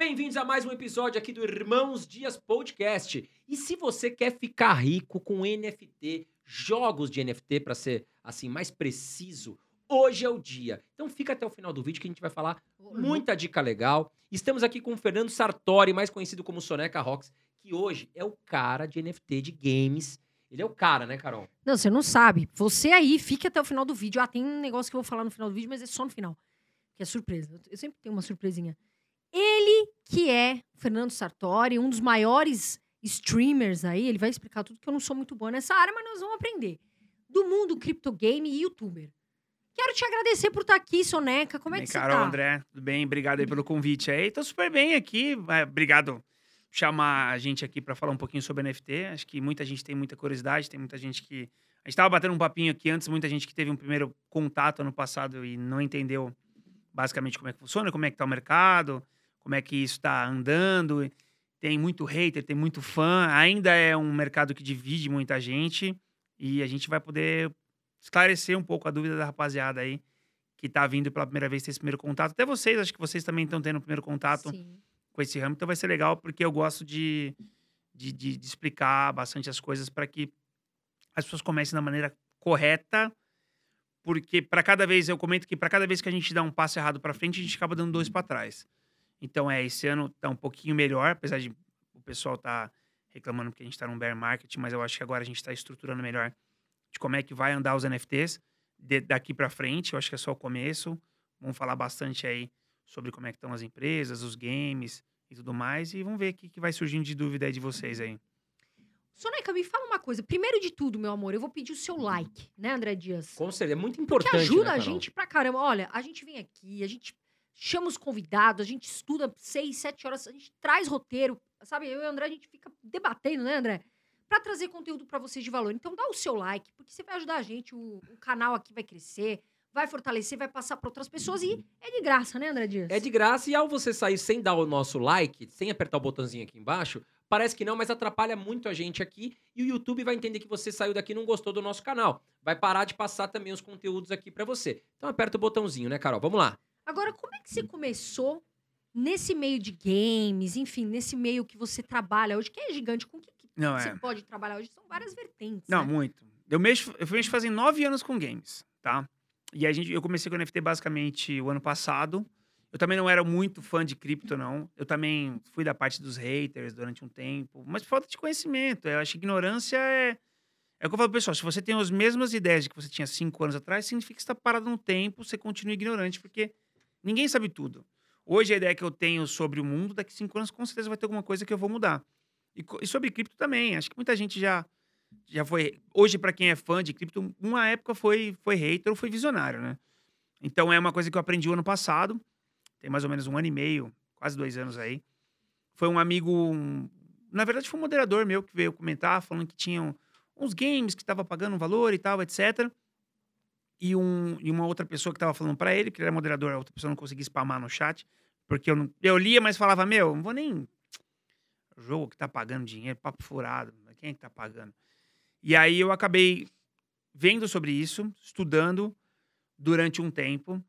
Bem-vindos a mais um episódio aqui do Irmãos Dias Podcast. E se você quer ficar rico com NFT, jogos de NFT para ser assim mais preciso, hoje é o dia. Então fica até o final do vídeo que a gente vai falar muita dica legal. Estamos aqui com o Fernando Sartori, mais conhecido como Soneca Rocks, que hoje é o cara de NFT de games. Ele é o cara, né, Carol? Não, você não sabe. Você aí, fique até o final do vídeo. Ah, tem um negócio que eu vou falar no final do vídeo, mas é só no final. Que é surpresa. Eu sempre tenho uma surpresinha. Ele, que é Fernando Sartori, um dos maiores streamers aí, ele vai explicar tudo que eu não sou muito boa nessa área, mas nós vamos aprender. Do mundo criptogame e youtuber. Quero te agradecer por estar aqui, Soneca. Como é que Carol, você tá? André, tudo bem? Obrigado aí pelo convite aí. Tô super bem aqui. É, Obrigado por chamar a gente aqui para falar um pouquinho sobre NFT. Acho que muita gente tem muita curiosidade, tem muita gente que... A gente tava batendo um papinho aqui antes, muita gente que teve um primeiro contato ano passado e não entendeu basicamente como é que funciona, como é que tá o mercado, como é que isso está andando. Tem muito hater, tem muito fã. Ainda é um mercado que divide muita gente e a gente vai poder esclarecer um pouco a dúvida da rapaziada aí que tá vindo pela primeira vez ter esse primeiro contato. Até vocês, acho que vocês também estão tendo o primeiro contato Sim. com esse ramo, então vai ser legal porque eu gosto de, de, de- de explicar bastante as coisas para que as pessoas comecem da maneira correta, porque para cada vez eu comento que para cada vez que a gente dá um passo errado para frente, a gente acaba dando dois para trás. Então é esse ano tá um pouquinho melhor, apesar de o pessoal tá reclamando porque a gente tá num bear market, mas eu acho que agora a gente está estruturando melhor de como é que vai andar os NFTs de- daqui para frente. Eu acho que é só o começo. Vamos falar bastante aí sobre como é que estão as empresas, os games e tudo mais. E vamos ver o que, que vai surgindo de dúvida aí de vocês aí. Soneca, me fala uma coisa. Primeiro de tudo, meu amor, eu vou pedir o seu like, né, André Dias? Com certeza, é muito Porque importante, ajuda né, a gente pra caramba. Olha, a gente vem aqui, a gente chama os convidados, a gente estuda seis, sete horas, a gente traz roteiro, sabe? Eu e o André, a gente fica debatendo, né, André? Pra trazer conteúdo pra vocês de valor. Então dá o seu like, porque você vai ajudar a gente, o, o canal aqui vai crescer, vai fortalecer, vai passar pra outras pessoas e é de graça, né, André Dias? É de graça e ao você sair sem dar o nosso like, sem apertar o botãozinho aqui embaixo, parece que não, mas atrapalha muito a gente aqui e o YouTube vai entender que você saiu daqui e não gostou do nosso canal. Vai parar de passar também os conteúdos aqui pra você. Então aperta o botãozinho, né, Carol? Vamos lá. Agora, como é que você começou nesse meio de games, enfim, nesse meio que você trabalha hoje, que é gigante, com o que, que Não, você é. pode trabalhar hoje? São várias vertentes, Não, né? muito. Eu mexo, eu mexo fazem nove anos com games, tá? E a gente, eu comecei com NFT basicamente o ano passado. Eu também não era muito fã de cripto, não. Eu também fui da parte dos haters durante um tempo, mas por falta de conhecimento. Eu acho que ignorância é. É o que eu falo pessoal: se você tem as mesmas ideias de que você tinha cinco anos atrás, significa que você está parado no tempo, você continua ignorante, porque ninguém sabe tudo. Hoje a ideia que eu tenho sobre o mundo, daqui cinco anos com certeza vai ter alguma coisa que eu vou mudar. E, e sobre cripto também. Acho que muita gente já já foi. Hoje, para quem é fã de cripto, uma época foi, foi hater ou foi visionário, né? Então é uma coisa que eu aprendi o ano passado. Tem mais ou menos um ano e meio, quase dois anos aí. Foi um amigo. na verdade, foi um moderador meu que veio comentar, falando que tinham uns games que tava pagando um valor e tal, etc. E, um, e uma outra pessoa que tava falando para ele, que ele era moderador, a outra pessoa não conseguia spamar no chat, porque eu, não, eu lia, mas falava, meu, não vou nem. Jogo que tá pagando dinheiro, papo furado, quem é que tá pagando? E aí eu acabei vendo sobre isso, estudando durante um tempo.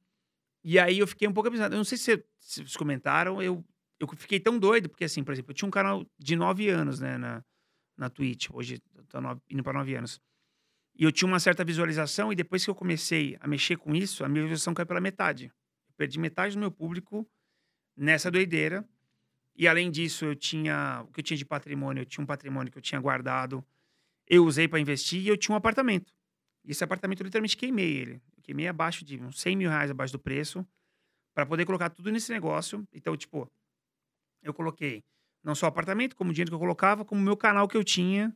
E aí eu fiquei um pouco avisado. Eu não sei se, cê- se vocês comentaram, eu, eu fiquei tão doido, porque assim, por exemplo, eu tinha um canal de nove anos, né, na, na Twitch. Hoje eu tô no- indo para nove anos. E eu tinha uma certa visualização, e depois que eu comecei a mexer com isso, a minha visualização caiu pela metade. Eu perdi metade do meu público nessa doideira. E além disso, eu tinha o que eu tinha de patrimônio, eu tinha um patrimônio que eu tinha guardado, eu usei para investir e eu tinha um apartamento. E esse apartamento eu literalmente queimei ele. Eu queimei abaixo de uns 100 mil reais abaixo do preço para poder colocar tudo nesse negócio. Então, tipo, eu coloquei não só o apartamento, como o dinheiro que eu colocava, como o meu canal que eu tinha.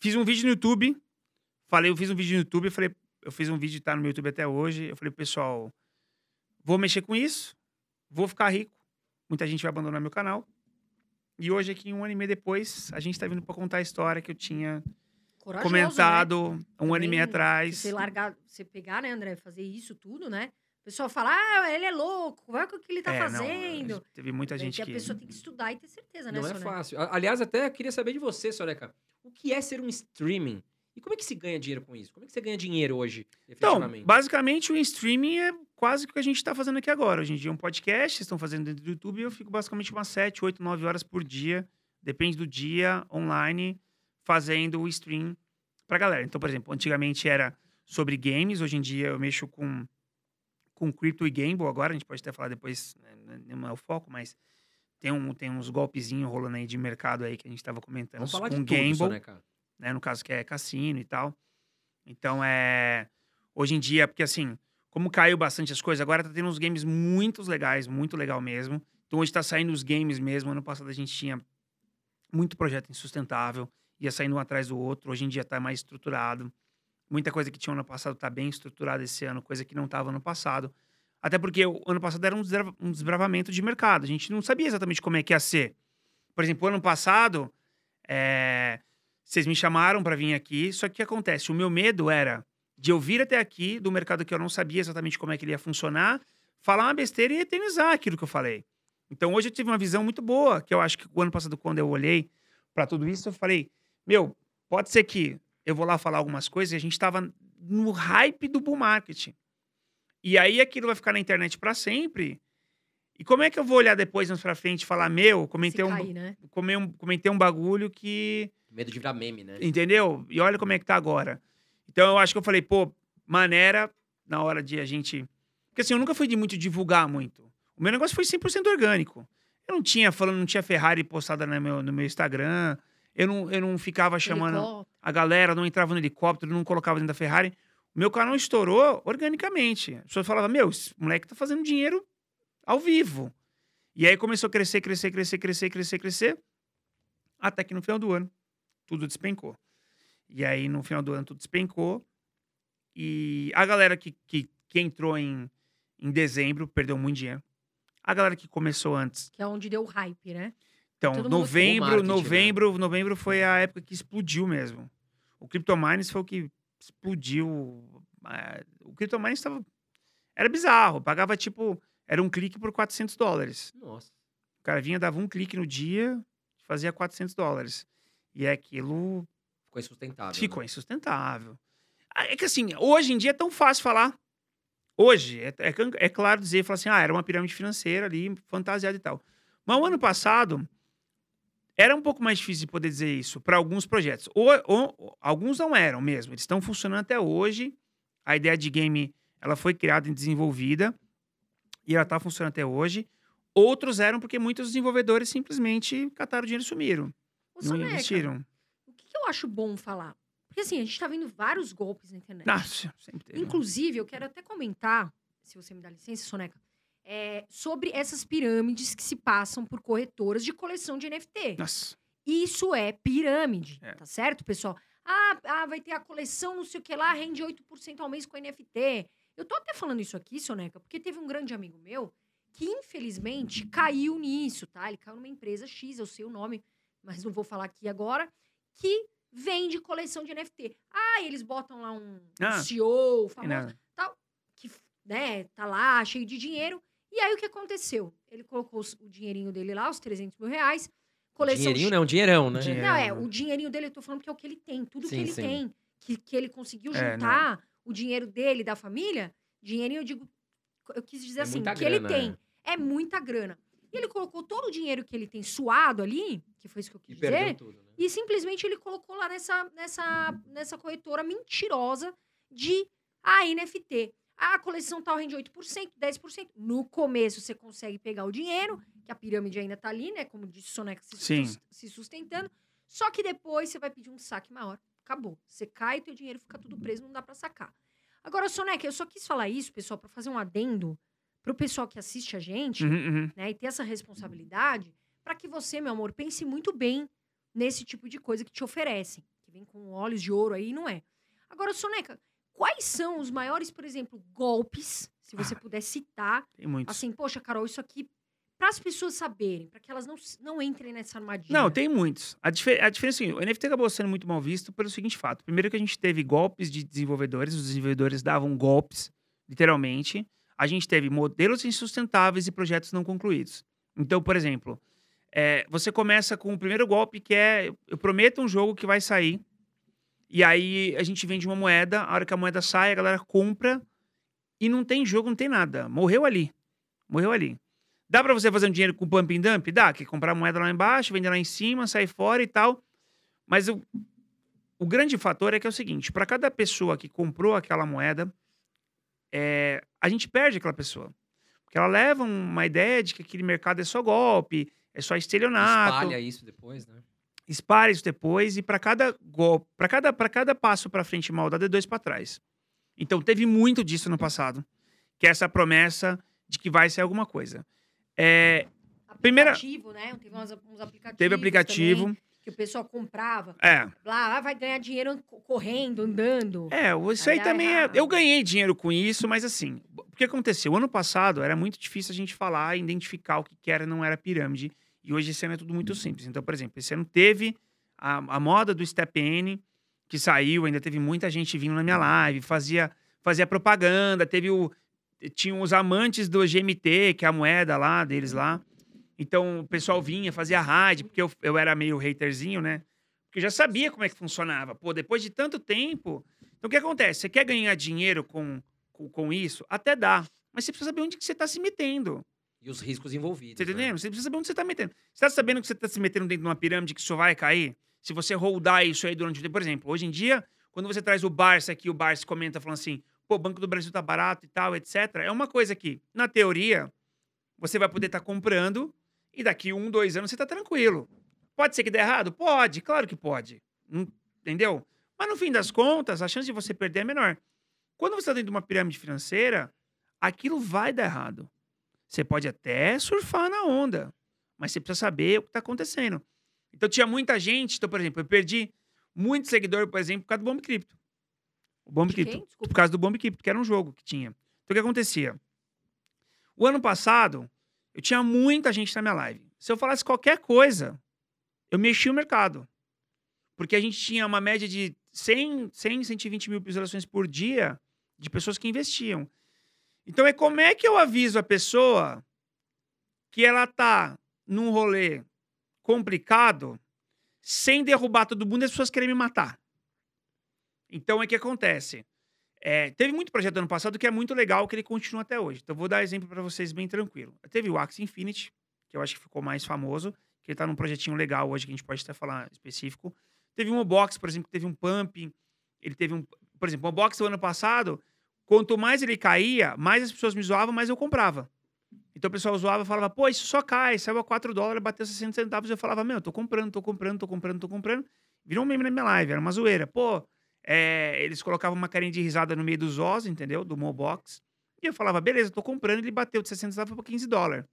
Fiz um vídeo no YouTube. Falei, eu fiz um vídeo no YouTube, eu falei, eu fiz um vídeo tá no meu YouTube até hoje. Eu falei, pessoal, vou mexer com isso, vou ficar rico. Muita gente vai abandonar meu canal. E hoje, aqui, um ano e meio depois, a gente tá vindo para contar a história que eu tinha Corajoso, né? comentado um ano e meio atrás. Você largar, você pegar, né, André, fazer isso tudo, né? O pessoal fala, ah, ele é louco, vai com o que ele tá É, não, fazendo. teve muita gente que a que. pessoa tem que estudar e ter certeza, né, Não é Soneca? fácil. Aliás, até queria saber de você, Soneca. O que é ser um streaming? E como é que se ganha dinheiro com isso? Como é que você ganha dinheiro hoje, Então, basicamente, o streaming é quase o que a gente está fazendo aqui agora. Hoje em dia é um podcast, vocês estão fazendo dentro do YouTube, e eu fico basicamente umas 7, 8, 9 horas por dia, depende do dia, online, fazendo o stream pra galera. Então, por exemplo, antigamente era sobre games, hoje em dia eu mexo com, com crypto e gamble agora, a gente pode até falar depois, né, não é o foco, mas tem, um, tem uns golpezinhos rolando aí de mercado aí que a gente estava comentando Vamos falar com de tudo, gamble só, né, cara? Né? No caso que é cassino e tal. Então é hoje em dia, porque assim, como caiu bastante as coisas, agora tá tendo uns games muito legais, muito legal mesmo. Então hoje tá saindo os games mesmo. Ano passado a gente tinha muito projeto insustentável, ia saindo um atrás do outro. Hoje em dia tá mais estruturado. Muita coisa que tinha ano passado tá bem estruturada esse ano, coisa que não tava ano passado. Até porque o ano passado era um, desbravamento de mercado. A gente não sabia exatamente como é que ia ser. Por exemplo, ano passado, é, vocês me chamaram para vir aqui, só que o que acontece? O meu medo era de eu vir até aqui do mercado que eu não sabia exatamente como é que ele ia funcionar, falar uma besteira e eternizar aquilo que eu falei. Então hoje eu tive uma visão muito boa, que eu acho que o ano passado, quando eu olhei para tudo isso, eu falei: meu, pode ser que eu vou lá falar algumas coisas e a gente estava no hype do bull market. E aí aquilo vai ficar na internet para sempre. E como é que eu vou olhar depois, mais pra frente, e falar: meu, comentei um, cair, né? um, comentei um bagulho que Medo de virar meme, né? Entendeu? E olha como é que tá agora. Então eu acho que eu falei, pô, maneira na hora de a gente. Porque assim, eu nunca fui de muito divulgar muito. O meu negócio foi 100% orgânico. Eu não tinha falando, não tinha Ferrari postada no meu, no meu Instagram. Eu não, eu não ficava chamando Helicóptero. a galera, não entrava no helicóptero, não colocava dentro da Ferrari. O meu canal estourou organicamente. As pessoas falavam, meu, esse moleque tá fazendo dinheiro ao vivo. E aí começou a crescer, crescer, crescer, crescer, crescer, crescer. Até que no final do ano, tudo despencou. E aí, no final do ano, tudo despencou. E a galera que, que, que entrou em, em dezembro perdeu muito dinheiro. A galera que começou antes. Que é onde deu o hype, né? Então, Todo mundo novembro, marketing, né? novembro, novembro foi a época que explodiu mesmo. O CryptoMines foi o que explodiu. é, O CryptoMines estava... Era bizarro. Pagava, tipo... Era um clique por 400 dólares. Nossa. O cara vinha, dava um clique no dia, fazia 400 dólares. E aquilo Ficou insustentável. ficou né? insustentável. Ah, É que assim, hoje em dia é tão fácil falar. Hoje, é, é é claro dizer, falar assim, ah, era uma pirâmide financeira ali, fantasiada e tal. Mas o ano passado, era um pouco mais difícil de poder dizer isso para alguns projetos. Ou, ou- alguns não eram mesmo, eles estão funcionando até hoje. A ideia de game, ela foi criada e desenvolvida, e ela está funcionando até hoje. Outros eram porque muitos desenvolvedores simplesmente cataram o dinheiro e sumiram. Ô, não Soneca, investiram. o que, que eu acho bom falar? Porque assim, a gente tá vendo vários golpes na internet. Nossa, sempre teve. Inclusive, eu quero até comentar, se você me dá licença, Soneca, é, sobre essas pirâmides que se passam por corretoras de coleção de NFT. Nossa. Isso é pirâmide, É. tá certo, pessoal? Ah, ah, vai ter a coleção, não sei o que lá, rende 8% ao mês com NFT. Eu tô até falando isso aqui, Soneca, porque teve um grande amigo meu que, infelizmente, caiu nisso, tá? Ele caiu numa empresa X, eu sei o nome, mas não vou falar aqui agora, que vende coleção de NFT. Ah, eles botam lá um Ah, CEO famoso, nada. que né, tá lá, cheio de dinheiro. E aí, o que aconteceu? Ele colocou o dinheirinho dele lá, os 300 mil reais, coleção Dinheirinho, né? Um dinheirão, né? Dinheiro. não, é, o dinheirinho dele, eu tô falando que é o que ele tem, tudo Sim, que ele sim. tem. Que, que ele conseguiu É, juntar o dinheiro dele, da família. Dinheirinho, eu digo, eu quis dizer É assim, que ele grana, tem. É muita grana. E ele colocou todo o dinheiro que ele tem suado ali, que foi isso que eu E quis perdeu dizer, tudo, né? e simplesmente ele colocou lá nessa, nessa, nessa corretora mentirosa de a NFT. Ah, a coleção tal rende 8%, 10%. No começo você consegue pegar o dinheiro, que a pirâmide ainda tá ali, né? Como disse o Soneca, se, se sustentando. Só que depois você vai pedir um saque maior. Acabou. Você cai, teu dinheiro fica tudo preso, não dá pra sacar. Agora, Soneca, eu só quis falar isso, pessoal, pra fazer um adendo pro pessoal que assiste a gente Uhum, uhum. né, e ter essa responsabilidade para que você, meu amor, pense muito bem nesse tipo de coisa que te oferecem, que vem com olhos de ouro aí, não é? Agora, Soneca, quais são os maiores, por exemplo, golpes, se você Ah. puder citar, Tem muitos. assim, poxa, Carol, isso aqui para as pessoas saberem, para que elas não, não entrem nessa armadilha. Não, tem muitos. A, a diferença é assim, o NFT acabou sendo muito mal visto pelo seguinte fato. Primeiro que a gente teve golpes de desenvolvedores, os desenvolvedores davam golpes, literalmente. A gente teve modelos insustentáveis e projetos não concluídos. Então, por exemplo, é, você começa com o primeiro golpe que é, eu prometo um jogo que vai sair, e aí a gente vende uma moeda, a hora que a moeda sai, a galera compra, e não tem jogo, não tem nada. Morreu ali. Morreu ali. Dá pra você fazer um dinheiro com pump and dump? Dá, que é comprar moeda lá embaixo, vender lá em cima, sair fora e tal. Mas o, o grande fator é que é o seguinte: para cada pessoa que comprou aquela moeda, é, a gente perde aquela pessoa. Porque ela leva uma ideia de que aquele mercado é só golpe, é só estelionato. Espalha isso depois, né? espalha isso depois e para cada golpe, para cada, pra cada passo para frente mal dado é dois para trás. Então teve muito disso no passado, que é essa promessa de que vai ser alguma coisa. É, Primeira- Aplicativo, né? Teve uns, uns aplicativos. teve aplicativo, também, que o pessoal comprava. é, Lá, lá vai ganhar dinheiro co- correndo, andando. é, isso aí também é, eu ganhei dinheiro com isso, mas assim, o que aconteceu? O ano passado era muito difícil a gente falar, identificar o que que era e não era pirâmide, e hoje esse ano é tudo muito simples. Então, por exemplo, esse ano teve a, a moda do Step N, que saiu, ainda teve muita gente vindo na minha live, fazia, fazia propaganda, teve o. Tinham os amantes do GMT, que é a moeda lá deles lá. Então o pessoal vinha, fazia raid, porque eu, eu era meio haterzinho, né? Porque eu já sabia como é que funcionava. Pô, depois de tanto tempo. Então o que acontece? Você quer ganhar dinheiro com, com, com isso? Até dá. Mas você precisa saber onde que você está se metendo. E os riscos envolvidos. Tá né? entendendo? Você precisa saber onde você tá metendo. Você tá sabendo que você tá se metendo dentro de uma pirâmide que isso vai cair? Se você holdar isso aí durante o tempo. Por exemplo, hoje em dia, quando você traz o Barça aqui, o Barça comenta falando assim, pô, o Banco do Brasil tá barato e tal, etc. É uma coisa que, na teoria, você vai poder estar comprando e daqui um, dois anos você tá tranquilo. Pode ser que dê errado? Pode, claro que pode. Entendeu? Mas no fim das contas, a chance de você perder é menor. Quando você está dentro de uma pirâmide financeira, aquilo vai dar errado. Você pode até surfar na onda, mas você precisa saber o que está acontecendo. Então tinha muita gente, então, por exemplo, eu perdi muito seguidor, por exemplo, por causa do Bomb Crypto. O Bomb? Crypto. Por causa do Bomb Crypto, que era um jogo que tinha. Então o que acontecia? O ano passado, eu tinha muita gente na minha live. Se eu falasse qualquer coisa, eu mexia o mercado. Porque a gente tinha uma média de 100, 100 120 mil visualizações por dia de pessoas que investiam. Então é como é que eu aviso a pessoa que ela tá num rolê complicado sem derrubar todo mundo e as pessoas querem me matar. Então é que acontece. É, teve muito projeto ano passado que é muito legal, que ele continua até hoje. Então vou dar exemplo para vocês bem tranquilo. Teve o Axie Infinity, que eu acho que ficou mais famoso, que ele tá num projetinho legal hoje, que a gente pode até falar específico. Teve um box, por exemplo, que teve um pump. Ele teve um. Por exemplo, o box do ano passado, quanto mais ele caía, mais as pessoas me zoavam, mais eu comprava. Então o pessoal zoava e falava, pô, isso só cai, saiu a 4 dólares, bateu 60 centavos. Eu falava, meu, tô comprando, tô comprando, tô comprando, tô comprando. Virou um meme na minha live, era uma zoeira. Pô, é, eles colocavam uma carinha de risada no meio dos os, entendeu? Do Mobox. E eu falava, beleza, tô comprando. Ele bateu de 60 centavos pra 15 dólares.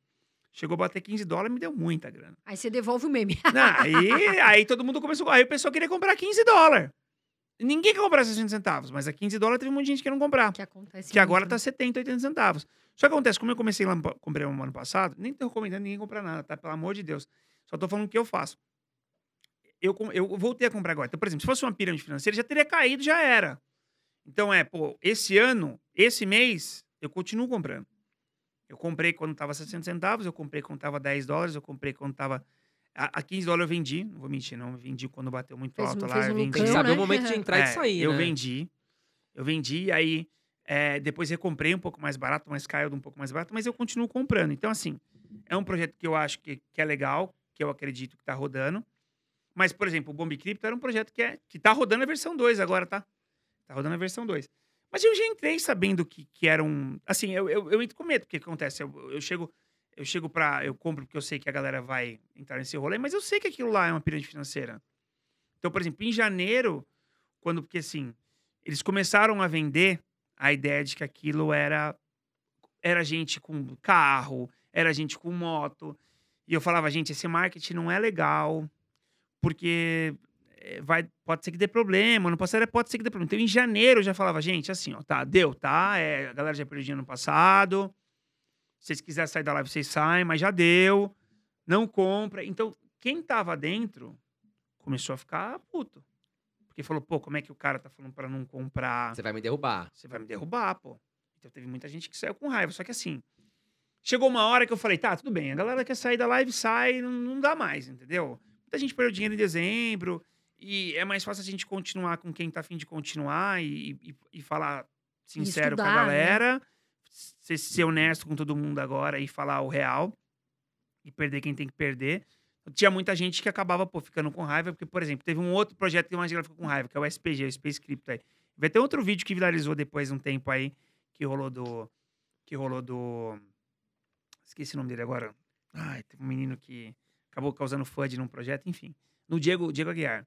Chegou a bater 15 dólares, me deu muita grana. Aí você devolve o meme. Não, aí, aí todo mundo começou. Aí o pessoal queria comprar 15 dólares. Ninguém quer comprar 60 centavos, mas a 15 dólares teve muita gente querendo comprar. que acontece Que agora muito, tá né? 70, 80 centavos. Só que acontece, como eu comecei lá, comprei um ano passado, nem tô recomendando ninguém comprar nada, tá? Pelo amor de Deus. Só tô falando o que eu faço. Eu, eu voltei a comprar agora. Então, por exemplo, se fosse uma pirâmide financeira, já teria caído, já era. Então é, pô, esse ano, esse mês, eu continuo comprando. Eu comprei quando tava 60 centavos, eu comprei quando tava 10 dólares, eu comprei quando tava. A, a 15 dólares eu vendi, não vou mentir, não. Eu vendi quando bateu muito Fez alto lá. fez um eu vendi. Tem que Lucão, saber né? o momento de entrar e de É, sair, eu né? vendi. Eu vendi, aí é, depois recomprei um pouco mais barato, mas caiu de um pouco mais barato, mas eu continuo comprando. Então, assim, é um projeto que eu acho que, que é legal, que eu acredito que tá rodando. Mas, por exemplo, o Bomb Crypto era um projeto que, é, que tá rodando a versão 2 agora, tá? Tá rodando a versão 2. Mas eu já entrei sabendo que, que era um. Assim, eu, eu, eu entro com medo, porque o que acontece? Eu, eu chego. Eu chego pra. Eu compro porque eu sei que a galera vai entrar nesse rolê, mas eu sei que aquilo lá é uma pirâmide financeira. Então, por exemplo, em janeiro, quando. Porque assim, eles começaram a vender a ideia de que aquilo era. Era gente com carro, era gente com moto. E eu falava, gente, esse marketing não é legal, porque eh, vai, pode ser que dê problema. No passado pode ser que dê problema. Então, em janeiro, eu já falava, gente, assim, ó, tá, deu, tá? É, a galera já perdeu dinheiro no passado. Se vocês quiserem sair da live, vocês saem, mas já deu. Não compra. Então, quem tava dentro começou a ficar puto. Porque falou, pô, como é que o cara tá falando pra não comprar? Você vai me derrubar. Você vai me derrubar, pô. Então teve muita gente que saiu com raiva. Só que assim, chegou uma hora que eu falei, tá, tudo bem. A galera quer sair da live, sai, não, não dá mais, entendeu? Muita gente perdeu dinheiro em dezembro. E é mais fácil a gente continuar com quem tá afim de continuar e, e, e falar sincero com a estudar, né? Ser, ser honesto com todo mundo agora e falar o real e perder quem tem que perder. Tinha muita gente que acabava, pô, ficando com raiva, porque, por exemplo, teve um outro projeto que mais galera ficou com raiva, que é o SPG, o Space Crypto aí. Vai ter outro vídeo que viralizou depois de um tempo aí, que rolou do. Que rolou do. Esqueci o nome dele agora. Ai, teve um menino que acabou causando FUD num projeto, enfim. No Diego, Diego Aguiar.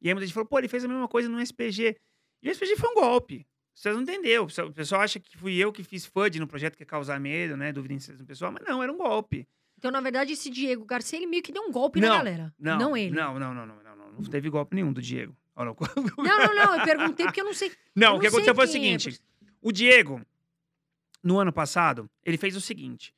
E aí muita gente falou, pô, ele fez a mesma coisa no SPG. E o SPG foi um golpe. Vocês não entenderam. O pessoal acha que fui eu que fiz FUD no projeto que ia causar medo, né? Dúvida em no pessoal, mas não, era um golpe. Então, na verdade, esse Diego Garcia, ele meio que deu um golpe Não, na galera. Não, Não ele. Não, não, não, não, não, não. Não teve golpe nenhum do Diego. Não. Não, não, não. Eu perguntei porque eu não sei. Não, o que aconteceu foi o é, seguinte: o Diego, no ano passado, ele fez o seguinte.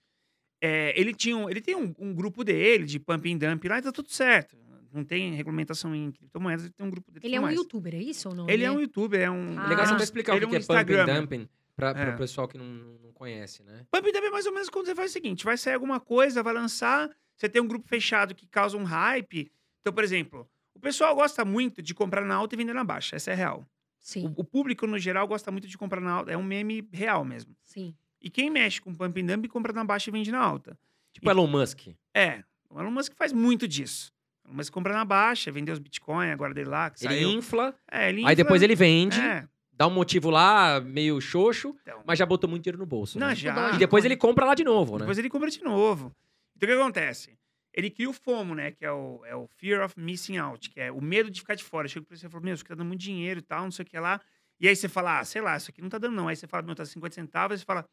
é, ele tinha um, ele tem um, um grupo dele de pump and dump lá e tá tudo certo. Não tem regulamentação em criptomoedas, ele tem um grupo dele. e Ele é um mais. youtuber, é isso ou não? Ele é um youtuber, é um. Ah. É legal você Ah. pra explicar o ele que, é que um é pump and dumping É. pro pessoal que não, não conhece, né? Pump and dump é mais ou menos quando você faz o seguinte: vai sair alguma coisa, vai lançar, você tem um grupo fechado que causa um hype. Então, por exemplo, o pessoal gosta muito de comprar na alta e vender na baixa. Essa é real. Sim, O, o público, no geral, gosta muito de comprar na alta. É um meme real mesmo. sim. E quem mexe com pump and dump compra na baixa e vende na alta. Tipo Elon Musk. É, o Elon Musk faz muito disso. O Musk compra na baixa, vendeu os Bitcoin, agora dele lá, que Ele saiu. infla, É, ele aí infla- depois ele vende, É, dá um motivo lá, meio xoxo, então. mas já botou muito dinheiro no bolso. Não, né? já. E depois ele compra lá de novo, né? Depois ele compra de novo. Então o que acontece? Ele cria o FOMO, né? Que é o, é o Fear of Missing Out, que é o medo de ficar de fora. Chega pra você e fala, meu, isso aqui tá dando muito dinheiro e tal, não sei o que lá. E aí você fala, ah, sei lá, isso aqui não tá dando não. Aí você fala, meu, tá 50 centavos. Aí você fala,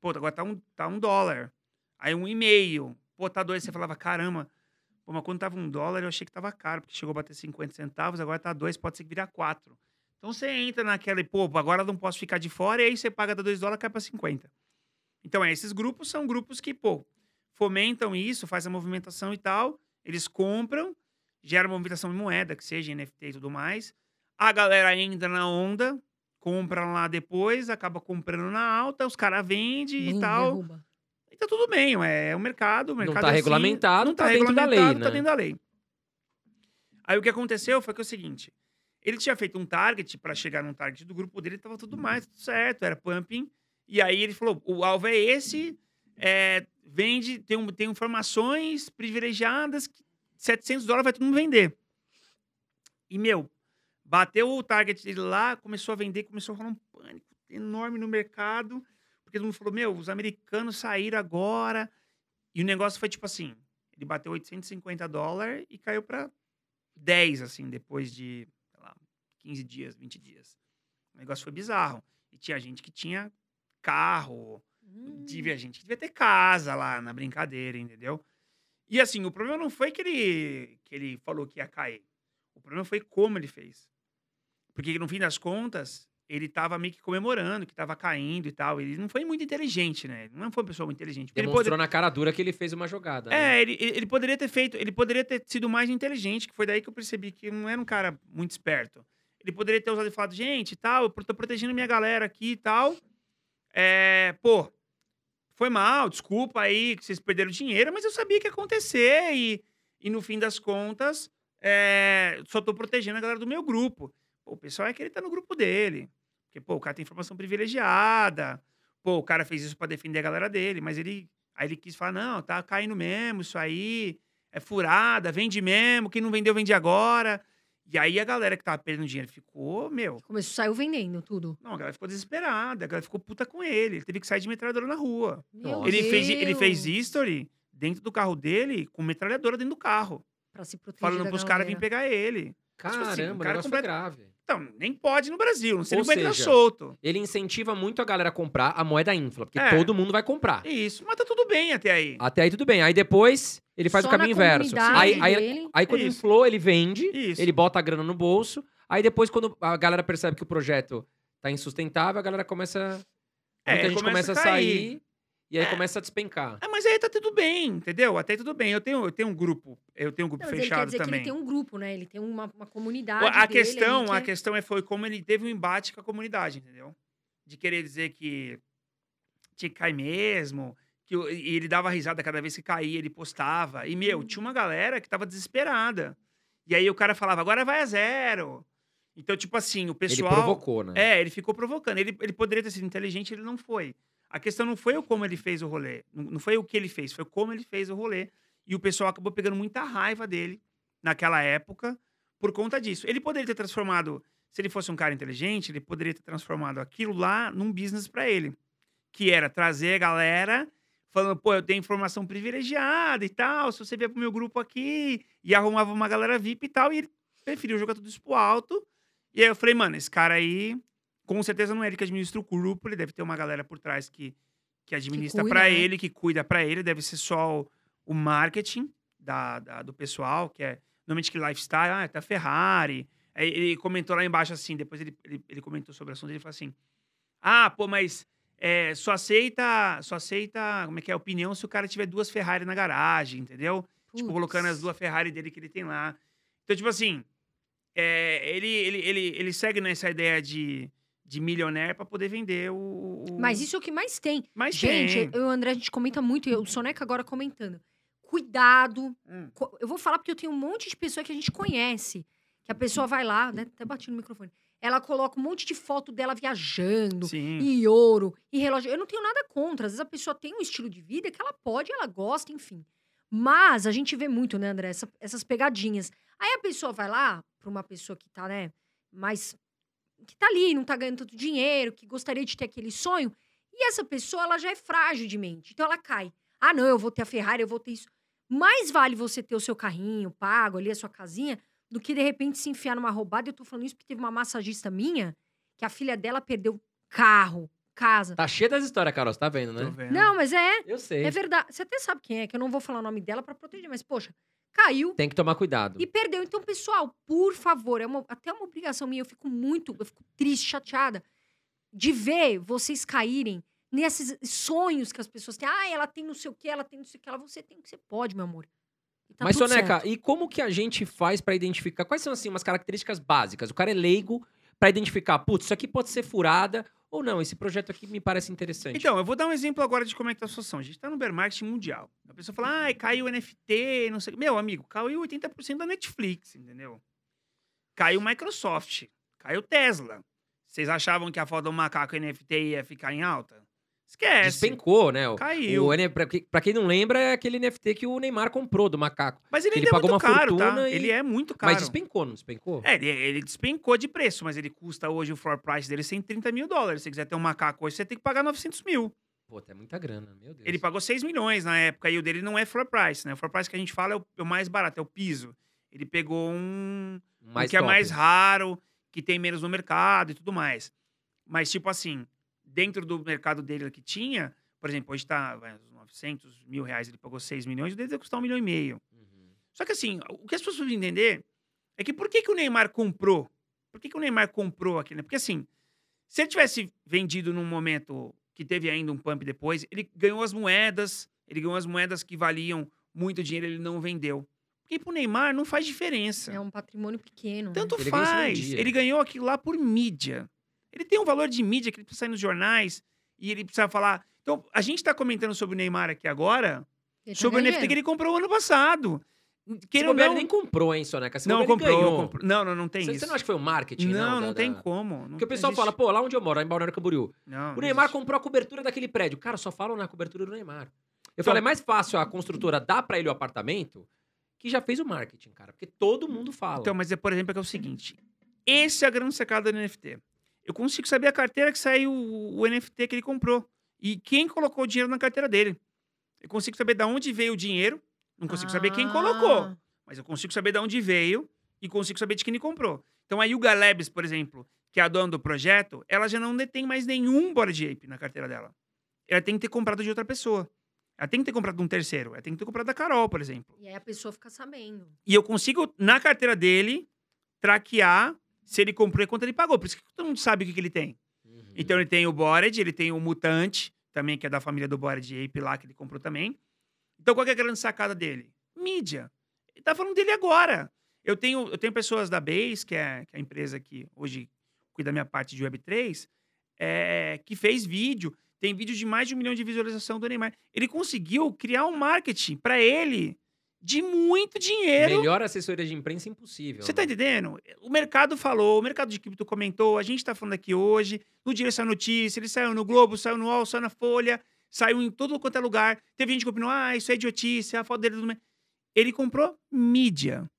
pô, agora tá um, tá um dólar. Aí um e meio. Pô, tá dois. Você falava, caramba. Pô, mas quando tava um dólar, eu achei que tava caro, porque chegou a bater 50 centavos, agora tá dois, pode ser que virar quatro. Então você entra naquela e, pô, agora não posso ficar de fora, e aí você paga da 2 dólares, cai pra 50. Então, é, esses grupos são grupos que, pô, fomentam isso, faz a movimentação e tal, eles compram, gera movimentação em moeda, que seja NFT e tudo mais. A galera entra na onda, compra lá depois, acaba comprando na alta, os caras vendem e tal. derruba. E tá tudo bem, é, o mercado, o Não mercado tá é assim, regulamentado, não tá dentro da lei, regulamentado, né? tá dentro da lei. Aí o que aconteceu foi que é o seguinte, ele tinha feito um target para chegar num target do grupo dele, tava tudo mais, tudo certo, era pumping. E aí ele falou, o alvo é esse, é, vende, tem, um- tem informações privilegiadas, que 700 dólares vai todo mundo vender. E, meu, bateu o target dele lá, começou a vender, começou a rolar um pânico enorme no mercado, porque todo mundo falou, meu, os americanos saíram agora. E o negócio foi tipo assim, ele bateu 850 dólares e caiu para 10, assim, depois de, sei lá, 15 dias, 20 dias. O negócio foi bizarro. E tinha gente que tinha carro, Hum. Tive gente que devia ter casa lá na brincadeira, entendeu? E assim, o problema não foi que ele, que ele falou que ia cair. O problema foi como ele fez. Porque no fim das contas, ele tava meio que comemorando que tava caindo e tal. Ele não foi muito inteligente, né? Ele não foi uma pessoa muito inteligente. Porque Ele Demonstrou poder- na cara dura que ele fez uma jogada. né? É, ele, ele ele poderia ter feito, ele poderia ter sido mais inteligente, que foi daí que eu percebi que não era um cara muito esperto. Ele poderia ter usado e falado, gente, tal, eu tô protegendo minha galera aqui e tal. É, pô, foi mal, desculpa aí que vocês perderam dinheiro, mas eu sabia que ia acontecer e, e no fim das contas, é, só tô protegendo a galera do meu grupo. Pô, o pessoal é que ele tá no grupo dele. Porque, pô, o cara tem informação privilegiada. Pô, o cara fez isso pra defender a galera dele, mas ele. Aí ele quis falar: não, tá caindo mesmo, isso aí. É furada, vende mesmo. Quem não vendeu, vende agora. E aí a galera que tava perdendo dinheiro ficou, meu. Começou, saiu vendendo tudo. Não, a galera ficou desesperada, a galera ficou puta com ele. Ele teve que sair de metralhadora na rua. Meu Ele fez, ele fez Deus. history dentro do carro dele com metralhadora dentro do carro. Pra se proteger Falando da pros caras virem pegar ele. Caramba, Tipo assim, o cara completo- grave. Então, nem pode no Brasil, não sei Ou nem como é que tá seja, solto. Ele incentiva muito a galera a comprar a moeda infla, porque É. todo mundo vai comprar. Isso, mas tá tudo bem até aí. Até aí tudo bem. Aí depois ele faz Só o caminho na inverso. Aí, aí, aí quando Isso. inflou, ele vende, Isso. ele bota a grana no bolso. Aí depois, quando a galera percebe que o projeto tá insustentável, a galera começa. É, muita gente começa, a começa a cair. sair e aí É. começa a despencar. Ah, mas aí tá tudo bem, entendeu? Até tudo bem. Eu tenho, eu tenho um grupo, eu tenho um grupo Não, mas ele quer fechado dizer também. que ele tem um grupo, né? Ele tem uma, uma comunidade. a dele questão, a que é- questão é foi como ele teve um embate com a comunidade, entendeu? De querer dizer que tinha que cair mesmo, que e ele dava risada cada vez que caía, ele postava. E meu, Hum. tinha uma galera que tava desesperada. E aí o cara falava: "Agora vai a zero". Então, tipo assim, o pessoal Ele provocou, né? É, ele ficou provocando. Ele, ele poderia ter sido inteligente, ele não foi. A questão não foi o como ele fez o rolê. Não foi o que ele fez, foi como ele fez o rolê. E o pessoal acabou pegando muita raiva dele naquela época por conta disso. Ele poderia ter transformado, se ele fosse um cara inteligente, ele poderia ter transformado aquilo lá num business pra ele. Que era trazer a galera falando, pô, eu tenho informação privilegiada e tal, se você vier pro meu grupo aqui, e arrumava uma galera VIP e tal, e ele preferiu jogar tudo isso pro alto. E aí eu falei, mano, esse cara aí, com certeza não é ele que administra o grupo, ele deve ter uma galera por trás que, que administra pra né? ele, que cuida pra ele, deve ser só o, o marketing da, da- do pessoal, que é normalmente que lifestyle, ah, tá Ferrari. Aí ele comentou lá embaixo assim, depois ele, ele, ele comentou sobre o assunto, ele falou assim: Ah, pô, mas é, só aceita, só aceita, como é que é, opinião se o cara tiver duas Ferrari na garagem, entendeu? Tipo, Putz. colocando as duas Ferrari dele que ele tem lá. Então, tipo assim, é, ele, ele, ele, ele segue nessa ideia de, de milionaire pra poder vender o. o- Mas isso é o que mais tem. Mas gente, tem. eu André, a gente comenta muito, e o Soneca agora comentando. Cuidado. Hum. Eu vou falar porque eu tenho um monte de pessoa que a gente conhece. Que a pessoa vai lá, né? Até bati no microfone. Ela coloca um monte de foto dela viajando, Sim. e ouro, e relógio. Eu não tenho nada contra. Às vezes a pessoa tem um estilo de vida que ela pode, ela gosta, enfim. Mas a gente vê muito, né, André, essa- essas pegadinhas. Aí a pessoa vai lá pra uma pessoa que tá, né, mais. Que tá ali, não tá ganhando tanto dinheiro, que gostaria de ter aquele sonho. E essa pessoa, ela já é frágil de mente. Então ela cai. Ah, não, eu vou ter a Ferrari, eu vou ter isso. Mais vale você ter o seu carrinho pago ali, a sua casinha, do que de repente se enfiar numa roubada. Eu tô falando isso porque teve uma massagista minha que a filha dela perdeu carro, casa. Tá cheio das histórias, Carol, você tá vendo, Tô né? vendo. Não, mas é, Eu sei. é verdade. Você até sabe quem é, que eu não vou falar o nome dela pra proteger, mas poxa, caiu Tem que tomar cuidado. e perdeu. Então, pessoal, por favor, é uma- até uma obrigação minha. Eu fico muito, eu fico triste, chateada de ver vocês caírem nesses sonhos que as pessoas têm. Ah, ela tem não sei o que, ela tem não sei o que, ela você tem o que você pode, meu amor. Tá Mas, Soneca, certo. e como que a gente faz pra identificar? Quais são, assim, umas características básicas? O cara é leigo pra identificar, putz, isso aqui pode ser furada ou não, esse projeto aqui me parece interessante. Então, eu vou dar um exemplo agora de como é que tá a situação. A gente tá no bear market mundial. A pessoa fala, ai, caiu o NFT, não sei. Meu amigo, caiu 80% da Netflix, entendeu? Caiu Microsoft, caiu Tesla. Vocês achavam que a foto do macaco NFT ia ficar em alta? Esquece. Despencou, né? O, Caiu. o pra, pra quem não lembra, é aquele NFT que o Neymar comprou do macaco. Mas ele ele é pagou muito uma caro, tá? fortuna e- Ele é muito caro. Mas despencou, não despencou? É, ele, ele despencou de preço, mas ele custa hoje o floor price dele 130 mil dólares. Se você quiser ter um macaco hoje, você tem que pagar 900 mil. Pô, é muita grana, meu Deus. Ele pagou 6 milhões na época e o dele não é floor price, né? O floor price que a gente fala é o, é o mais barato, é o piso. Ele pegou um, um que é top. mais raro, que tem menos no mercado e tudo mais. Mas, tipo assim, dentro do mercado dele que tinha, por exemplo, hoje tá vai, uns 900 mil reais, ele pagou 6 milhões, o dele deve custar um milhão e meio. Uhum. Só que assim, o que as pessoas precisam entender é que por que, que o Neymar comprou? Por que, que o Neymar comprou aquilo? né? Porque assim, se ele tivesse vendido num momento que teve ainda um pump depois, ele ganhou as moedas, ele ganhou as moedas que valiam muito dinheiro, ele não vendeu. Porque pro Neymar não faz diferença. É um patrimônio pequeno. né? Tanto Ele ganhou isso num faz. Ele ganhou aquilo lá por mídia. Ele tem um valor de mídia que ele precisa sair nos jornais e ele precisa falar. Então, a gente tá comentando sobre o Neymar aqui agora, Ele tá sobre o NFT que ele comprou ano passado. Se Queira ou não, nem comprou, hein, Soneca? Se não, comprou, ganhou. comprou. Não, não, não tem Você, isso. você não acha que foi o marketing, não, não? não, da- tem da- como. Não Porque o pessoal existe. fala, pô, lá onde eu moro, lá em Balneário Camboriú, Não, o Neymar existe. comprou a cobertura daquele prédio. Cara, só falam na cobertura do Neymar. Eu Então- falei, é mais fácil a construtora dar pra ele o apartamento que já fez o marketing, cara. Porque todo mundo fala. Então, mas é, por exemplo, é que é o seguinte. Esse é a grande sacada do NFT. Eu consigo saber a carteira que saiu o, NFT que ele comprou. E quem colocou o dinheiro na carteira dele. Eu consigo saber de onde veio o dinheiro. Não consigo saber quem colocou. Ah, Mas eu consigo saber de onde veio e consigo saber de quem ele comprou. Então a Yuga Labs, por exemplo, que é a dona do projeto, ela já não detém mais nenhum Bored Ape na carteira dela. Ela tem que ter comprado de outra pessoa. Ela tem que ter comprado de um terceiro. Ela tem que ter comprado da Carol, por exemplo. E aí a pessoa fica sabendo. E eu consigo, na carteira dele, traquear se ele comprou e quanto ele pagou. Por isso que todo mundo sabe o que, que ele tem. Uhum. Então ele tem o Bored, ele tem o Mutante, também, que é da família do Bored Ape lá, que ele comprou também. Então qual que é a grande sacada dele? Mídia. Ele tá falando dele agora. Eu tenho, eu tenho pessoas da Base, que é, que é a empresa que hoje cuida da minha parte de Web3, é, que fez vídeo. Tem vídeo de mais de um milhão de visualização do Neymar. Ele conseguiu criar um marketing para ele de muito dinheiro. Melhor assessoria de imprensa impossível. Você tá né? entendendo? O mercado falou, o mercado de cripto comentou, a gente tá falando aqui hoje, no dia saiu notícia, ele saiu no Globo, saiu no UOL, saiu na Folha, saiu em todo quanto é lugar. Teve gente que opinou, ah, isso é idiotice, a foto dele... do me-". Ele comprou mídia.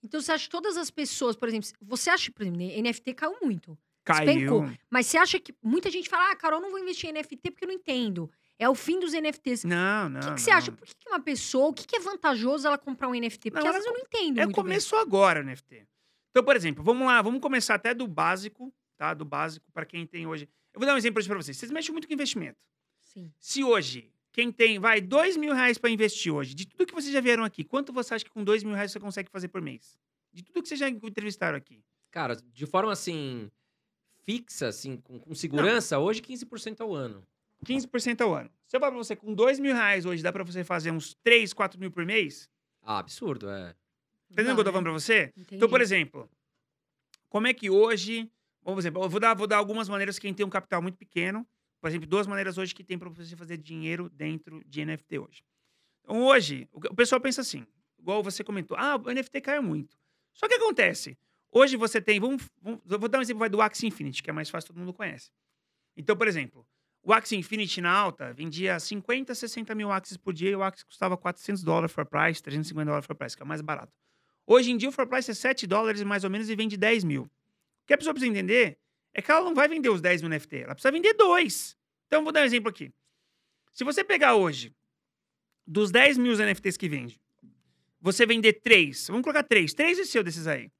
Então você acha que todas as pessoas, por exemplo, você acha, por exemplo, NFT caiu muito. Caiu. Despencou. Mas você acha que muita gente fala, ah, Carol, não vou investir em NFT porque eu não entendo. É o fim dos NFTs. Não, não. O que, que você não. acha? Por que, que uma pessoa, o que, que é vantajoso ela comprar um NFT? Porque Não, às é vezes eu não entendo É, muito bem. começou agora o NFT. Então, por exemplo, vamos lá, vamos começar até do básico, tá? Do básico para quem tem hoje. Eu vou dar um exemplo para vocês. Vocês mexem muito com investimento. Sim. Se hoje, quem tem, vai, dois mil reais para investir hoje, de tudo que vocês já vieram aqui, quanto você acha que com dois mil reais você consegue fazer por mês? De tudo que vocês já entrevistaram aqui. Cara, de forma assim, fixa, assim, com, com segurança, hoje 15% ao ano. 15% ao ano. Se eu falar pra você, com dois mil reais hoje, dá para você fazer uns 3, 4 mil por mês? Ah, absurdo, é. Entendeu o que eu tô falando pra você? né? Então, por Entendi. exemplo, como é que hoje. Vamos exemplo, eu vou dar, vou dar algumas maneiras quem tem um capital muito pequeno. Por exemplo, duas maneiras hoje que tem para você fazer dinheiro dentro de NFT hoje. Então, hoje, o que- o pessoal pensa assim, igual você comentou, ah, o NFT caiu muito. Só que acontece, hoje você tem, vamos, vamos- eu vou dar um exemplo vai, do Axie Infinity, que é mais fácil, todo mundo conhece. Então, por exemplo, o Axie Infinity na alta vendia 50, 60 mil Axies por dia e o Axie custava 400 dólares for price, 350 dólares for price, que é o mais barato. Hoje em dia o for price é 7 dólares mais ou menos e vende 10 mil. O que a pessoa precisa entender é que ela não vai vender os 10 mil NFT, ela precisa vender dois. Então, eu vou dar um exemplo aqui. Se você pegar hoje, dos 10 mil NFTs que vende, você vender três, vamos colocar três, três é seu desses aí.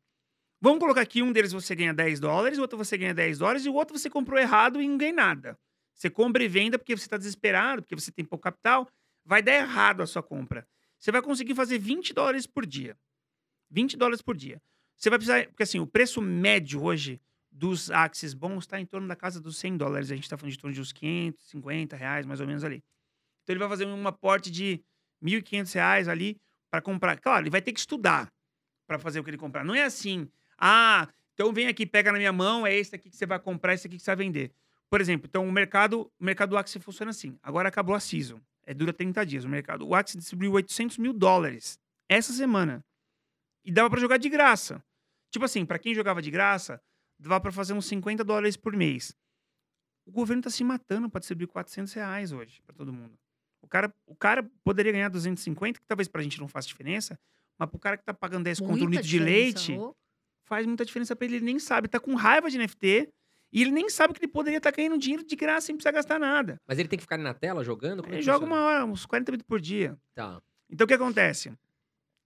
Vamos colocar aqui, um deles você ganha 10 dólares, o outro você ganha 10 dólares e o outro você comprou errado e não ganha nada. Você compra e venda porque você está desesperado, porque você tem pouco capital, vai dar errado a sua compra. Você vai conseguir fazer 20 dólares por dia. 20 dólares por dia. Você vai precisar, porque assim, o preço médio hoje dos Axis bons está em torno da casa dos 100 dólares. A gente está falando de torno de uns 550 reais, mais ou menos ali. Então ele vai fazer um aporte de 1.500 reais ali para comprar. Claro, ele vai ter que estudar para fazer o que ele comprar. Não é assim, ah, então vem aqui, pega na minha mão, é esse aqui que você vai comprar, esse aqui que você vai vender. Por exemplo, então o mercado, o mercado do Axie funciona assim. Agora acabou a season. É, dura 30 dias. O mercado. O Axie distribuiu 800 mil dólares essa semana. E dava para jogar de graça. Tipo assim, para quem jogava de graça, dava para fazer uns 50 dólares por mês. O governo tá se matando para distribuir 400 reais hoje para todo mundo. O cara, o cara poderia ganhar 250, que talvez pra gente não faça diferença, mas pro cara que tá pagando 10 conto um Muita litro de leite, faz muita diferença pra ele. Ele nem sabe, tá com raiva de NFT e ele nem sabe que ele poderia estar ganhando dinheiro de graça sem precisar gastar nada. Mas ele tem que ficar na tela jogando? Como é Ele joga funciona? uma hora, uns 40 minutos por dia. Tá. Então o que acontece?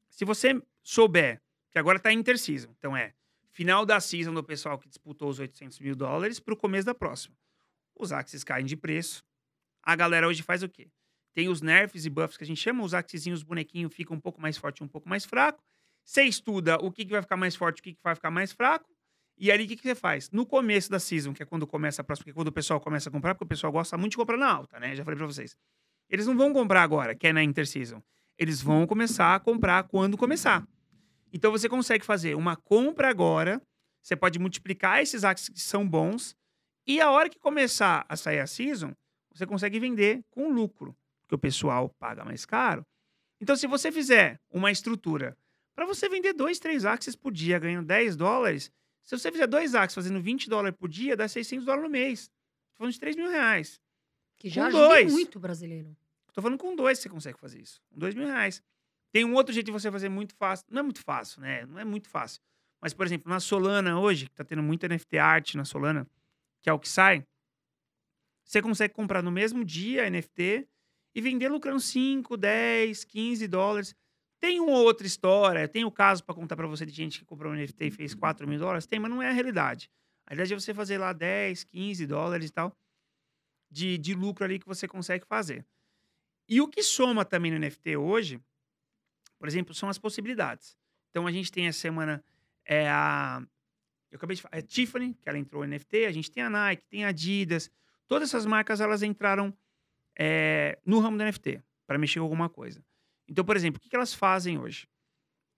Se você souber que agora tá interseason, então é final da season do pessoal que disputou os 800 mil dólares pro começo da próxima. Os axes caem de preço. A galera hoje faz o quê? Tem os nerfs e buffs que a gente chama, os axezinhos, os bonequinhos ficam um pouco mais forte e um pouco mais fraco. Você estuda o que, que vai ficar mais forte, o que, que vai ficar mais fraco. E aí, o que, que você faz? No começo da season, que é quando começa a próxima, que é quando o pessoal começa a comprar, porque o pessoal gosta muito de comprar na alta, né? Já falei pra vocês. Eles não vão comprar agora, que é na interseason. Eles vão começar a comprar quando começar. Então você consegue fazer uma compra agora, você pode multiplicar esses axes que são bons, e a hora que começar a sair a season, você consegue vender com lucro, porque o pessoal paga mais caro. Então, se você fizer uma estrutura para você vender dois, três axes por dia, ganhando 10 dólares, se você fizer dois axes fazendo 20 dólares por dia, dá 600 dólares no mês. Tô falando de 3 mil reais. Que já Com ajuda dois. muito brasileiro. Tô falando com dois você consegue fazer isso. Com dois mil reais. Tem um outro jeito de você fazer muito fácil. Não é muito fácil, né? Não é muito fácil. Mas, por exemplo, na Solana hoje, que tá tendo muita NFT arte na Solana, que é o que sai, você consegue comprar no mesmo dia NFT e vender lucrando 5, 10, 15 dólares. Tem uma ou outra história, tem o caso para contar para você de gente que comprou um NFT e fez 4 mil dólares? Tem, mas não é a realidade. A realidade é você fazer lá 10, 15 dólares e tal de, de lucro ali que você consegue fazer. E o que soma também no NFT hoje, por exemplo, são as possibilidades. Então a gente tem essa semana é a eu acabei de falar, é Tiffany, que ela entrou no NFT, a gente tem a Nike, tem a Adidas, todas essas marcas elas entraram é, no ramo do NFT para mexer com alguma coisa. Então, por exemplo, o que, elas fazem hoje?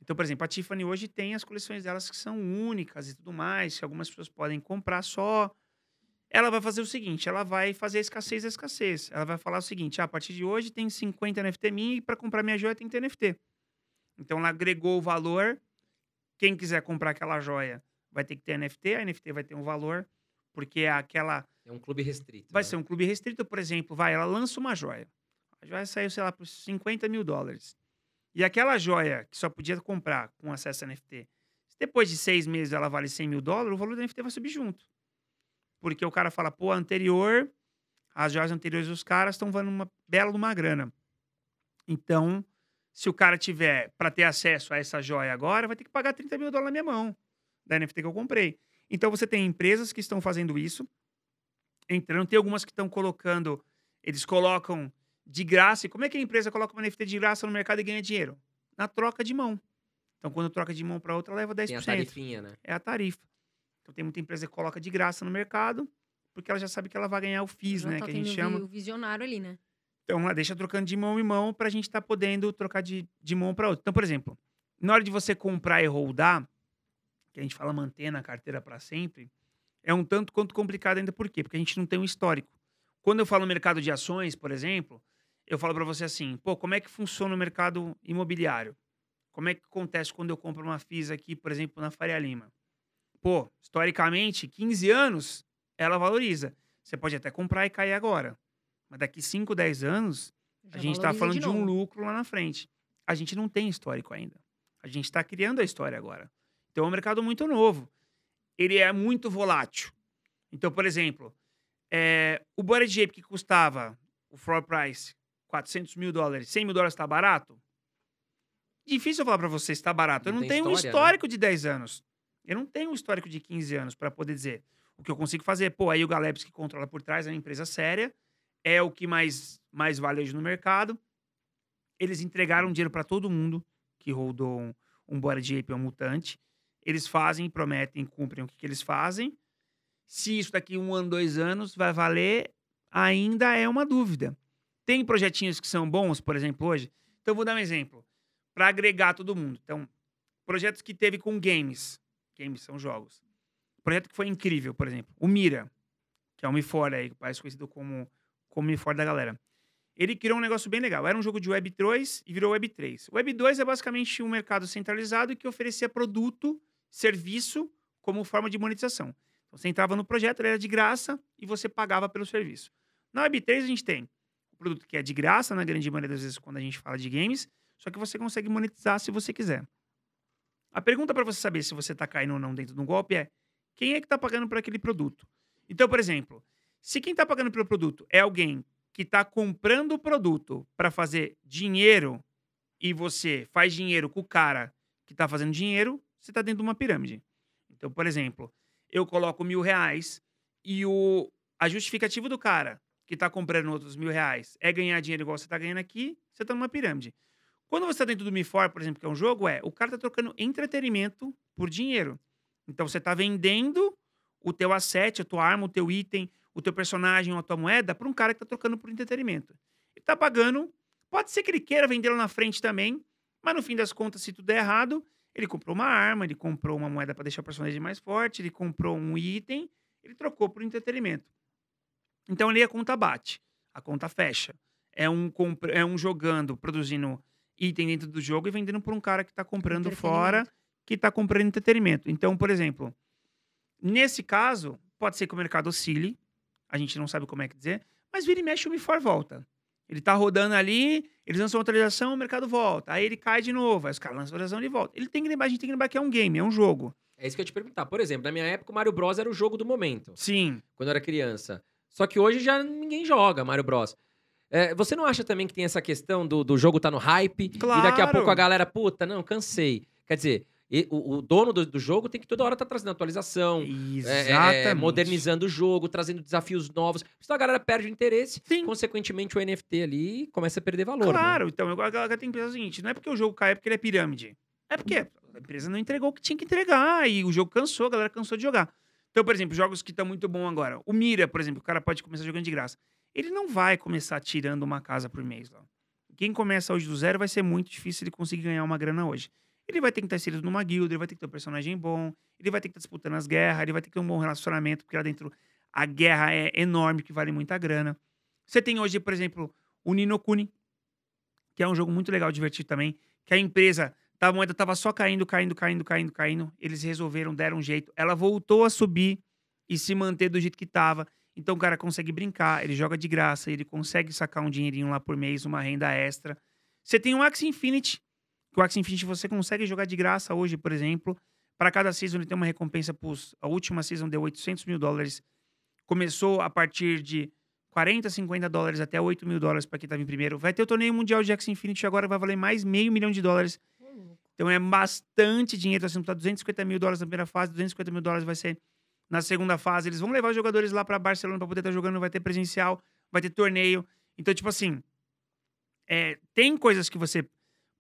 Então, por exemplo, a Tiffany hoje tem as coleções delas que são únicas e tudo mais, que algumas pessoas podem comprar só. Ela vai fazer o seguinte, ela vai fazer a escassez da escassez. Ela vai falar o seguinte, ah, a partir de hoje tem 50 NFT minha e para comprar minha joia tem que ter NFT. Então ela agregou o valor. Quem quiser comprar aquela joia vai ter que ter NFT, a NFT vai ter um valor, porque é aquela. É um clube restrito. Vai né? ser um clube restrito, por exemplo, vai, ela lança uma joia. A joia saiu, sei lá, por 50 mil dólares. E aquela joia que só podia comprar com acesso a NFT, se depois de seis meses ela vale 100 mil dólares, o valor da NFT vai subir junto. Porque o cara fala, pô, a anterior, as joias anteriores dos caras estão valendo uma bela uma grana. Então, se o cara tiver para ter acesso a essa joia agora, vai ter que pagar 30 mil dólares na minha mão, da NFT que eu comprei. Então, você tem empresas que estão fazendo isso, entrando, tem algumas que estão colocando, eles colocam de graça. E como é que a empresa coloca uma NFT de graça no mercado e ganha dinheiro? Na troca de mão. Então, quando troca de mão para outra, leva 10%. Tem a tarifinha, né? É a tarifa. Então, tem muita empresa que coloca de graça no mercado, porque ela já sabe que ela vai ganhar o FIIs, Já né? tá que a gente chama. O visionário ali, né? Então, ela deixa trocando de mão em mão para a gente estar podendo trocar de, de mão para outra. Então, por exemplo, na hora de você comprar e holdar, que a gente fala manter na carteira para sempre, é um tanto quanto complicado ainda. Por quê? Porque a gente não tem um histórico. Quando eu falo mercado de ações, por exemplo, eu falo para você assim, pô, como é que funciona o mercado imobiliário? Como é que acontece quando eu compro uma FIS aqui, por exemplo, na Faria Lima? Pô, historicamente, 15 anos, ela valoriza. Você pode até comprar e cair agora. Mas daqui 5, 10 anos, a Já gente está falando de, um novo. lucro lá na frente. A gente não tem histórico ainda. A gente está criando a história agora. Então é um mercado muito novo. Ele é muito volátil. Então, por exemplo, é, o Bored Ape que custava o floor price 400 mil dólares, 100 mil dólares está barato? Difícil eu falar para você se está barato. Não eu não tenho um história, né? histórico de 10 anos. Eu não tenho um histórico de 15 anos para poder dizer. O que eu consigo fazer, pô, aí o Galebs que controla por trás é uma empresa séria, é o que mais, mais vale hoje no mercado. Eles entregaram dinheiro para todo mundo que rodou um, um Bored Ape ou um mutante. Eles fazem, prometem, cumprem o que, que eles fazem. Se isso daqui um ano, dois anos vai valer, ainda é uma dúvida. Tem projetinhos que são bons, por exemplo, hoje. Então, eu vou dar um exemplo. Para agregar todo mundo. Então, projetos que teve com games. Games são jogos. Projeto que foi incrível, por exemplo. O Mira, que é o Mi4 aí, mais conhecido como, como Mi4 da galera. Ele criou um negócio bem legal. Era um jogo de Web 2 e virou Web 3. Web 2 é basicamente um mercado centralizado que oferecia produto, serviço, como forma de monetização. Então, você entrava no projeto, ele era de graça e você pagava pelo serviço. Na Web 3, a gente tem produto que é de graça, na grande maioria das vezes, quando a gente fala de games, só que você consegue monetizar se você quiser. A pergunta para você saber se você está caindo ou não dentro de um golpe é quem é que está pagando por aquele produto? Então, por exemplo, se quem está pagando pelo produto é alguém que está comprando o produto para fazer dinheiro e você faz dinheiro com o cara que está fazendo dinheiro, você está dentro de uma pirâmide. Então, por exemplo, eu coloco mil reais e o, a justificativa do cara que está comprando outros mil reais é ganhar dinheiro igual você está ganhando aqui, você está numa pirâmide. Quando você está dentro do Mi4, por exemplo, que é um jogo, é o cara está trocando entretenimento por dinheiro. Então você está vendendo o teu asset, a tua arma, o teu item, o teu personagem ou a tua moeda para um cara que está trocando por entretenimento. Ele está pagando. Pode ser que ele queira vendê-lo na frente também, mas no fim das contas, se tudo der errado, ele comprou uma arma, ele comprou uma moeda para deixar o personagem mais forte, ele comprou um item, ele trocou por entretenimento. Então ali a conta bate, a conta fecha. É um, é um jogando, produzindo item dentro do jogo e vendendo por um cara que está comprando fora, que está comprando entretenimento. Então, por exemplo, nesse caso, pode ser que o mercado oscile, a gente não sabe como é que dizer, mas vira e mexe o Mi4 volta. Ele tá rodando ali, eles lançam uma atualização, o mercado volta. Aí ele cai de novo, aí os caras lançam a atualização e volta. Ele tem que lembrar, a gente tem que lembrar que é um game, é um jogo. É isso que eu ia te perguntar. Por exemplo, na minha época, o Mario Bros era o jogo do momento, Sim. quando eu era criança. Só que hoje já ninguém joga Mario Bros. É, você não acha também que tem essa questão do, do jogo tá no hype? E daqui a Claro. pouco a galera, puta, não, cansei. Quer dizer, o, o dono do, do jogo tem que toda hora estar trazendo atualização, é, é, Exatamente. modernizando o jogo, trazendo desafios novos. Senão a galera perde o interesse, Sim. consequentemente o NFT ali começa a perder valor. né? Claro, então eu- a galera tem que pensar o seguinte: não é porque o jogo cai, é porque ele é pirâmide. É porque a empresa não entregou o que tinha que entregar e o jogo cansou, a galera cansou de jogar. Então, por exemplo, jogos que estão muito bons agora. O Mira, por exemplo, o cara pode começar jogando de graça. Ele não vai começar tirando uma casa por mês. Lá. Quem começa hoje do zero vai ser muito difícil ele conseguir ganhar uma grana hoje. Ele vai ter que estar inserido numa guilda, ele vai ter que ter um personagem bom, ele vai ter que estar disputando as guerras, ele vai ter que ter um bom relacionamento, porque lá dentro a guerra é enorme, que vale muita grana. Você tem hoje, por exemplo, o Nino Kuni, que é um jogo muito legal, divertido também, que a empresa A moeda tava só caindo, caindo, caindo, caindo, caindo. Eles resolveram, deram um jeito. Ela voltou a subir e se manter do jeito que tava. Então o cara consegue brincar, ele joga de graça, ele consegue sacar um dinheirinho lá por mês, uma renda extra. Você tem um Axie Infinity, que o Axie Infinity você consegue jogar de graça hoje, por exemplo. Para cada season ele tem uma recompensa, pros, a última season deu 800 mil dólares. Começou a partir de 40, 50 dólares até 8 mil dólares para quem estava em primeiro. Vai ter o torneio mundial de Axie Infinity agora, vai valer mais meio milhão de dólares. Então é bastante dinheiro. Assim, tá 250 mil dólares na primeira fase, 250 mil dólares vai ser na segunda fase. Eles vão levar os jogadores lá para Barcelona para poder estar tá jogando. Vai ter presencial, vai ter torneio. Então, tipo assim, é, tem coisas que você,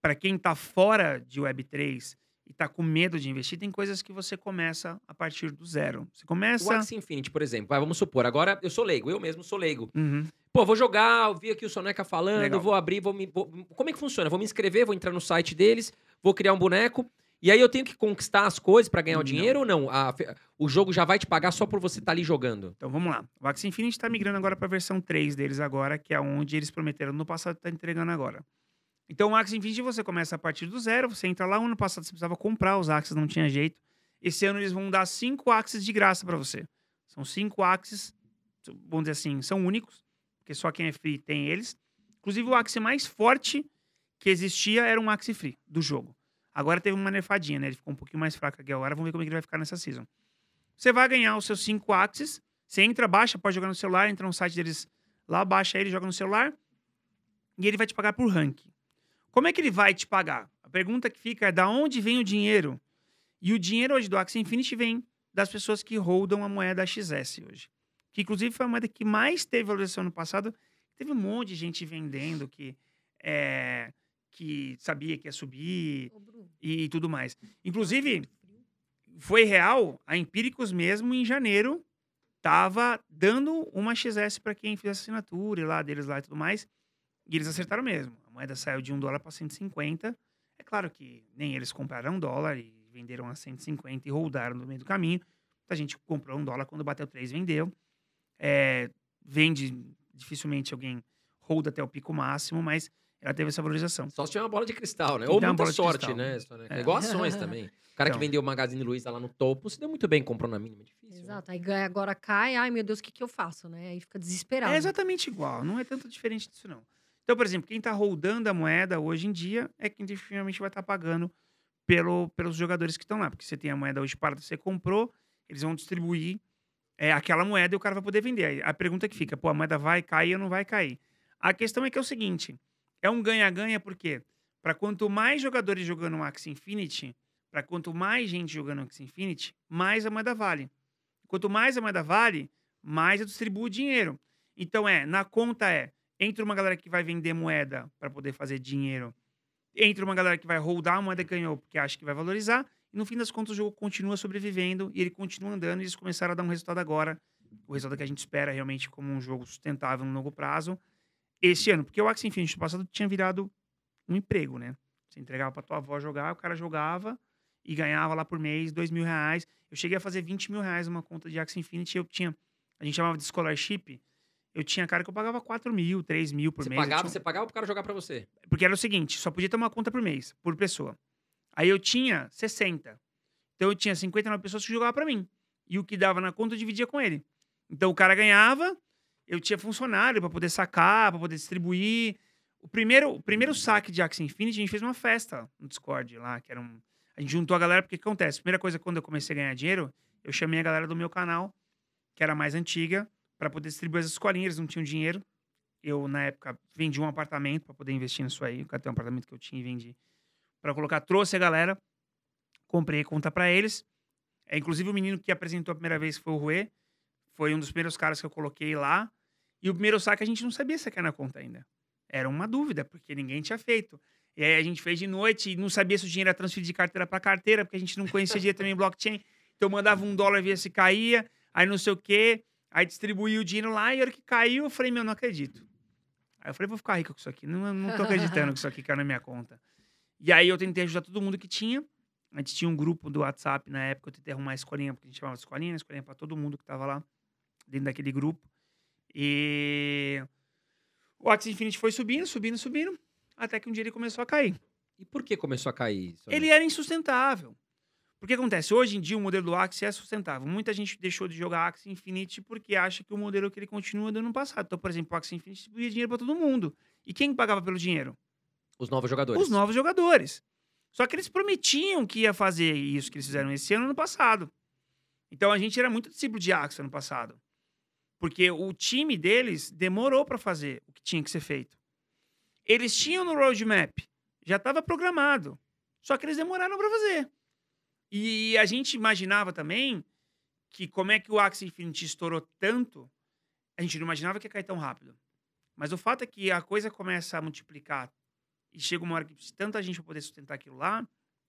para quem tá fora de Web3 e tá com medo de investir, tem coisas que você começa a partir do zero. Você começa. O Axie Infinity, por exemplo, vai, vamos supor, agora eu sou leigo, eu mesmo sou leigo. Uhum. Pô, vou jogar, eu vi aqui o Soneca falando, Legal. vou abrir, vou me. vou- Como é que funciona? Vou me inscrever, vou entrar no site deles, vou criar um boneco. E aí eu tenho que conquistar as coisas pra ganhar o Não. dinheiro ou não? A o jogo já vai te pagar só por você estar ali jogando. Então vamos lá. O Axie Infinity está migrando agora para a versão 3 deles agora, que é onde eles prometeram no passado tá entregando agora. Então o Axie Infinity você começa a partir do zero, você entra lá, ano passado você precisava comprar os Axes, não tinha jeito. Esse ano eles vão dar cinco Axes de graça para você. São cinco Axes, vamos dizer assim, são únicos, porque só quem é free tem eles. Inclusive o Axe mais forte que existia era um Axe free do jogo. Agora teve uma nerfadinha, né? Ele ficou um pouquinho mais fraco aqui agora. Vamos ver como é que ele vai ficar nessa season. Você vai ganhar os seus cinco Axes. Você entra, baixa, pode jogar no celular, entra no site deles lá, baixa ele, joga no celular. E ele vai te pagar por rank. Como é que ele vai te pagar? A pergunta que fica é da onde vem o dinheiro? E o dinheiro hoje do Axie Infinity vem das pessoas que holdam a moeda XS hoje. Que inclusive foi a moeda que mais teve valorização no passado. Teve um monte de gente vendendo que, é, que sabia que ia subir Bruno, e tudo mais. Inclusive, foi real, a Empíricos mesmo, em janeiro, tava dando uma XS para quem fez assinatura e lá deles lá e tudo mais. E eles acertaram mesmo. A moeda saiu de um dólar para 150. É claro que nem eles compraram um dólar e venderam a 150 e holdaram no meio do caminho. A gente comprou um dólar quando bateu 3, vendeu. É, vende, dificilmente alguém holda até o pico máximo, mas ela teve essa valorização. Só se tiver uma bola de cristal, né? Ou uma muita sorte, cristal. né? Soneca? É. Igual ações também. O cara Então. que vendeu o Magazine Luiza lá no topo se deu muito bem, comprou na mínima. É difícil. né? Exato. Aí ganha, agora cai, ai meu Deus, o que, que eu faço, né? Aí fica desesperado. É exatamente igual, não é tanto diferente disso, não. Então, por exemplo, quem está holdando a moeda hoje em dia é quem definitivamente vai estar pagando pelo, pelos jogadores que estão lá. Porque você tem a moeda hoje parada, você comprou, eles vão distribuir é, aquela moeda e o cara vai poder vender. Aí A pergunta que fica, pô, a moeda vai cair ou não vai cair? A questão é que é o seguinte, é um ganha-ganha porque para quanto mais jogadores jogando Axie Infinity, para quanto mais gente jogando Axie Infinity, mais a moeda vale. Quanto mais a moeda vale, mais eu distribuo dinheiro. Então é, na conta é, entra uma galera que vai vender moeda para poder fazer dinheiro, entra uma galera que vai holdar a moeda que ganhou porque acha que vai valorizar, e no fim das contas o jogo continua sobrevivendo e ele continua andando e eles começaram a dar um resultado agora, o resultado que a gente espera realmente como um jogo sustentável no longo prazo, esse ano. Porque o Axie Infinity no passado tinha virado um emprego, né? Você entregava pra tua avó jogar, o cara jogava e ganhava lá por mês dois mil reais. Eu cheguei a fazer 20 mil reais numa conta de Axie Infinity, eu tinha, a gente chamava de scholarship, eu tinha cara que eu pagava 4 mil, 3 mil por Você mês. pagava, tinha- você pagava pro cara jogar pra você. porque era o seguinte, só podia ter uma conta por mês, por pessoa. Aí eu tinha 60. Então eu tinha 59 pessoas que jogavam pra mim. E o que dava na conta eu dividia com ele. Então o cara ganhava, eu tinha funcionário pra poder sacar, pra poder distribuir. O primeiro, o primeiro saque de Axie Infinity, a gente fez uma festa no Discord lá, que era um... A gente juntou a galera, porque o que acontece? Primeira coisa, quando eu comecei a ganhar dinheiro, eu chamei a galera do meu canal, que era mais antiga, pra poder distribuir as escolinhas, eles não tinham dinheiro. Eu, na época, vendi um apartamento pra poder investir nisso aí. Eu um apartamento que eu tinha e vendi pra colocar. Trouxe a galera, comprei conta pra eles. É, inclusive, o menino que apresentou a primeira vez foi o Rue. Foi um dos primeiros caras que eu coloquei lá. E o primeiro saque a gente não sabia se ia cair na conta ainda. Era uma dúvida, porque ninguém tinha feito. E aí a gente fez de noite e não sabia se o dinheiro era transferido de carteira para carteira, porque a gente não conhecia direito também blockchain. Então mandava um dólar, via se caía, aí não sei o quê, aí distribuía o dinheiro lá, e a hora que caiu, eu falei, meu, não acredito. Aí eu falei, vou ficar rico com isso aqui. Não, não tô acreditando que isso aqui caiu na minha conta. E aí eu tentei ajudar todo mundo que tinha. A gente tinha um grupo do WhatsApp na época, eu tentei arrumar a escolinha, porque a gente chamava de escolinha, né? escolinha para todo mundo que tava lá, dentro daquele grupo. E o Axie Infinity foi subindo, subindo, subindo, até que um dia ele começou a cair. E por que começou a cair? Ele era insustentável. Porque acontece, hoje em dia o modelo do Axie é sustentável. Muita gente deixou de jogar Axie Infinity porque acha que o modelo que ele continua do ano passado. Então, por exemplo, o Axie Infinity distribuía dinheiro para todo mundo. E quem pagava pelo dinheiro? Os novos jogadores. Os novos jogadores. Só que eles prometiam que ia fazer isso que eles fizeram esse ano no passado. Então a gente era muito discípulo de Axie ano passado. Porque o time deles demorou para fazer o que tinha que ser feito. Eles tinham no roadmap, já estava programado. Só que eles demoraram para fazer. E a gente imaginava também que como é que o Axie Infinity estourou tanto, a gente não imaginava que ia cair tão rápido. Mas o fato é que a coisa começa a multiplicar e chega uma hora que precisa tanta gente para poder sustentar aquilo lá,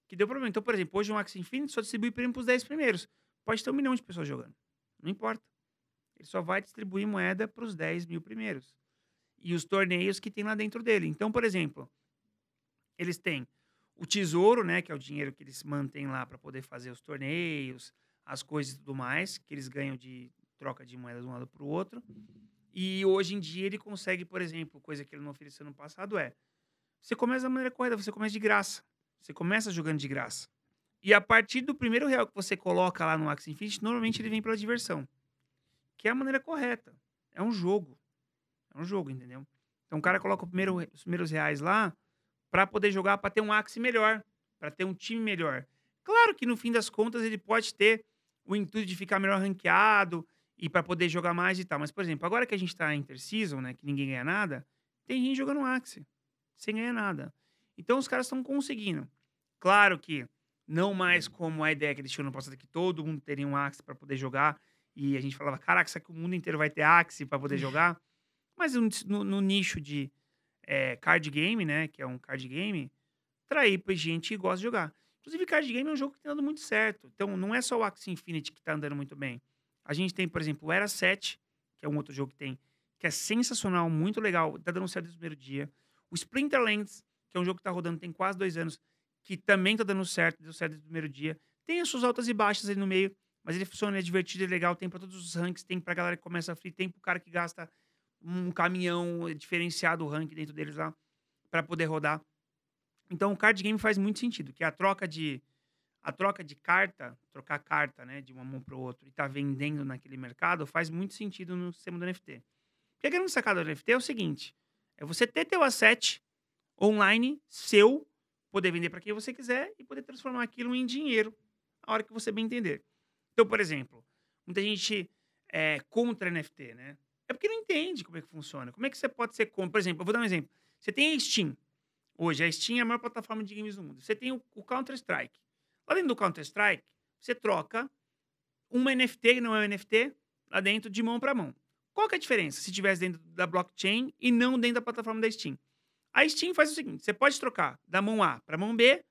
que deu problema. Então, por exemplo, hoje um Axie Infinity só distribui prêmio para os 10 primeiros. Pode ter um milhão de pessoas jogando. Não importa. Ele só vai distribuir moeda para os 10 mil primeiros. E os torneios que tem lá dentro dele. Então, por exemplo, eles têm o tesouro, né, que é o dinheiro que eles mantêm lá para poder fazer os torneios, as coisas e tudo mais, que eles ganham de troca de moedas de um lado para o outro. E hoje em dia ele consegue, por exemplo, coisa que ele não ofereceu no passado é: você começa da maneira correta, você começa de graça. Você começa jogando de graça. E a partir do primeiro real que você coloca lá no Axie Infinity, normalmente ele vem pela diversão. Que é a maneira correta. É um jogo. É um jogo, entendeu? Então o cara coloca primeiro, os primeiros reais lá para poder jogar, para ter um Axie melhor, para ter um time melhor. Claro que no fim das contas ele pode ter o intuito de ficar melhor ranqueado e para poder jogar mais e tal. Mas, por exemplo, agora que a gente está interseason, né, que ninguém ganha nada, tem gente jogando Axie sem ganhar nada. Então os caras estão conseguindo. Claro que não mais como a ideia que eles tinham no passado, que todo mundo teria um Axie para poder jogar. E a gente falava, caraca, será que o mundo inteiro vai ter Axie para poder jogar? Mas no, no nicho de é, card game, né? Que é um card game, trair pra gente que gosta de jogar. Inclusive, card game é um jogo que tem dando muito certo. Então, não é só o Axie Infinity que tá andando muito bem. A gente tem, por exemplo, o Era 7, que é um outro jogo que tem, que é sensacional, muito legal, tá dando certo desde o primeiro dia. O Splinterlands, que é um jogo que tá rodando tem quase dois anos, que também tá dando certo, deu certo desde o primeiro dia. Tem as suas altas e baixas aí no meio, mas ele funciona, é divertido, é legal, tem para todos os ranks, tem pra galera que começa a free, tem pro cara que gasta um caminhão diferenciado, o rank dentro deles lá, para poder rodar. Então o card game faz muito sentido, que a troca de a troca de carta, trocar carta, né, de uma mão para o outro e tá vendendo naquele mercado faz muito sentido no sistema do NFT. Porque a grande sacada do NFT é o seguinte, é você ter teu asset online seu, poder vender para quem você quiser e poder transformar aquilo em dinheiro a hora que você bem entender. Então, por exemplo, muita gente é contra NFT, né? É porque não entende como é que funciona. Como é que você pode ser contra? Por exemplo, eu vou dar um exemplo. Você tem a Steam. Hoje, a Steam é a maior plataforma de games do mundo. Você tem o, o Counter-Strike. Lá dentro do Counter-Strike, você troca uma NFT, que não é um NFT, lá dentro de mão para mão. Qual que é a diferença se tivesse dentro da blockchain e não dentro da plataforma da Steam? A Steam faz o seguinte: você pode trocar da mão A para mão B,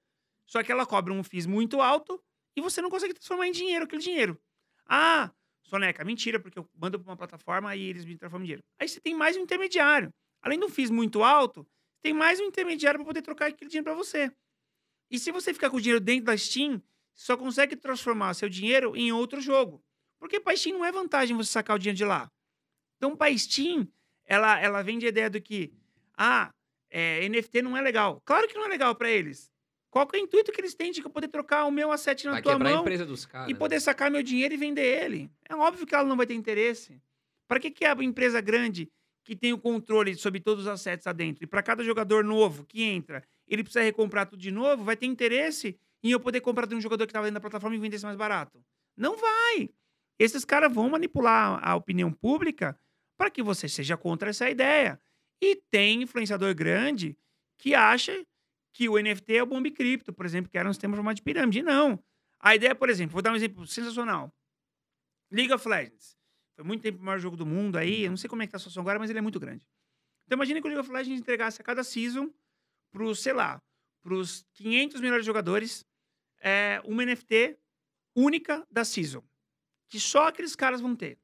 só que ela cobra um FIIs muito alto e você não consegue transformar em dinheiro aquele dinheiro. Ah, Soneca, mentira, porque eu mando para uma plataforma e eles me transformam em dinheiro. Aí você tem mais um intermediário. Além do FIIs muito alto, tem mais um intermediário para poder trocar aquele dinheiro para você. E se você ficar com o dinheiro dentro da Steam, só consegue transformar seu dinheiro em outro jogo. Porque para Steam não é vantagem você sacar o dinheiro de lá. Então, para Steam, ela, ela vende a ideia do que, ah, é, NFT não é legal. Claro que não é legal para eles. Qual é o intuito que eles têm de poder trocar o meu asset na Vai tua mão e né? poder sacar meu dinheiro e vender ele? É óbvio que ela não vai ter interesse. Para que, que a empresa grande que tem o controle sobre todos os assets lá dentro e para cada jogador novo que entra, ele precisa recomprar tudo de novo, vai ter interesse em eu poder comprar de um jogador que estava dentro da plataforma e vender mais barato? Não vai. Esses caras vão manipular a opinião pública para que você seja contra essa ideia. E tem influenciador grande que acha que o NFT é o bombe cripto, por exemplo, que era um sistema formado de pirâmide. Não. A ideia, por exemplo, vou dar um exemplo sensacional. League of Legends. Foi muito tempo o maior jogo do mundo aí. Eu não sei como é que tá a situação agora, mas ele é muito grande. Então imagine que o League of Legends entregasse a cada season pros, sei lá, pros 500 melhores jogadores é, uma NFT única da season. Que só aqueles caras vão ter.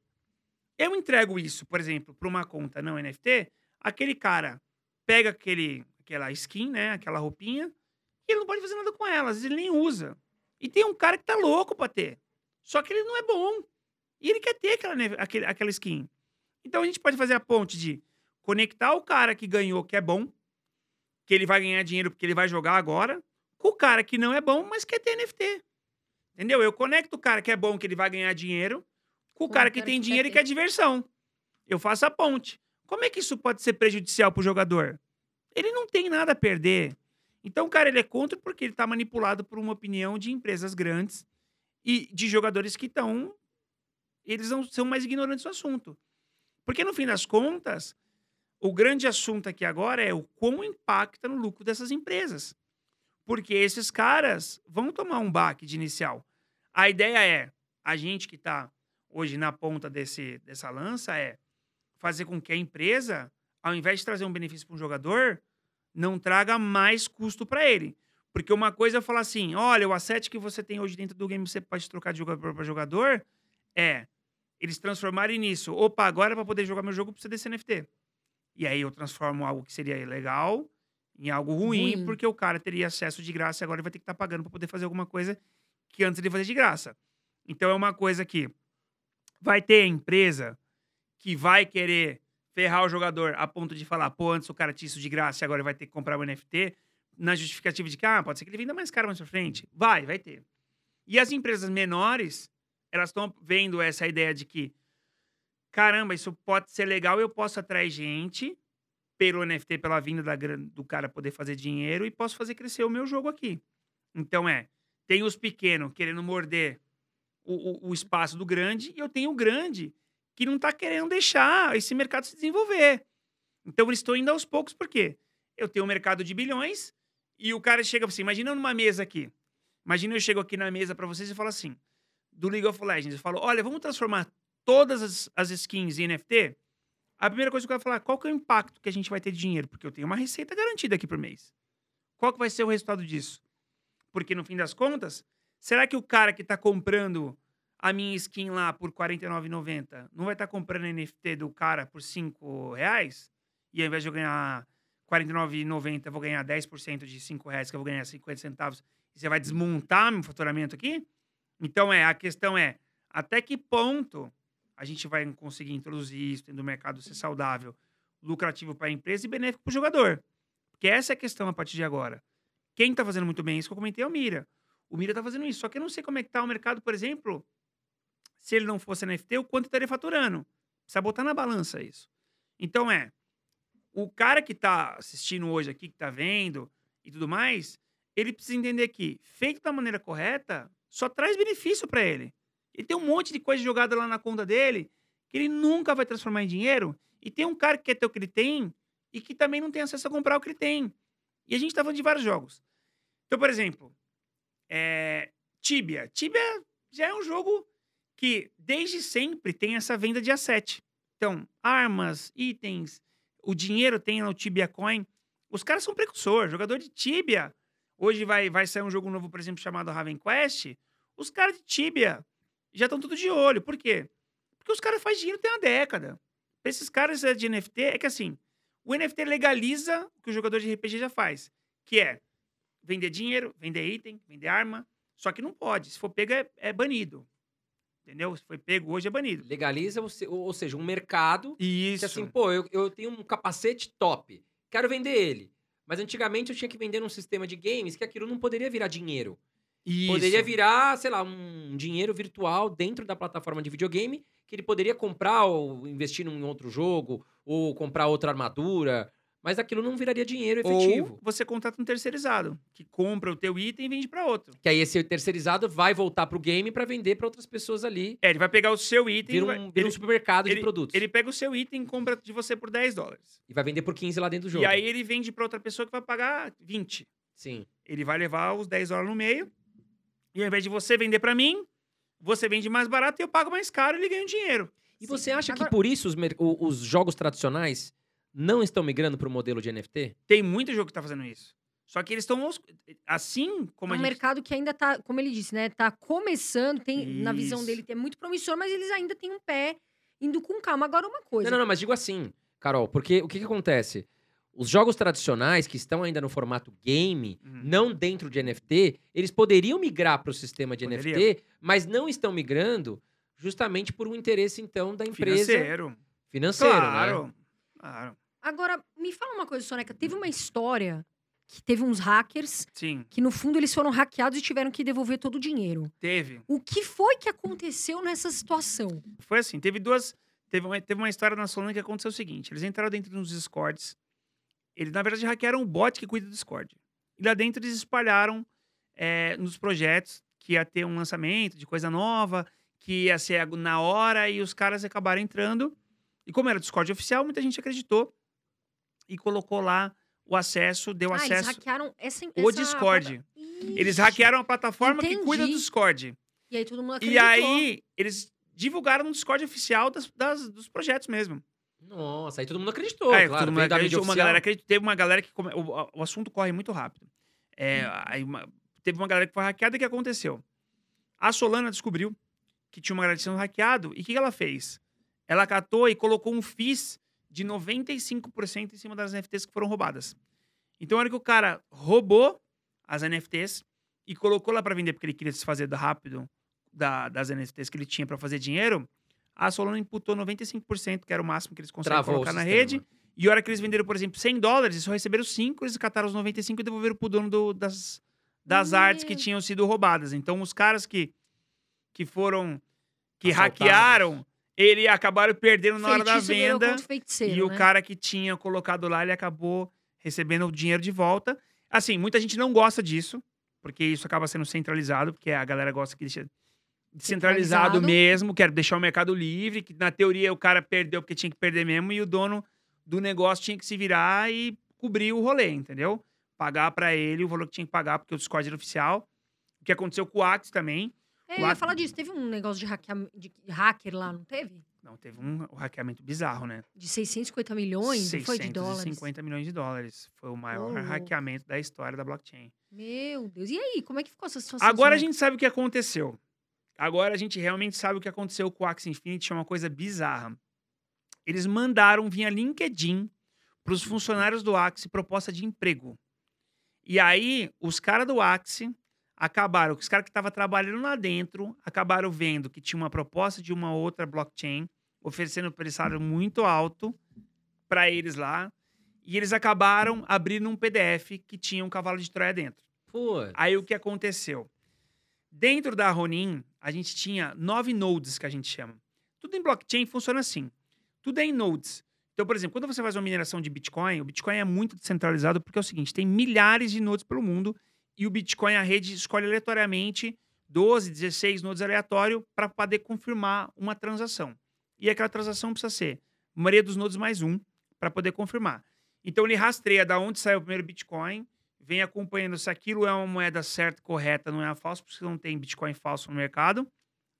Eu entrego isso, por exemplo, para uma conta não NFT, aquele cara pega aquele, aquela skin, né, aquela roupinha, e ele não pode fazer nada com ela, às vezes ele nem usa. E tem um cara que tá louco pra ter. Só que ele não é bom. E ele quer ter aquela, aquele- aquela skin. Então a gente pode fazer a ponte de conectar o cara que ganhou, que é bom, que ele vai ganhar dinheiro porque ele vai jogar agora, com o cara que não é bom, mas quer ter NFT. Entendeu? Eu conecto o cara que é bom, que ele vai ganhar dinheiro, com o cara que tem dinheiro e quer diversão. Eu faço a ponte. Como é que isso pode ser prejudicial pro jogador? Ele não tem nada a perder. Então, cara, ele é contra porque ele tá manipulado por uma opinião de empresas grandes e de jogadores que estão. Eles não são mais ignorantes do assunto. Porque, no fim das contas, o grande assunto aqui agora é o quão impacta no lucro dessas empresas. Porque esses caras vão tomar um baque de inicial. A ideia é, a gente que está hoje na ponta desse, dessa lança, é fazer com que a empresa, ao invés de trazer um benefício para um jogador, não traga mais custo para ele. Porque uma coisa é falar assim: olha, o asset que você tem hoje dentro do game, você pode trocar de jogador para jogador, é eles transformarem nisso. Opa, agora para poder jogar meu jogo precisa desse NFT. E aí eu transformo algo que seria legal em algo ruim, Ruim. porque o cara teria acesso de graça e agora ele vai ter que estar pagando para poder fazer alguma coisa que antes ele fazia de graça. Então é uma coisa que vai ter empresa que vai querer ferrar o jogador a ponto de falar, pô, antes o cara tinha isso de graça e agora vai ter que comprar o NFT, na justificativa de que, ah, pode ser que ele venda mais caro mais pra frente. Vai, vai ter. E as empresas menores, elas estão vendo essa ideia de que, caramba, isso pode ser legal, eu posso atrair gente pelo NFT, pela vinda da do cara poder fazer dinheiro e posso fazer crescer o meu jogo aqui. Então é, tem os pequenos querendo morder o, o- o espaço do grande e eu tenho o grande que não está querendo deixar esse mercado se desenvolver. Então eles estão indo aos poucos, por quê? Eu tenho um mercado de bilhões e o cara chega assim, imagina numa mesa aqui. Imagina eu chego aqui na mesa para vocês e falo assim, do League of Legends, eu falo, olha, vamos transformar todas as, as skins em NFT? A primeira coisa que eu quero falar, qual que é o impacto que a gente vai ter de dinheiro? Porque eu tenho uma receita garantida aqui por mês. Qual que vai ser o resultado disso? Porque no fim das contas, será que o cara que está comprando a minha skin lá por R$ 49,90 não vai estar comprando NFT do cara por 5 reais? E ao invés de eu ganhar R$ 49,90, eu vou ganhar 10% de 5 reais, que eu vou ganhar 50 centavos. E você vai desmontar meu faturamento aqui? Então, é, a questão é, até que ponto a gente vai conseguir introduzir isso dentro do mercado ser saudável, lucrativo para a empresa e benéfico para o jogador? Porque essa é a questão a partir de agora. Quem está fazendo muito bem isso que eu comentei é o Mira. O Mira está fazendo isso. Só que eu não sei como é que tá o mercado, por exemplo, se ele não fosse NFT, o quanto estaria faturando. Precisa botar na balança isso. Então é, o cara que está assistindo hoje aqui, que está vendo e tudo mais, ele precisa entender que, feito da maneira correta, só traz benefício para ele. Ele tem um monte de coisa jogada lá na conta dele que ele nunca vai transformar em dinheiro. E tem um cara que quer ter o que ele tem e que também não tem acesso a comprar o que ele tem. E a gente tá falando de vários jogos. Então, por exemplo, é, Tibia. Tibia já é um jogo que desde sempre tem essa venda de asset. Então, armas, itens, o dinheiro tem no Tibia Coin. Os caras são precursor. Jogador de Tibia. Hoje vai, vai sair um jogo novo, por exemplo, chamado Raven Quest. Os caras de Tibia já estão tudo de olho. Por quê? Porque os caras fazem dinheiro tem uma década. Pra esses caras é, de NFT, é que assim, o NFT legaliza o que o jogador de RPG já faz, que é vender dinheiro, vender item, vender arma. Só que não pode. Se for pego, é, é banido. Entendeu? Se foi pego hoje, é banido. Legaliza, ou se- ou seja, um mercado que Isso. assim, pô, eu, eu tenho um capacete top, quero vender ele. Mas antigamente eu tinha que vender num sistema de games que aquilo não poderia virar dinheiro. Isso. Poderia virar, sei lá, um dinheiro virtual dentro da plataforma de videogame que ele poderia comprar ou investir num outro jogo ou comprar outra armadura, mas aquilo não viraria dinheiro efetivo. Ou você contrata um terceirizado, que compra o teu item e vende para outro. Que aí esse terceirizado vai voltar pro game pra vender pra outras pessoas ali. É, ele vai pegar o seu item, Vira vai- um, vira um ele, supermercado ele- de produtos. ele pega o seu item e compra de você por 10 dólares. E vai vender por 15 lá dentro do jogo. E aí ele vende para outra pessoa que vai pagar 20. Sim. Ele vai levar os 10 dólares no meio. E ao invés de você vender para mim, você vende mais barato e eu pago mais caro e ele ganha um dinheiro. E você acha Agora- que por isso os, os jogos tradicionais não estão migrando pro modelo de NFT? Tem muito jogo que tá fazendo isso. Só que eles estão assim como é a um gente mercado que ainda tá, como ele disse, né? Tá começando, tem, na visão Isso. dele, é muito promissor, mas eles ainda têm um pé indo com calma. Agora, uma coisa. Não, não, não, mas digo assim, Carol, porque o que, que acontece? Os jogos tradicionais que estão ainda no formato game, Hum. não dentro de NFT, eles poderiam migrar para o sistema de Poderiam. NFT, mas não estão migrando justamente por um interesse, então, da empresa financeiro. financeiro, né? Claro. Agora, me fala uma coisa, Soneca. Teve uma história que teve uns hackers Sim, que, no fundo, eles foram hackeados e tiveram que devolver todo o dinheiro. teve. O que foi que aconteceu nessa situação? Foi assim, teve duas. Teve uma, teve uma história na Solana que aconteceu o seguinte: eles entraram dentro dos Discords. Eles, na verdade, hackearam o bot que cuida do Discord. E lá dentro eles espalharam é, nos projetos que ia ter um lançamento de coisa nova, que ia ser na hora, e os caras acabaram entrando. E como era Discord oficial, muita gente acreditou e colocou lá o acesso, deu ah, eles acesso. hackearam essa, O essa Discord. plata- Eles hackearam a plataforma que Entendi. cuida do Discord. E aí todo mundo E acreditou. aí, eles divulgaram no Discord oficial das- das- dos projetos mesmo. Nossa, aí todo mundo acreditou, É, claro. todo mundo acreditou, uma galera acreditou. Teve uma galera que. come- O, o assunto corre muito rápido. É, aí uma- teve uma galera que foi hackeada e o que aconteceu? A Solana descobriu que tinha uma galera sendo hackeado e o que que ela fez? Ela catou e colocou um FIS de 95% em cima das NFTs que foram roubadas. Então, na hora que o cara roubou as NFTs e colocou lá para vender porque ele queria se fazer rápido da- das NFTs que ele tinha para fazer dinheiro, a Solana imputou 95%, que era o máximo que eles conseguem Travou colocar na rede. E a hora que eles venderam, por exemplo, 100 dólares, eles só receberam 5, eles cataram os 95 e devolveram pro dono do- das, das artes que tinham sido roubadas. Então, os caras que, que foram, que Assaltados. hackearam, ele acabaram perdendo na hora da Feitiço virou venda. contra feiticeiro, E o né? cara que tinha colocado lá, ele acabou recebendo o dinheiro de volta. Assim, muita gente não gosta disso, porque isso acaba sendo centralizado, porque a galera gosta que deixa descentralizado Centralizado. mesmo, quer deixar o mercado livre, que na teoria o cara perdeu porque tinha que perder mesmo, e o dono do negócio tinha que se virar e cobrir o rolê, entendeu? Pagar pra ele o valor que tinha que pagar, porque o Discord era oficial. O que aconteceu com o Axie também. É, eu ia falar disso. Teve um negócio de, hackea- de hacker lá, não teve? Não, teve um hackeamento bizarro, né? De 650 milhões, não foi de dólares? 650 milhões de dólares. Foi o maior louco. hackeamento da história da blockchain. Meu Deus. E aí, como é que ficou essa situação? Agora a gente sabe o que aconteceu. Agora a gente realmente sabe o que aconteceu com o Axie Infinity, é uma coisa bizarra. Eles mandaram via LinkedIn para os funcionários do Axie proposta de emprego. E aí, os caras do Axie acabaram, os caras que estavam trabalhando lá dentro, acabaram vendo que tinha uma proposta de uma outra blockchain, oferecendo um salário muito alto para eles lá, e eles acabaram abrindo um PDF que tinha um cavalo de Troia dentro. Pô, Aí o que aconteceu? Dentro da Ronin, a gente tinha nove nodes que a gente chama. Tudo em blockchain funciona assim. Tudo é em nodes. Então, por exemplo, quando você faz uma mineração de Bitcoin, o Bitcoin é muito descentralizado porque é o seguinte: tem milhares de nodes pelo mundo e o Bitcoin, a rede, escolhe aleatoriamente 12, 16 nodes aleatórios para poder confirmar uma transação. E aquela transação precisa ser a maioria dos nodes mais um para poder confirmar. Então ele rastreia da onde saiu o primeiro Bitcoin, vem acompanhando se aquilo é uma moeda certa, correta, não é uma falsa, porque não tem Bitcoin falso no mercado.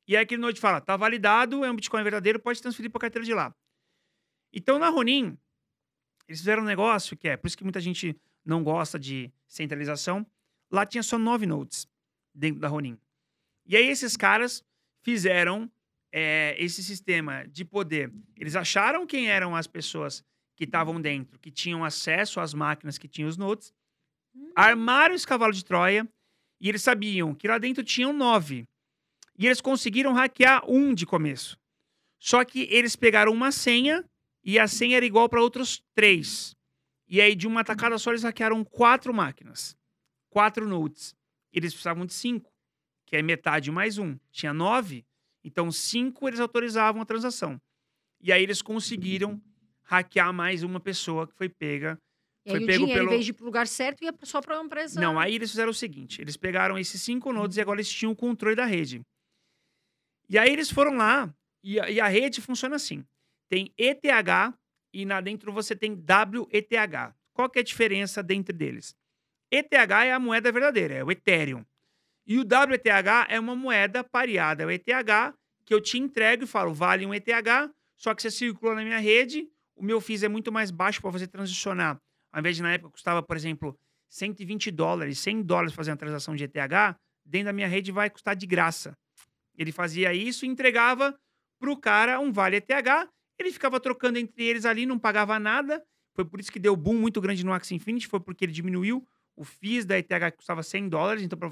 E aí aquele node fala, tá validado, é um Bitcoin verdadeiro, pode transferir para a carteira de lá. Então na Ronin, eles fizeram um negócio que é, por isso que muita gente não gosta de centralização. Lá tinha só nove nodes dentro da Ronin. E aí esses caras fizeram é, esse sistema de poder. Eles acharam quem eram as pessoas que estavam dentro, que tinham acesso às máquinas que tinham os nodes, armaram esse cavalo de Troia e eles sabiam que lá dentro tinham nove. E eles conseguiram hackear um de começo. Só que eles pegaram uma senha e a senha era igual para outros três. E aí, de uma tacada só, eles hackearam quatro máquinas. Quatro nodes. Eles precisavam de cinco, que é metade mais um. Tinha nove, então cinco eles autorizavam a transação. E aí eles conseguiram hackear mais uma pessoa que foi pega E foi aí o pego dinheiro, pelo- em vez de ir pro lugar certo, ia só pra uma empresa. Não, aí eles fizeram o seguinte: eles pegaram esses cinco nodes e agora eles tinham o controle da rede. E aí eles foram lá, e a, e a rede funciona assim: tem ETH e lá dentro você tem WETH. Qual que é a diferença dentre deles? ETH é a moeda verdadeira, é o Ethereum. E o WETH é uma moeda pareada ao ETH que eu te entrego e falo, vale um ETH, só que você circula na minha rede, o meu FIIs é muito mais baixo para você transicionar. Ao invés de na época custava, por exemplo, 120 dólares, 100 dólares fazer uma transação de ETH, dentro da minha rede vai custar de graça. Ele fazia isso e entregava para o cara um vale ETH, ele ficava trocando entre eles ali, não pagava nada. Foi por isso que deu boom muito grande no Axie Infinity, foi porque ele diminuiu o FIIs da ETH custava 100 dólares, então pra,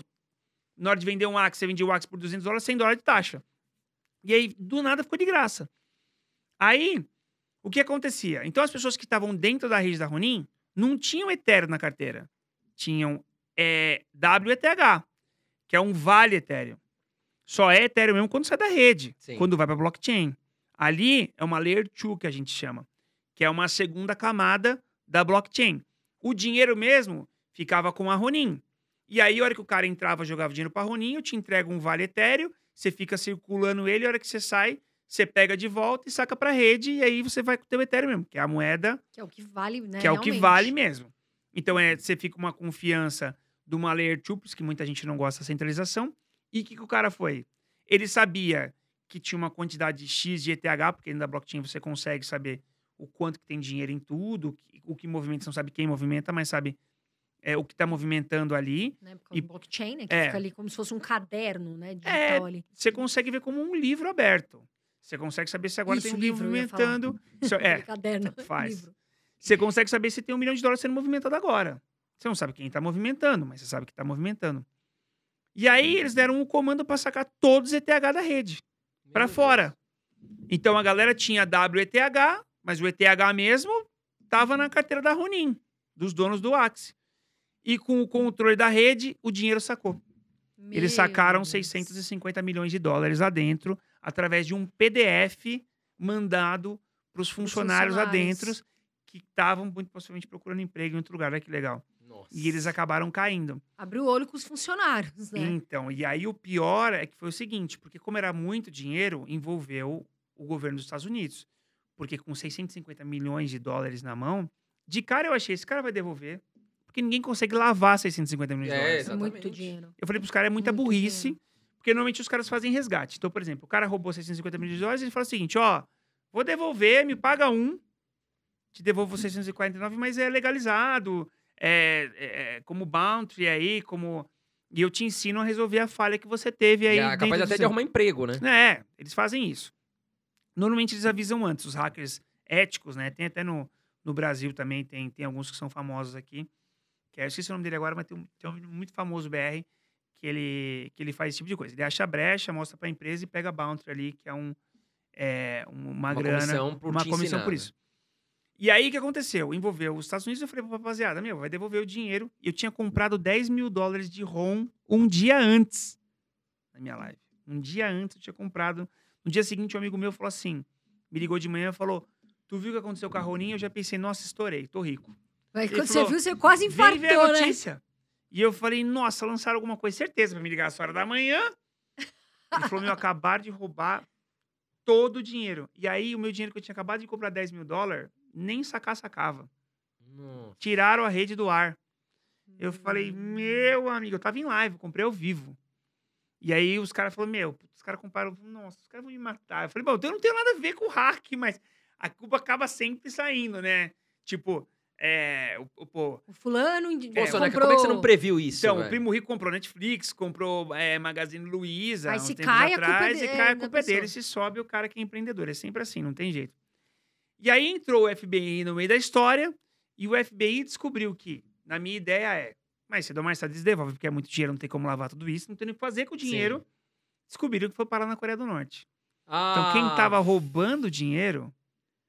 na hora de vender um Axie, você vendia o Axie por 200 dólares, 100 dólares de taxa. E aí, do nada, ficou de graça. Aí, o que acontecia? Então, as pessoas que estavam dentro da rede da Ronin não tinham Ethereum na carteira. tinham é, WETH, que é um vale Ethereum. Só é Ethereum mesmo quando sai da rede, Sim. quando vai para blockchain. Ali é uma layer 2 que a gente chama, que é uma segunda camada da blockchain. O dinheiro mesmo ficava com a Ronin. E aí, a hora que o cara entrava, jogava dinheiro para Ronin, eu te entrego um vale Ethereum, você fica circulando ele, a hora que você sai, você pega de volta e saca para rede, e aí você vai com o teu Ethereum mesmo, que é a moeda Que é o que vale, né? que é o que realmente. vale mesmo. Então, é, você fica com uma confiança de uma layer 2, por isso que muita gente não gosta da centralização. E o que, que o cara foi? Ele sabia que tinha uma quantidade X de ETH, porque dentro da blockchain você consegue saber o quanto que tem dinheiro em tudo, o que, o que movimenta, você não sabe quem movimenta, mas sabe é, o que está movimentando ali. Né? E- do blockchain, né? Que é. fica ali como se fosse um caderno, né? Digital ali. Você consegue ver como um livro aberto. Você consegue saber se agora Isso, tem um livro, movimentando. Isso- é, caderno. faz. livro. Você consegue saber se tem um milhão de dólares sendo movimentado agora. Você não sabe quem está movimentando, mas você sabe que está movimentando. E aí eles deram um comando para sacar todos os ETH da rede para fora. Então a galera tinha WETH, mas o ETH mesmo estava na carteira da Ronin, dos donos do Axie. E com o controle da rede, o dinheiro sacou. Eles Meu sacaram Deus. 650 milhões de dólares lá dentro, através de um PDF mandado para os funcionários lá dentro, que estavam muito possivelmente procurando emprego em outro lugar. Olha que legal. Nossa. E eles acabaram caindo. Abriu o olho com os funcionários, né? Então, e aí o pior é que foi o seguinte, porque como era muito dinheiro, envolveu o governo dos Estados Unidos. Porque com 650 milhões de dólares na mão, de cara eu achei, esse cara vai devolver, porque ninguém consegue lavar 650 milhões de É, dólares. É muito exatamente. dinheiro. Eu falei pros caras, é muita Muito burrice, dinheiro. porque normalmente os caras fazem resgate. Então, por exemplo, o cara roubou 650 milhões de dólares, ele fala o seguinte, ó, vou devolver, me paga um, te devolvo 649, mas é legalizado, é, é- é como bounty aí, como... E eu te ensino a resolver a falha que você teve aí E é capaz até de arrumar emprego, né? É, eles fazem isso. Normalmente eles avisam antes, os hackers éticos, né? Tem até no, no Brasil também, tem, tem alguns que são famosos aqui. Que é, eu esqueci o nome dele agora, mas tem um, tem um muito famoso BR que ele, que ele faz esse tipo de coisa. Ele acha a brecha, mostra pra empresa e pega bounty ali, que é, um, é um- uma, Uma grana, comissão por uma comissão ensinar, por né? isso. E aí o que aconteceu? Envolveu os Estados Unidos, eu falei pra rapaziada, meu, vai devolver o dinheiro. Eu tinha comprado 10 mil dólares de ROM um dia antes na minha live. Um dia antes eu tinha comprado. No dia seguinte, um amigo meu falou assim: me ligou de manhã e falou: Tu viu o que aconteceu com a Roninha? Eu já pensei, nossa, estourei, tô rico. Ele quando você falou, viu, você quase Vem ver a infartou, né? notícia. E eu falei, nossa, lançaram alguma coisa, certeza, pra me ligar às horas da manhã. Ele falou, meu, acabaram de roubar todo o dinheiro. E aí, o meu dinheiro que eu tinha acabado de comprar 10 mil dólares, nem sacar sacava. Nossa. Tiraram a rede do ar. Eu Hum. falei, meu amigo, eu tava em live, eu comprei ao vivo. E aí os caras falaram, meu, os caras compraram, nossa, os caras vão me matar. Eu falei, bom, eu não tenho nada a ver com o hack, mas a culpa acaba sempre saindo, né? Tipo, é, o, o, pô, O fulano indi- Pô, É, Soneca, comprou... como é que você não previu isso, então, o? Primo Rico comprou Netflix, comprou é, Magazine Luiza, Aí se cai, a culpa é atrás, de- e é cai a culpa é dele, pessoa. se sobe o cara que é empreendedor. É sempre assim, não tem jeito. E aí entrou o FBI no meio da história, e o FBI descobriu que, na minha ideia é, mas cedo ou mais tarde eles devolvem, porque é muito dinheiro, não tem como lavar tudo isso, não tem nem o que fazer com o Sim. dinheiro. Descobriram que foi parar na Coreia do Norte. Ah, Então, quem tava roubando o dinheiro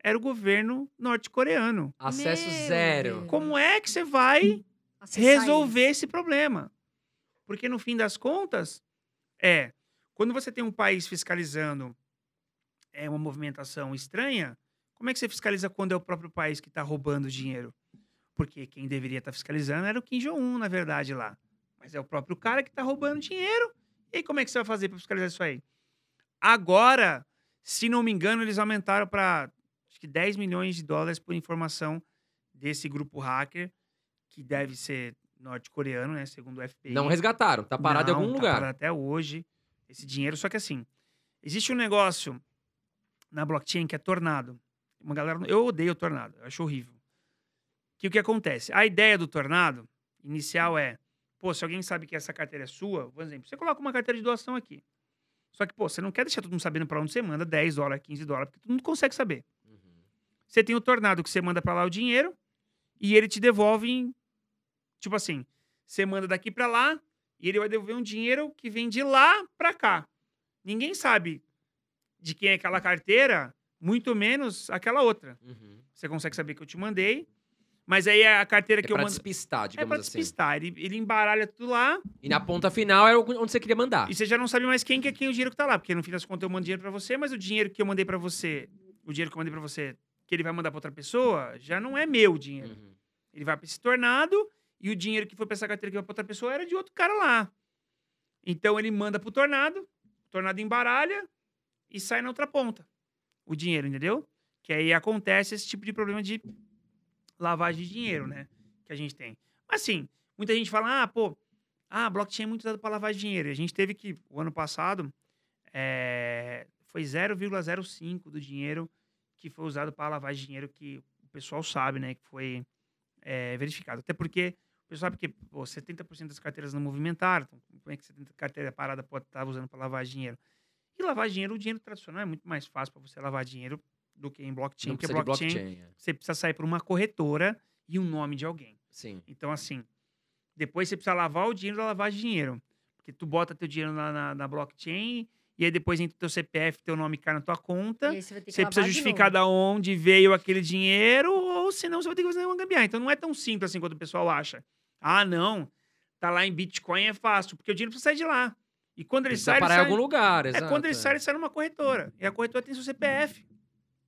era o governo norte-coreano. Acesso Meu zero. Deus. Como é que você vai Acessar resolver eles. esse problema. Porque no fim das contas, é, quando você tem um país fiscalizando é uma movimentação estranha, como é que você fiscaliza quando é o próprio país que está roubando dinheiro? Porque quem deveria estar fiscalizando era o Kim Jong-un, na verdade, lá. Mas é o próprio cara que está roubando dinheiro. E aí, como é que você vai fazer para fiscalizar isso aí? Agora, se não me engano, eles aumentaram para acho que 10 milhões de dólares por informação desse grupo hacker, que deve ser norte-coreano, né? Segundo o FBI. Não resgataram, tá parado em Não, algum tá lugar. parado até hoje esse dinheiro. Só que assim, existe um negócio na blockchain que é tornado. Uma galera, eu odeio o tornado, eu acho horrível. Que o que acontece? A ideia do tornado inicial é, pô, se alguém sabe que essa carteira é sua, por exemplo, você coloca uma carteira de doação aqui. Só que, pô, você não quer deixar todo mundo sabendo para onde você manda 10 dólares, 15 dólares, porque todo mundo consegue saber. Você tem o tornado que você manda para lá o dinheiro e ele te devolve em, tipo assim, você manda daqui para lá e ele vai devolver um dinheiro que vem de lá para cá. Ninguém sabe de quem é aquela carteira, muito menos aquela outra. Uhum. Você consegue saber que eu te mandei, Mas aí a carteira É que eu pra mando. despistar, É digamos pra assim. despistar. Ele, ele embaralha tudo lá E na ponta final é onde você queria mandar. e você já não sabe mais quem que é quem o dinheiro que tá lá. Porque no fim das contas eu mando dinheiro pra você, mas o dinheiro que eu mandei pra você, o dinheiro que eu mandei pra você, que ele vai mandar pra outra pessoa, já não é meu dinheiro. Uhum. Ele vai pra esse tornado e o dinheiro que foi pra essa carteira que vai pra outra pessoa era de outro cara lá. Então ele manda pro tornado, o tornado embaralha e sai na outra ponta. O dinheiro, entendeu? Que aí acontece esse tipo de problema de lavagem de dinheiro, né? Que a gente tem. Mas assim, muita gente fala, ah, pô, ah, blockchain é muito usado para lavar dinheiro. E a gente teve que, o ano passado, é, foi 0,05 do dinheiro que foi usado para lavar dinheiro que o pessoal sabe, né? Que foi é, verificado. Até porque o pessoal sabe que pô, 70% das carteiras não movimentaram. Então, como é que 70% carteira parada pode estar usando para lavar dinheiro? E lavar dinheiro, o dinheiro tradicional é muito mais fácil para você lavar dinheiro do que em blockchain. Porque blockchain, blockchain. é. você precisa sair por uma corretora e um nome de alguém. Sim. Então, assim, depois você precisa lavar o dinheiro da lavagem de dinheiro. Porque tu bota teu dinheiro na, na, na blockchain e aí depois entra o teu CPF, teu nome cai na tua conta. E aí você vai ter que Você precisa justificar da onde veio aquele dinheiro, ou senão você vai ter que fazer uma gambiarra. Então não é tão simples assim quanto o pessoal acha. Ah, não. Tá lá em Bitcoin é fácil, porque o dinheiro precisa sair de lá. E quando ele Precisa sai, ele parar em sai... algum lugar, É exato. quando ele é. sai, ele sai numa corretora. E a corretora tem seu CPF.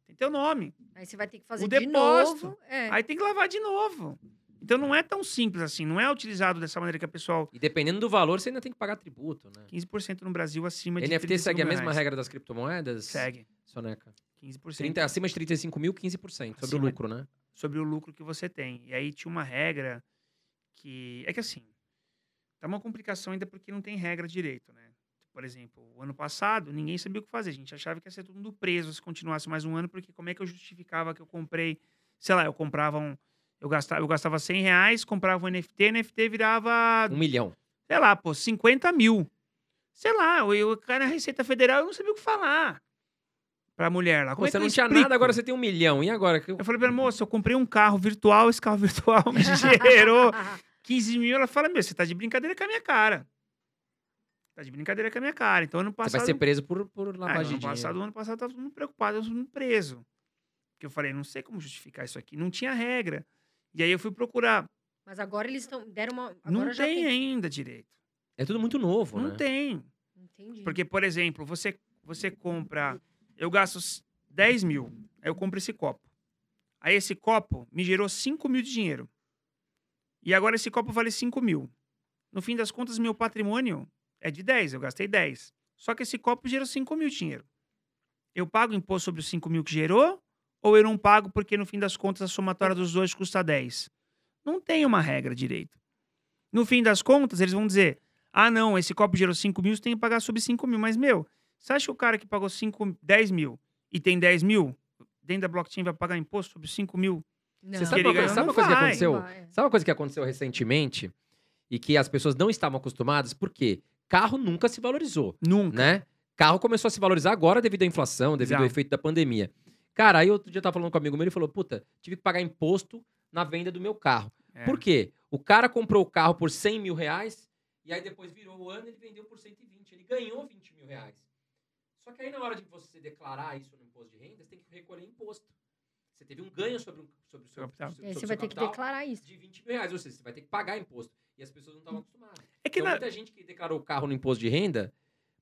Tem teu nome. Aí você vai ter que fazer O de depósito. novo. É. Aí tem que lavar de novo. Então não é tão simples assim. Não é utilizado dessa maneira que a pessoal... E dependendo do valor, você ainda tem que pagar tributo, né? 15% no Brasil acima de NFT 35 segue a mesma reais. regra das criptomoedas? Segue. Soneca. 15%. 30, acima de 35 mil, 15% sobre o Acima- lucro, né? sobre o lucro que você tem. E aí tinha uma regra que. É que assim, tá uma complicação ainda porque não tem regra direito, né? Por exemplo, o ano passado, ninguém sabia o que fazer. A gente achava que ia ser todo mundo preso se continuasse mais um ano, porque como é que eu justificava que eu comprei, sei lá, eu comprava um. Eu gastava, eu gastava 100 reais, comprava um NFT, NFT virava, Um milhão. sei lá, pô, 50 mil. Sei lá, eu, eu cara na Receita Federal, eu não sabia o que falar pra mulher lá. Como é você eu não tinha explico? nada, agora você tem um milhão. E agora? Eu falei pra ela, moça, eu comprei um carro virtual, esse carro virtual me gerou 15 mil. Ela fala, meu, você tá de brincadeira com a minha cara. Tá de brincadeira com a minha cara. Então, ano Você passado... vai ser preso por, por Ah, lavagem de ano dinheiro. passado, o ano passado, eu tava todo mundo preocupado, eu mundo preso. Porque eu falei, não sei como justificar isso aqui. Não tinha regra. E aí eu fui procurar. Mas agora eles estão deram uma. Agora não já tem, tem. ainda direito. É tudo muito novo, não né? tem. Entendi. Porque, por exemplo, você, você compra. Eu gasto s- 10 mil. Aí eu compro esse copo. Aí esse copo me gerou 5 mil de dinheiro. E agora esse copo vale 5 mil. No fim das contas, meu patrimônio é de 10. Eu gastei 10. Só que esse copo gerou 5 mil de dinheiro. Eu pago imposto sobre os 5 mil que gerou? Ou eu não pago porque, no fim das contas, a somatória dos dois custa 10? Não tem uma regra direito. No fim das contas, eles vão dizer: ah, não, esse copo gerou 5 mil, você tem que pagar sobre 5 mil. Mas, meu, você acha que o cara que pagou 5, 10 mil e tem 10 mil, dentro da blockchain vai pagar imposto sobre 5 mil? Não. Você sabe uma, sabe uma coisa que aconteceu? Vai. Sabe uma coisa que aconteceu recentemente e que as pessoas não estavam acostumadas? Por quê? Carro nunca se valorizou, Nunca. né? Carro começou a se valorizar agora devido à inflação, devido ao Exato. efeito da pandemia. Cara, aí outro dia eu tava falando com um amigo meu, ele falou, puta, tive que pagar imposto na venda do meu carro. É. Por quê? O cara comprou o carro por 100 mil reais e aí depois virou o ano e ele vendeu por 120. Ele ganhou 20 mil reais. Só que aí na hora de você declarar isso no imposto de renda, você tem que recolher imposto. Você teve um ganho sobre, o- sobre o seu, capital. sobre E aí o você seu vai ter que declarar isso. de 20 mil reais. Ou seja, você vai ter que pagar imposto. E as pessoas não estavam acostumadas. É que Então, na- muita gente que declarou o carro no imposto de renda,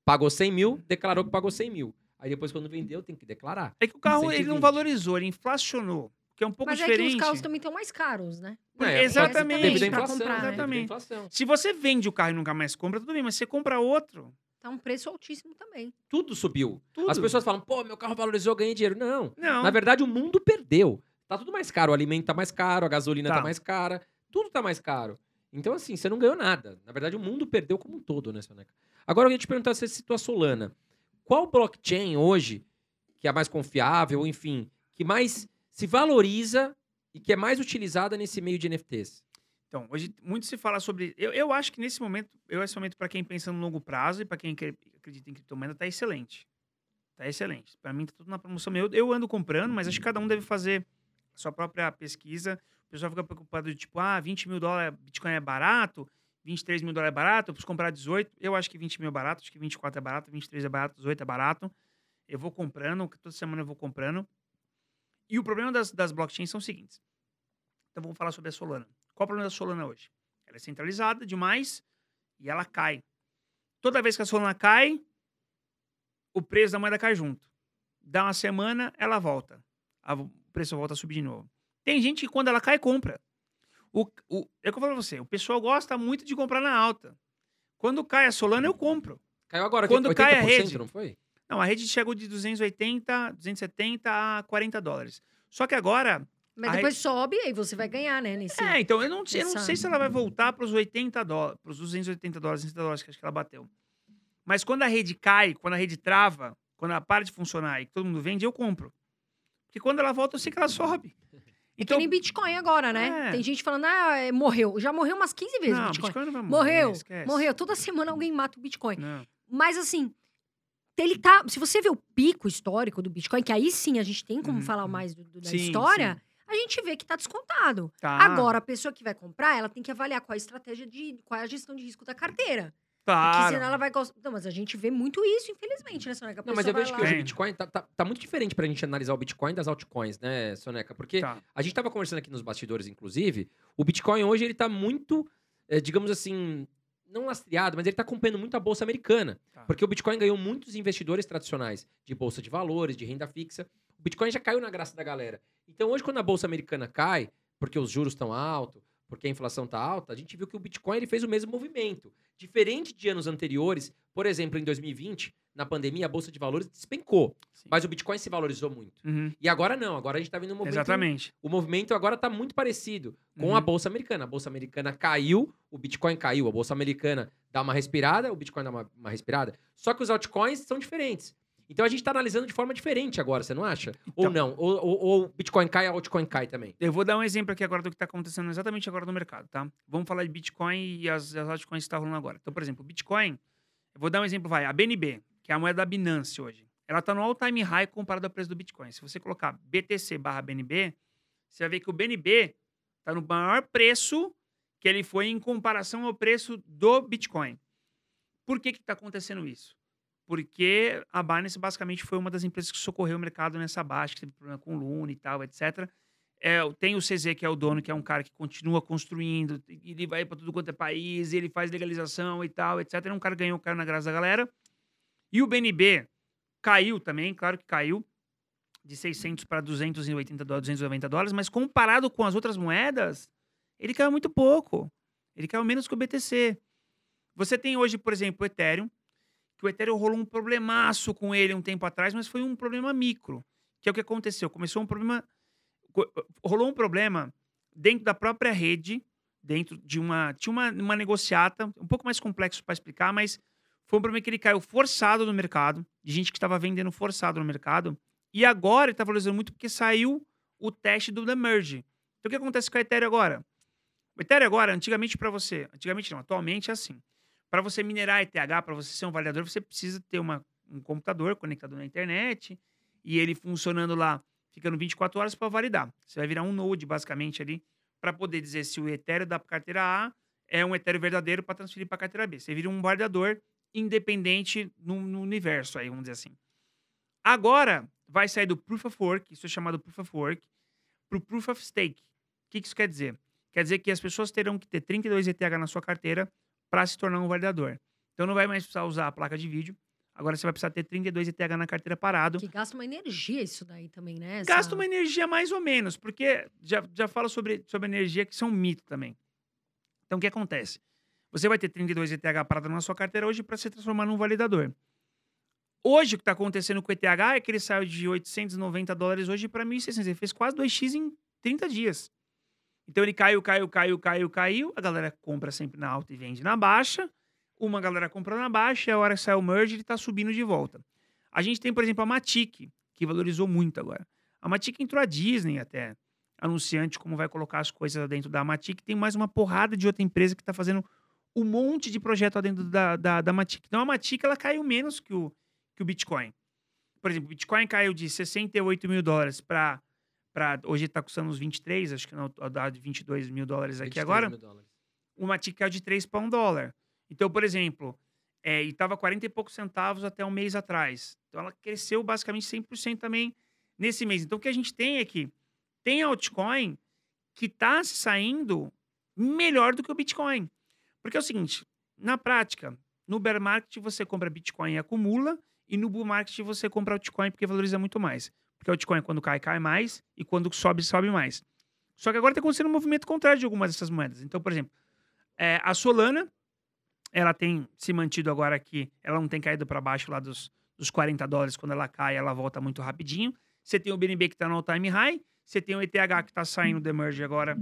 pagou 100 mil, declarou que pagou 100 mil. Aí depois, quando vendeu, tem que declarar. é que o carro ele 120. não valorizou, ele inflacionou. Que é um pouco Mas diferente. é que os carros também estão mais caros, né? É, exatamente. Devido à inflação. comprar, né? à Exatamente. inflação. Se você vende o carro e nunca mais compra, tudo bem, mas você compra outro. Tá um preço altíssimo também. Tudo subiu. Tudo. As pessoas falam, pô, meu carro valorizou, ganhei dinheiro. Não. Não. Na verdade, o mundo perdeu. Tá tudo mais caro. O alimento tá mais caro, a gasolina tá, Tá. mais cara. Tudo tá mais caro. Então, assim, você não ganhou nada. Na verdade, o mundo perdeu como um todo, né, Soneca? Agora, eu ia te perguntar se você citou a Solana. Qual blockchain hoje, que é mais confiável, enfim, que mais se valoriza e que é mais utilizada nesse meio de NFTs? Então, hoje muito se fala sobre. Eu, eu acho que nesse momento, eu esse momento, para quem pensa no longo prazo e para quem cre- acredita em criptomoeda, tá excelente. Tá excelente. Para mim, tá tudo na promoção. Eu, eu ando comprando, mas acho que cada um deve fazer a sua própria pesquisa. O pessoal fica preocupado de tipo, ah, 20 mil dólares Bitcoin é barato, 23 mil dólares é barato, eu preciso comprar 18. Eu acho que 20 mil é barato, acho que 24 é barato, 23 é barato, 18 é barato. Eu vou comprando, toda semana eu vou comprando. E o problema das, das blockchains são os seguintes. Então vamos falar sobre a Solana. Qual o problema da Solana hoje? Ela é centralizada demais e ela cai. Toda vez que a Solana cai, o preço da moeda cai junto. Dá uma semana, ela volta. O preço volta a subir de novo. Tem gente que quando ela cai, compra. O, o, é o que eu falo pra você, o pessoal gosta muito de comprar na alta. Quando cai a Solana, eu compro. Caiu agora, Quando 80%, cai a rede. não foi? Não, a rede chegou de 280, 270 a 40 dólares. Só que agora. Mas depois sobe e aí você vai ganhar, né? Nesse... É, então eu não, sei- eu não sei se ela vai voltar para os 80 dólares, para os 280 dólares, 200 dólares que acho que ela bateu. Mas quando a rede cai, quando a rede trava, quando ela para de funcionar e todo mundo vende, eu compro. Porque quando ela volta, eu sei que ela sobe. É Então, que nem Bitcoin agora, né? É. Tem gente falando, ah, é, morreu. Já morreu umas 15 vezes não, Bitcoin. Bitcoin não vai morrer, Morreu, esquece. morreu. Toda semana alguém mata o Bitcoin. Não. Mas assim, ele tá. Se você vê o pico histórico do Bitcoin, que aí sim a gente tem como Uhum, falar mais do- do- da Sim, história, sim. a gente vê que tá descontado. Tá, Agora, a pessoa que vai comprar, ela tem que avaliar qual é a estratégia de. qual é a gestão de risco da carteira. Porque claro. senão ela vai gostar. Não, mas a gente vê muito isso, infelizmente, né, Soneca? Não, mas eu vejo que vai hoje lá- o Bitcoin tá, tá, tá muito diferente pra gente analisar o Bitcoin das altcoins, né, Soneca? Porque Tá. a gente tava conversando aqui nos bastidores, inclusive, o Bitcoin hoje ele tá muito, eh, digamos assim, não lastreado, mas ele tá acompanhando muito a bolsa americana. Tá. Porque o Bitcoin ganhou muitos investidores tradicionais de bolsa de valores, de renda fixa. O Bitcoin já caiu na graça da galera. Então hoje, quando a bolsa americana cai, porque os juros estão altos, porque a inflação está alta, a gente viu que o Bitcoin ele fez o mesmo movimento. Diferente de anos anteriores, por exemplo, em 2020, na pandemia, a bolsa de valores despencou. Sim. Mas o Bitcoin se valorizou muito. Uhum, E agora não, agora a gente tá vendo um movimento. Exatamente. O movimento agora tá muito parecido com Uhum. a Bolsa Americana. A Bolsa Americana caiu, o Bitcoin caiu. A Bolsa Americana dá uma respirada, o Bitcoin dá uma, uma respirada. Só que os altcoins são diferentes. Então a gente tá analisando de forma diferente agora, você não acha? ou Então. não? Ou, ou, ou o Bitcoin cai, a altcoin cai também. Eu vou dar um exemplo aqui agora do que está acontecendo exatamente agora no mercado, tá? Vamos falar de Bitcoin e as, as altcoins que estão rolando agora. Então, por exemplo, Bitcoin, eu vou dar um exemplo, vai, a BNB, que é a moeda da Binance hoje, ela está no all-time high comparado ao preço do Bitcoin. Se você colocar BTC barra BNB, você vai ver que o BNB está no maior preço que ele foi em comparação ao preço do Bitcoin. Por que que está acontecendo isso? Porque a Binance basicamente foi uma das empresas que socorreu o mercado nessa baixa, que teve problema com Luna e tal, etc. É, tem o CZ, que é o dono, que é um cara que continua construindo, ele vai para tudo quanto é país, ele faz legalização e tal, etc. É um cara que ganhou, caiu na graça da galera. E o BNB caiu também, claro que caiu, de 600 para 280 dólares, 290 dólares, mas comparado com as outras moedas, ele caiu muito pouco. Ele caiu menos que o BTC. Você tem hoje, por exemplo, o Ethereum, que o Ethereum rolou um problemaço com ele um tempo atrás, mas foi um problema micro. Que é o que aconteceu. Começou um problema. Rolou um problema dentro da própria rede, dentro de uma. Tinha uma, uma negociata, um pouco mais complexo para explicar, mas foi um problema que ele caiu forçado no mercado, de gente que estava vendendo forçado no mercado. E agora ele está valorizando muito porque saiu o teste do The Merge. Então o que acontece com o Ethereum agora? O Ethereum agora, antigamente para você, antigamente não, atualmente é assim. Para você minerar ETH, para você ser um validador, você precisa ter uma, um computador conectado na internet e ele funcionando lá, ficando 24 horas para validar. Você vai virar um node, basicamente, ali, para poder dizer se o Ethereum da carteira A é um Ethereum verdadeiro para transferir para a carteira B. Você vira um validador independente no, no universo, aí, vamos dizer assim. Agora, vai sair do Proof of Work, isso é chamado Proof of Work, para o Proof of Stake. O que que isso quer dizer? Quer dizer que as pessoas terão que ter 32 ETH na sua carteira para se tornar um validador. Então não vai mais precisar usar a placa de vídeo. Agora você vai precisar ter 32 ETH na carteira parado. Que gasta uma energia isso daí também, né? Essa- Gasta uma energia mais ou menos, porque já, já fala sobre, sobre energia que são um mito também. Então o que acontece? Você vai ter 32 ETH parado na sua carteira hoje para se transformar num validador. Hoje o que está acontecendo com o ETH é que ele saiu de 890 dólares hoje para 1.600. Ele fez quase 2x em 30 dias. Então ele caiu, caiu, caiu, caiu, caiu. A galera compra sempre na alta e vende na baixa. Uma galera compra na baixa e a hora que sai o merge ele está subindo de volta. A gente tem, por exemplo, a Matic, que valorizou muito agora. A Matic entrou a Disney até, anunciante como vai colocar as coisas dentro da Matic. Tem mais uma porrada de outra empresa que está fazendo um monte de projeto dentro da, da, da Matic. Então a Matic ela caiu menos que o, que o Bitcoin. Por exemplo, o Bitcoin caiu de 68 mil dólares para. Hoje está custando uns 23, acho que não, dá de 22 mil dólares aqui 23 agora mil dólares. o Matic caiu de 3 para 1 dólar. Então, por exemplo, é, e estava 40 e poucos centavos até um mês atrás. Então, ela cresceu basicamente 100% também nesse mês. Então, o que a gente tem é que tem altcoin que está saindo melhor do que o Bitcoin. Porque é o seguinte, na prática, no bear market você compra Bitcoin e acumula, e no bull market você compra altcoin porque valoriza muito mais. Porque o altcoin quando cai, cai mais, e quando sobe, sobe mais. Só que agora está acontecendo um movimento contrário de algumas dessas moedas. Então, por exemplo, é, a Solana, ela tem se mantido agora aqui, ela não tem caído para baixo lá dos, dos 40 dólares. Quando ela cai, ela volta muito rapidinho. Você tem o BNB que está no all-time high, você tem o ETH que está saindo do merge agora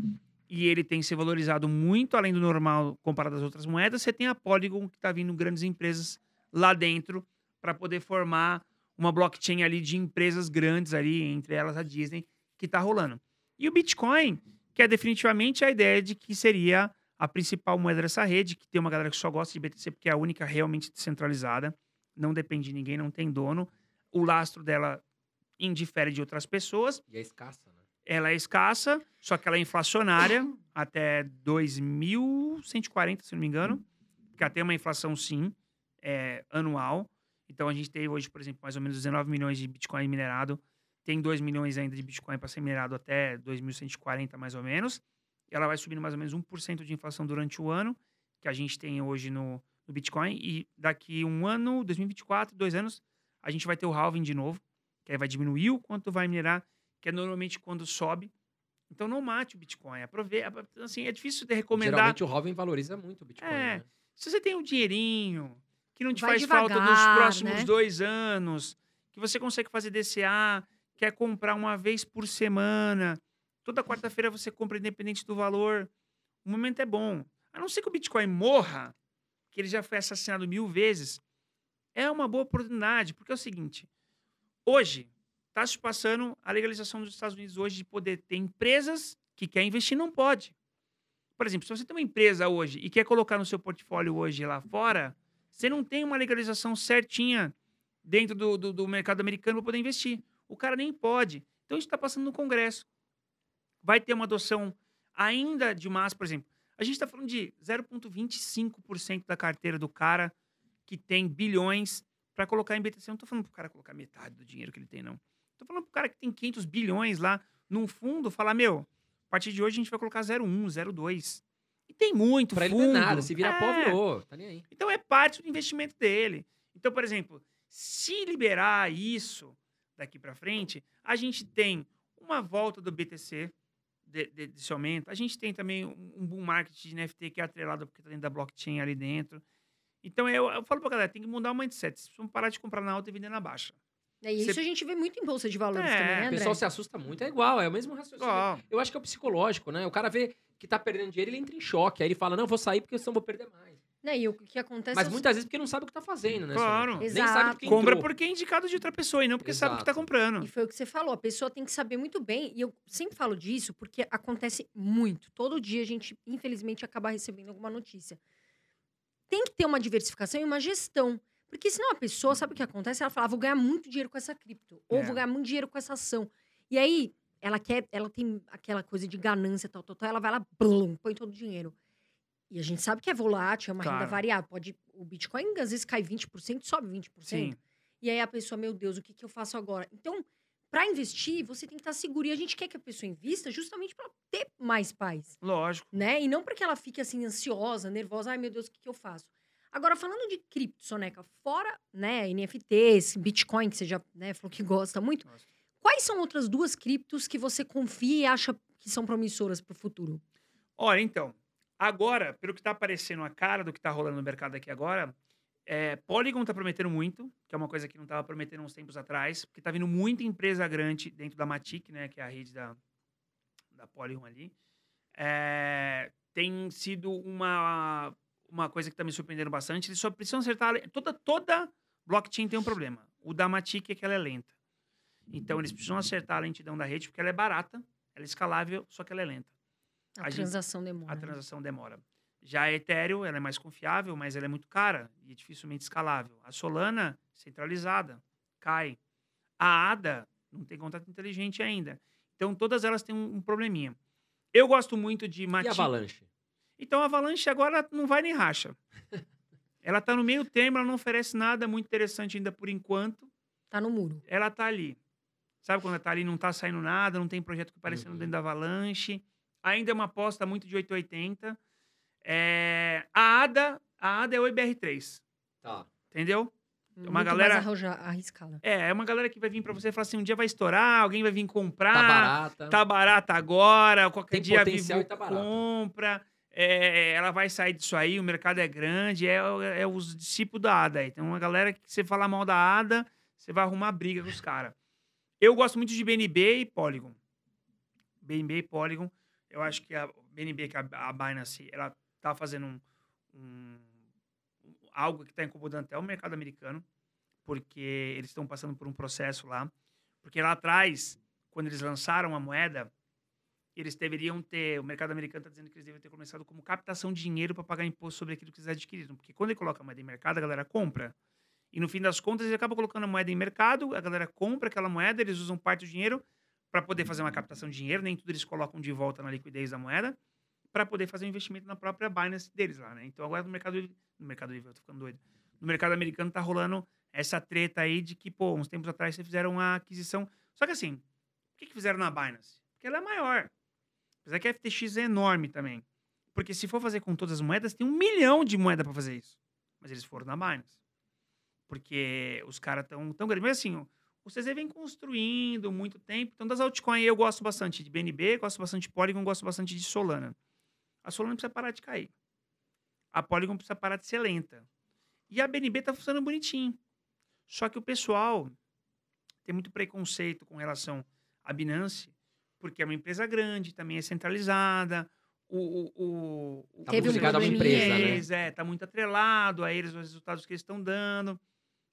e ele tem se valorizado muito além do normal comparado às outras moedas. Você tem a Polygon que está vindo grandes empresas lá dentro para poder formar uma blockchain ali de empresas grandes ali, entre elas a Disney, que está rolando. E o Bitcoin, que é definitivamente a ideia de que seria a principal moeda dessa rede, que tem uma galera que só gosta de BTC porque é a única realmente descentralizada, não depende de ninguém, não tem dono. O lastro dela indifere de outras pessoas. E é escassa, né? Ela é escassa, só que ela é inflacionária até 2140, se não me engano. Ela tem uma inflação, sim, é, anual. Então a gente tem hoje, por exemplo, mais ou menos 19 milhões de Bitcoin minerado. Tem 2 milhões ainda de Bitcoin para ser minerado até 2140, mais ou menos. E ela vai subindo mais ou menos 1% de inflação durante o ano, que a gente tem hoje no, no Bitcoin. E daqui um ano, 2024, dois anos, a gente vai ter o halving de novo, que aí vai diminuir o quanto vai minerar, que é normalmente quando sobe. Então não mate o Bitcoin. Aproveita. Assim, é difícil de recomendar. Geralmente o halving valoriza muito o Bitcoin. É. né? Se você tem um dinheirinho que não te Vai faz falta nos devagar, próximos né? dois anos, que você consegue fazer DCA, quer comprar uma vez por semana, toda quarta-feira você compra independente do valor, o momento é bom. A não ser que o Bitcoin morra, que ele já foi assassinado mil vezes, é uma boa oportunidade, porque é o seguinte, hoje está se passando a legalização dos Estados Unidos hoje de poder ter empresas que quer investir não pode. Por exemplo, se você tem uma empresa hoje e quer colocar no seu portfólio hoje lá fora, você não tem uma legalização certinha dentro do, do, do mercado americano para poder investir. O cara nem pode. Então isso está passando no Congresso. Vai ter uma adoção ainda de massa, por exemplo. A gente está falando de 0,25% da carteira do cara que tem bilhões para colocar em BTC. Eu não estou falando para o cara colocar metade do dinheiro que ele tem, não. Estou falando para o cara que tem 500 bilhões lá num fundo, falar, meu, a partir de hoje a gente vai colocar 0,1, 0,2. E tem muito Pra ele fundo. não é nada. Se virar pó, É. virou. Tá nem aí. Então é parte do investimento dele. Então, por exemplo, se liberar isso daqui para frente, a gente tem uma volta do BTC de, de, desse aumento. A gente tem também um, um bull market de NFT que é atrelado porque tá dentro da blockchain ali dentro. Então eu, eu falo pra galera, tem que mudar o mindset. Vocês parar de comprar na alta e vender na baixa. É isso Você- a gente vê muito em bolsa de valores É, também, né, O André? pessoal se assusta muito. É igual, é o mesmo raciocínio. Igual. Eu acho que é o psicológico, né? O cara vê que tá perdendo dinheiro, ele entra em choque. Aí ele fala, não, vou sair porque senão vou perder mais. Né, E o que acontece Mas é muitas vezes porque não sabe o que tá fazendo, né? Claro. Nem Exato. sabe porque Compra entrou. porque é indicado de outra pessoa e não porque sabe o que tá Exato. comprando. E foi o que você falou, a pessoa tem que saber muito bem, e eu sempre falo disso porque acontece muito. Todo dia a gente, infelizmente, acaba recebendo alguma notícia. Tem que ter uma diversificação e uma gestão. Porque senão a pessoa, sabe o que acontece? Ela fala, ah, vou ganhar muito dinheiro com essa cripto, ou É. vou ganhar muito dinheiro com essa ação. E aí, ela quer, ela tem aquela coisa de ganância, tal, tal, tal, ela vai lá, blum, põe todo o dinheiro. E a gente sabe que é volátil, é uma renda Claro. variável. Pode, o Bitcoin às vezes cai 20%, sobe 20%. Sim. E aí a pessoa, meu Deus, o que, que eu faço agora? Então, para investir, você tem que estar seguro. E a gente quer que a pessoa invista justamente para ter mais paz, Lógico. né? E não para que ela fique assim ansiosa, nervosa. Ai, meu Deus, o que, que eu faço? Agora, falando de cripto, Soneca, fora né, NFTs, Bitcoin, que você já né, falou que gosta muito, Gosto. Quais são outras duas criptos que você confia e acha que são promissoras para o futuro? Olha, então, agora, pelo que tá aparecendo a cara do que tá rolando no mercado aqui agora, é, Polygon tá prometendo muito, que é uma coisa que não tava prometendo uns tempos atrás, porque tá vindo muita empresa grande dentro da Matic, né, que é a rede da, da Polygon ali. É, tem sido uma, uma coisa que tá me surpreendendo bastante. Eles só precisam acertar. Toda, toda blockchain tem um problema. O da Matic é que ela é lenta. Então, eles precisam acertar a lentidão da rede, porque ela é barata, ela é escalável, só que ela é lenta A, A gente- transação demora. a transação demora. Já a Ethereum, ela é mais confiável, mas ela é muito cara e dificilmente escalável. A Solana, centralizada, cai. A ADA não tem contrato inteligente ainda. Então, todas elas têm um, um probleminha. Eu gosto muito de E Matic. Avalanche? Então, a Avalanche agora não vai nem racha. ela tá no meio termo, ela não oferece nada muito interessante ainda por enquanto. Tá no muro. Ela tá ali. Sabe quando ela tá ali, não tá saindo nada, não tem projeto que aparecendo Uhum. dentro da Avalanche. Ainda é uma aposta muito de 880. É, a ADA, a ADA é o IBR3, Tá. entendeu? Muito uma galera- arriscada. É, é uma galera que vai vir pra você e falar assim, um dia vai estourar, alguém vai vir comprar. Tá barata. Tá barata agora, qualquer Tem dia Vivo e tá compra. é, ela vai sair disso aí, o mercado é grande, é, o- é os discípulos da ADA. aí. Tem uma galera que você falar mal da ADA, você vai arrumar briga com os caras. Eu gosto muito de BNB e Polygon. BNB e Polygon. Eu acho que a BNB, que a, Binance, ela tá fazendo um, um- algo que está incomodando até o mercado americano, porque eles estão passando por um processo lá. Porque lá atrás, quando eles lançaram a moeda, eles deveriam ter. O mercado americano está dizendo que eles deveriam ter começado como captação de dinheiro para pagar imposto sobre aquilo que eles adquiriram. Porque quando ele coloca a moeda em mercado, a galera compra. E no fim das contas, ele acaba colocando a moeda em mercado, a galera compra aquela moeda, eles usam parte do dinheiro para poder fazer uma captação de dinheiro, nem tudo eles colocam de volta na liquidez da moeda, para poder fazer um investimento na própria Binance deles lá, né? Então agora no mercado no mercado livre, eu tô ficando doido. No mercado americano tá rolando essa treta aí de que, pô, uns tempos atrás vocês fizeram uma aquisição. Só que assim, por que, que fizeram na Binance? Porque ela é maior. Apesar que a FTX é enorme também. Porque se for fazer com todas as moedas, tem um milhão de moeda para fazer isso. Mas eles foram na Binance. Porque os caras tão tão grandes. Mas assim, o o CZ vem construindo muito tempo. Então, das altcoins eu gosto bastante de BNB, gosto bastante de Polygon, gosto bastante de Solana. A Solana precisa parar de cair. A Polygon precisa parar de ser lenta. E a BNB tá funcionando bonitinho. Só que o pessoal tem muito preconceito com relação à Binance, porque é uma empresa grande, também é centralizada. O, o, o, o- Tá um ligado a uma empresa, né? É, tá muito atrelado a eles, os resultados que eles estão dando.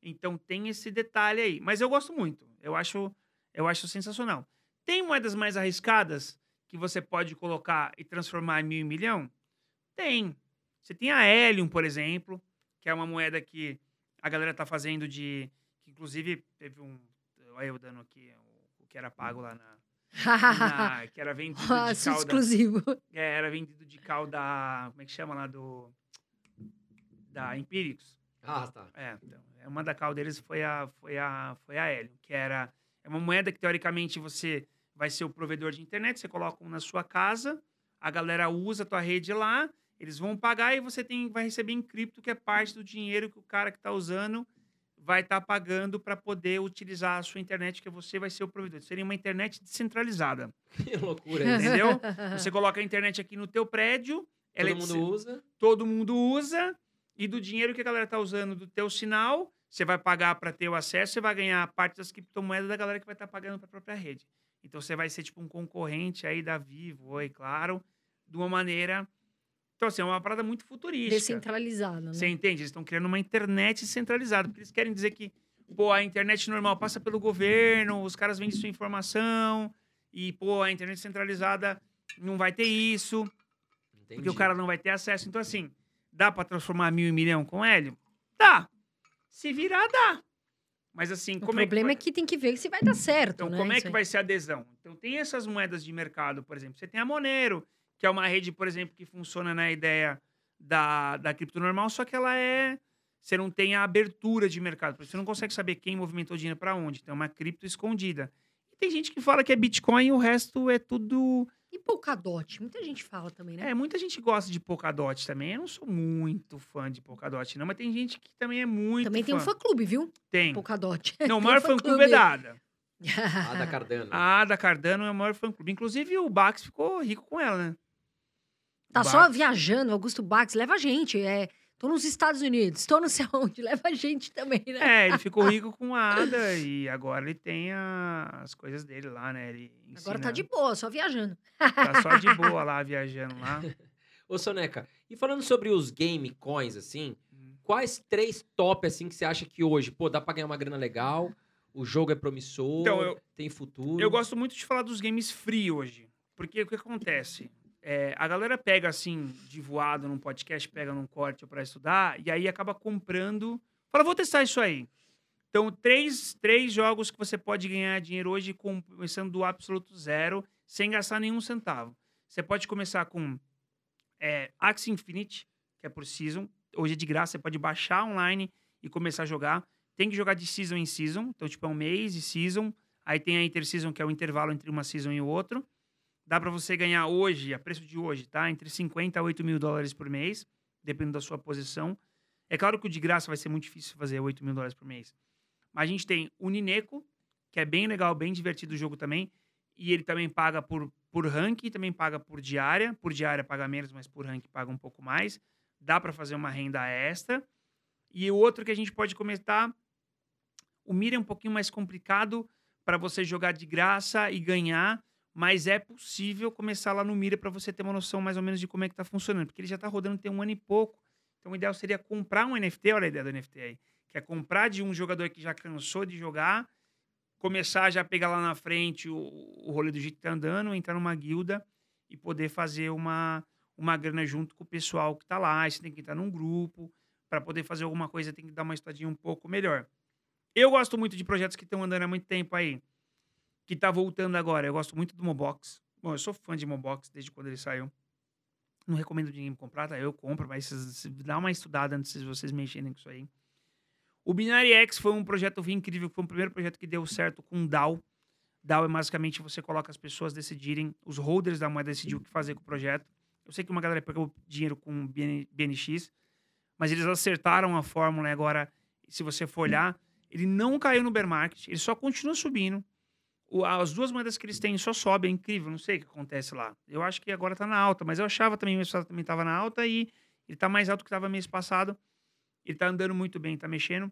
Então tem esse detalhe aí. Mas eu gosto muito. Eu acho, eu acho sensacional. Tem moedas mais arriscadas que você pode colocar e transformar em mil em milhão? Tem. Você tem a Helium, por exemplo, que é uma moeda que a galera tá fazendo de. Que inclusive teve um. Olha eu dando aqui o, que era pago lá na. na- que era vendido de calda. exclusivo. É, era vendido de cal da. Como é que chama lá? Do. Da Empíricos. Ah, tá. É, então. é, Uma da cal deles foi a, foi a, foi a Hélio, que era. É uma moeda que, teoricamente, você vai ser o provedor de internet, você coloca um na sua casa, a galera usa a tua rede lá, eles vão pagar e você tem, vai receber em cripto, que é parte do dinheiro que o cara que está usando vai estar pagando para poder utilizar a sua internet, que você vai ser o provedor. Seria uma internet descentralizada, Que loucura entendeu? Você coloca a internet aqui no teu prédio, ela Todo é mundo usa. todo mundo usa e do dinheiro que a galera tá usando do teu sinal, você vai pagar para ter o acesso, você vai ganhar a parte das criptomoedas da galera que vai estar pagando para a própria rede. Então você vai ser tipo um concorrente aí da Vivo, oi, claro, de uma maneira. Então assim, é uma parada muito futurística. Descentralizado, né? Você entende? Eles estão criando uma internet centralizada, porque eles querem dizer que pô, a internet normal passa pelo governo, os caras vendem sua informação e pô, a internet centralizada não vai ter isso. Entendi. Porque o cara não vai ter acesso. Então, assim, dá pra transformar mil em milhão com hélio? Dá. Se virar, dá. Mas, assim, O como é que. problema vai- é que tem que ver se vai dar certo, Então, né? como é Isso que aí. vai ser a adesão? Então, tem essas moedas de mercado, por exemplo. Você tem a Monero, que é uma rede, por exemplo, que funciona na ideia da, da cripto normal, só que ela é. Você não tem a abertura de mercado. Você não consegue saber quem movimentou dinheiro para onde. Então, é uma cripto escondida. E tem gente que fala que é Bitcoin e o resto é tudo E Polkadot? Muita gente fala também, né? É, muita gente gosta de Polkadot também. Eu não sou muito fã de Polkadot, não, mas tem gente que também é muito também tem um fã. fã-clube, viu? Tem. Polkadot. Não, o maior fã-clube é da Ada. Ah, da Cardano. A Ada Cardano é o maior fã-clube. Inclusive, o Bax ficou rico com ela, né? Tá O só Bax- viajando, Augusto Bax, leva a gente. É, tô nos Estados Unidos, tô não sei onde, leva a gente também, né? É, ele ficou rico com a Ada e agora ele tem a- as coisas dele lá, né? Ele Agora tá de boa, só viajando. tá só de boa lá, viajando lá. Ô, Soneca, e falando sobre os game coins, assim, quais três top, assim, que você acha que hoje, pô, dá pra ganhar uma grana legal, o jogo é promissor, Então, eu- tem futuro? Eu gosto muito de falar dos games free hoje. Porque o que acontece? É, a galera pega assim, de voado num podcast, pega num corte para estudar, e aí acaba comprando. Fala, vou testar isso aí. Então, três, três jogos que você pode ganhar dinheiro hoje, com- começando do absoluto zero, sem gastar nenhum centavo. Você pode começar com é, Axie Infinite, que é por season. Hoje é de graça, você pode baixar online e começar a jogar. Tem que jogar de season em season. Então, tipo, é um mês de season. Aí tem a interseason, que é o intervalo entre uma season e o outro. Dá para você ganhar hoje, a preço de hoje, tá? Entre 50 a 8 mil dólares por mês, dependendo da sua posição. É claro que o de graça vai ser muito difícil fazer 8 mil dólares por mês. Mas a gente tem o Nineco, que é bem legal, bem divertido o jogo também. E ele também paga por, por rank, também paga por diária. Por diária paga menos, mas por rank paga um pouco mais. Dá para fazer uma renda extra. E o outro que a gente pode comentar, o Mira é um pouquinho mais complicado para você jogar de graça e ganhar, mas é possível começar lá no Mira para você ter uma noção mais ou menos de como é que está funcionando, porque ele já está rodando tem um ano e pouco. Então o ideal seria comprar um NFT, olha a ideia do NFT aí, que é comprar de um jogador que já cansou de jogar, começar já a pegar lá na frente o, o rolê do jeito que tá andando, entrar numa guilda e poder fazer uma, uma grana junto com o pessoal que está lá. Aí você tem que entrar num grupo, para poder fazer alguma coisa tem que dar uma estadinha um pouco melhor. Eu gosto muito de projetos que estão andando há muito tempo aí que tá voltando agora. Eu gosto muito do Mobox. Bom, eu sou fã de Mobox desde quando ele saiu. Não recomendo ninguém comprar, tá? Eu compro, mas dá uma estudada antes de vocês mexerem com isso aí. O Binary X foi um projeto incrível, foi o primeiro projeto que deu certo com DAO. DAO é basicamente você coloca as pessoas decidirem, os holders da moeda decidir o que fazer com o projeto. Eu sei que uma galera pegou dinheiro com BNX, mas eles acertaram a fórmula e agora, se você for olhar, ele não caiu no bear market, ele só continua subindo as duas moedas que eles têm só sobem, é incrível, não sei o que acontece lá. Eu acho que agora tá na alta, mas eu achava também, o mês passado também tava na alta e ele tá mais alto que tava mês passado. Ele tá andando muito bem, tá mexendo.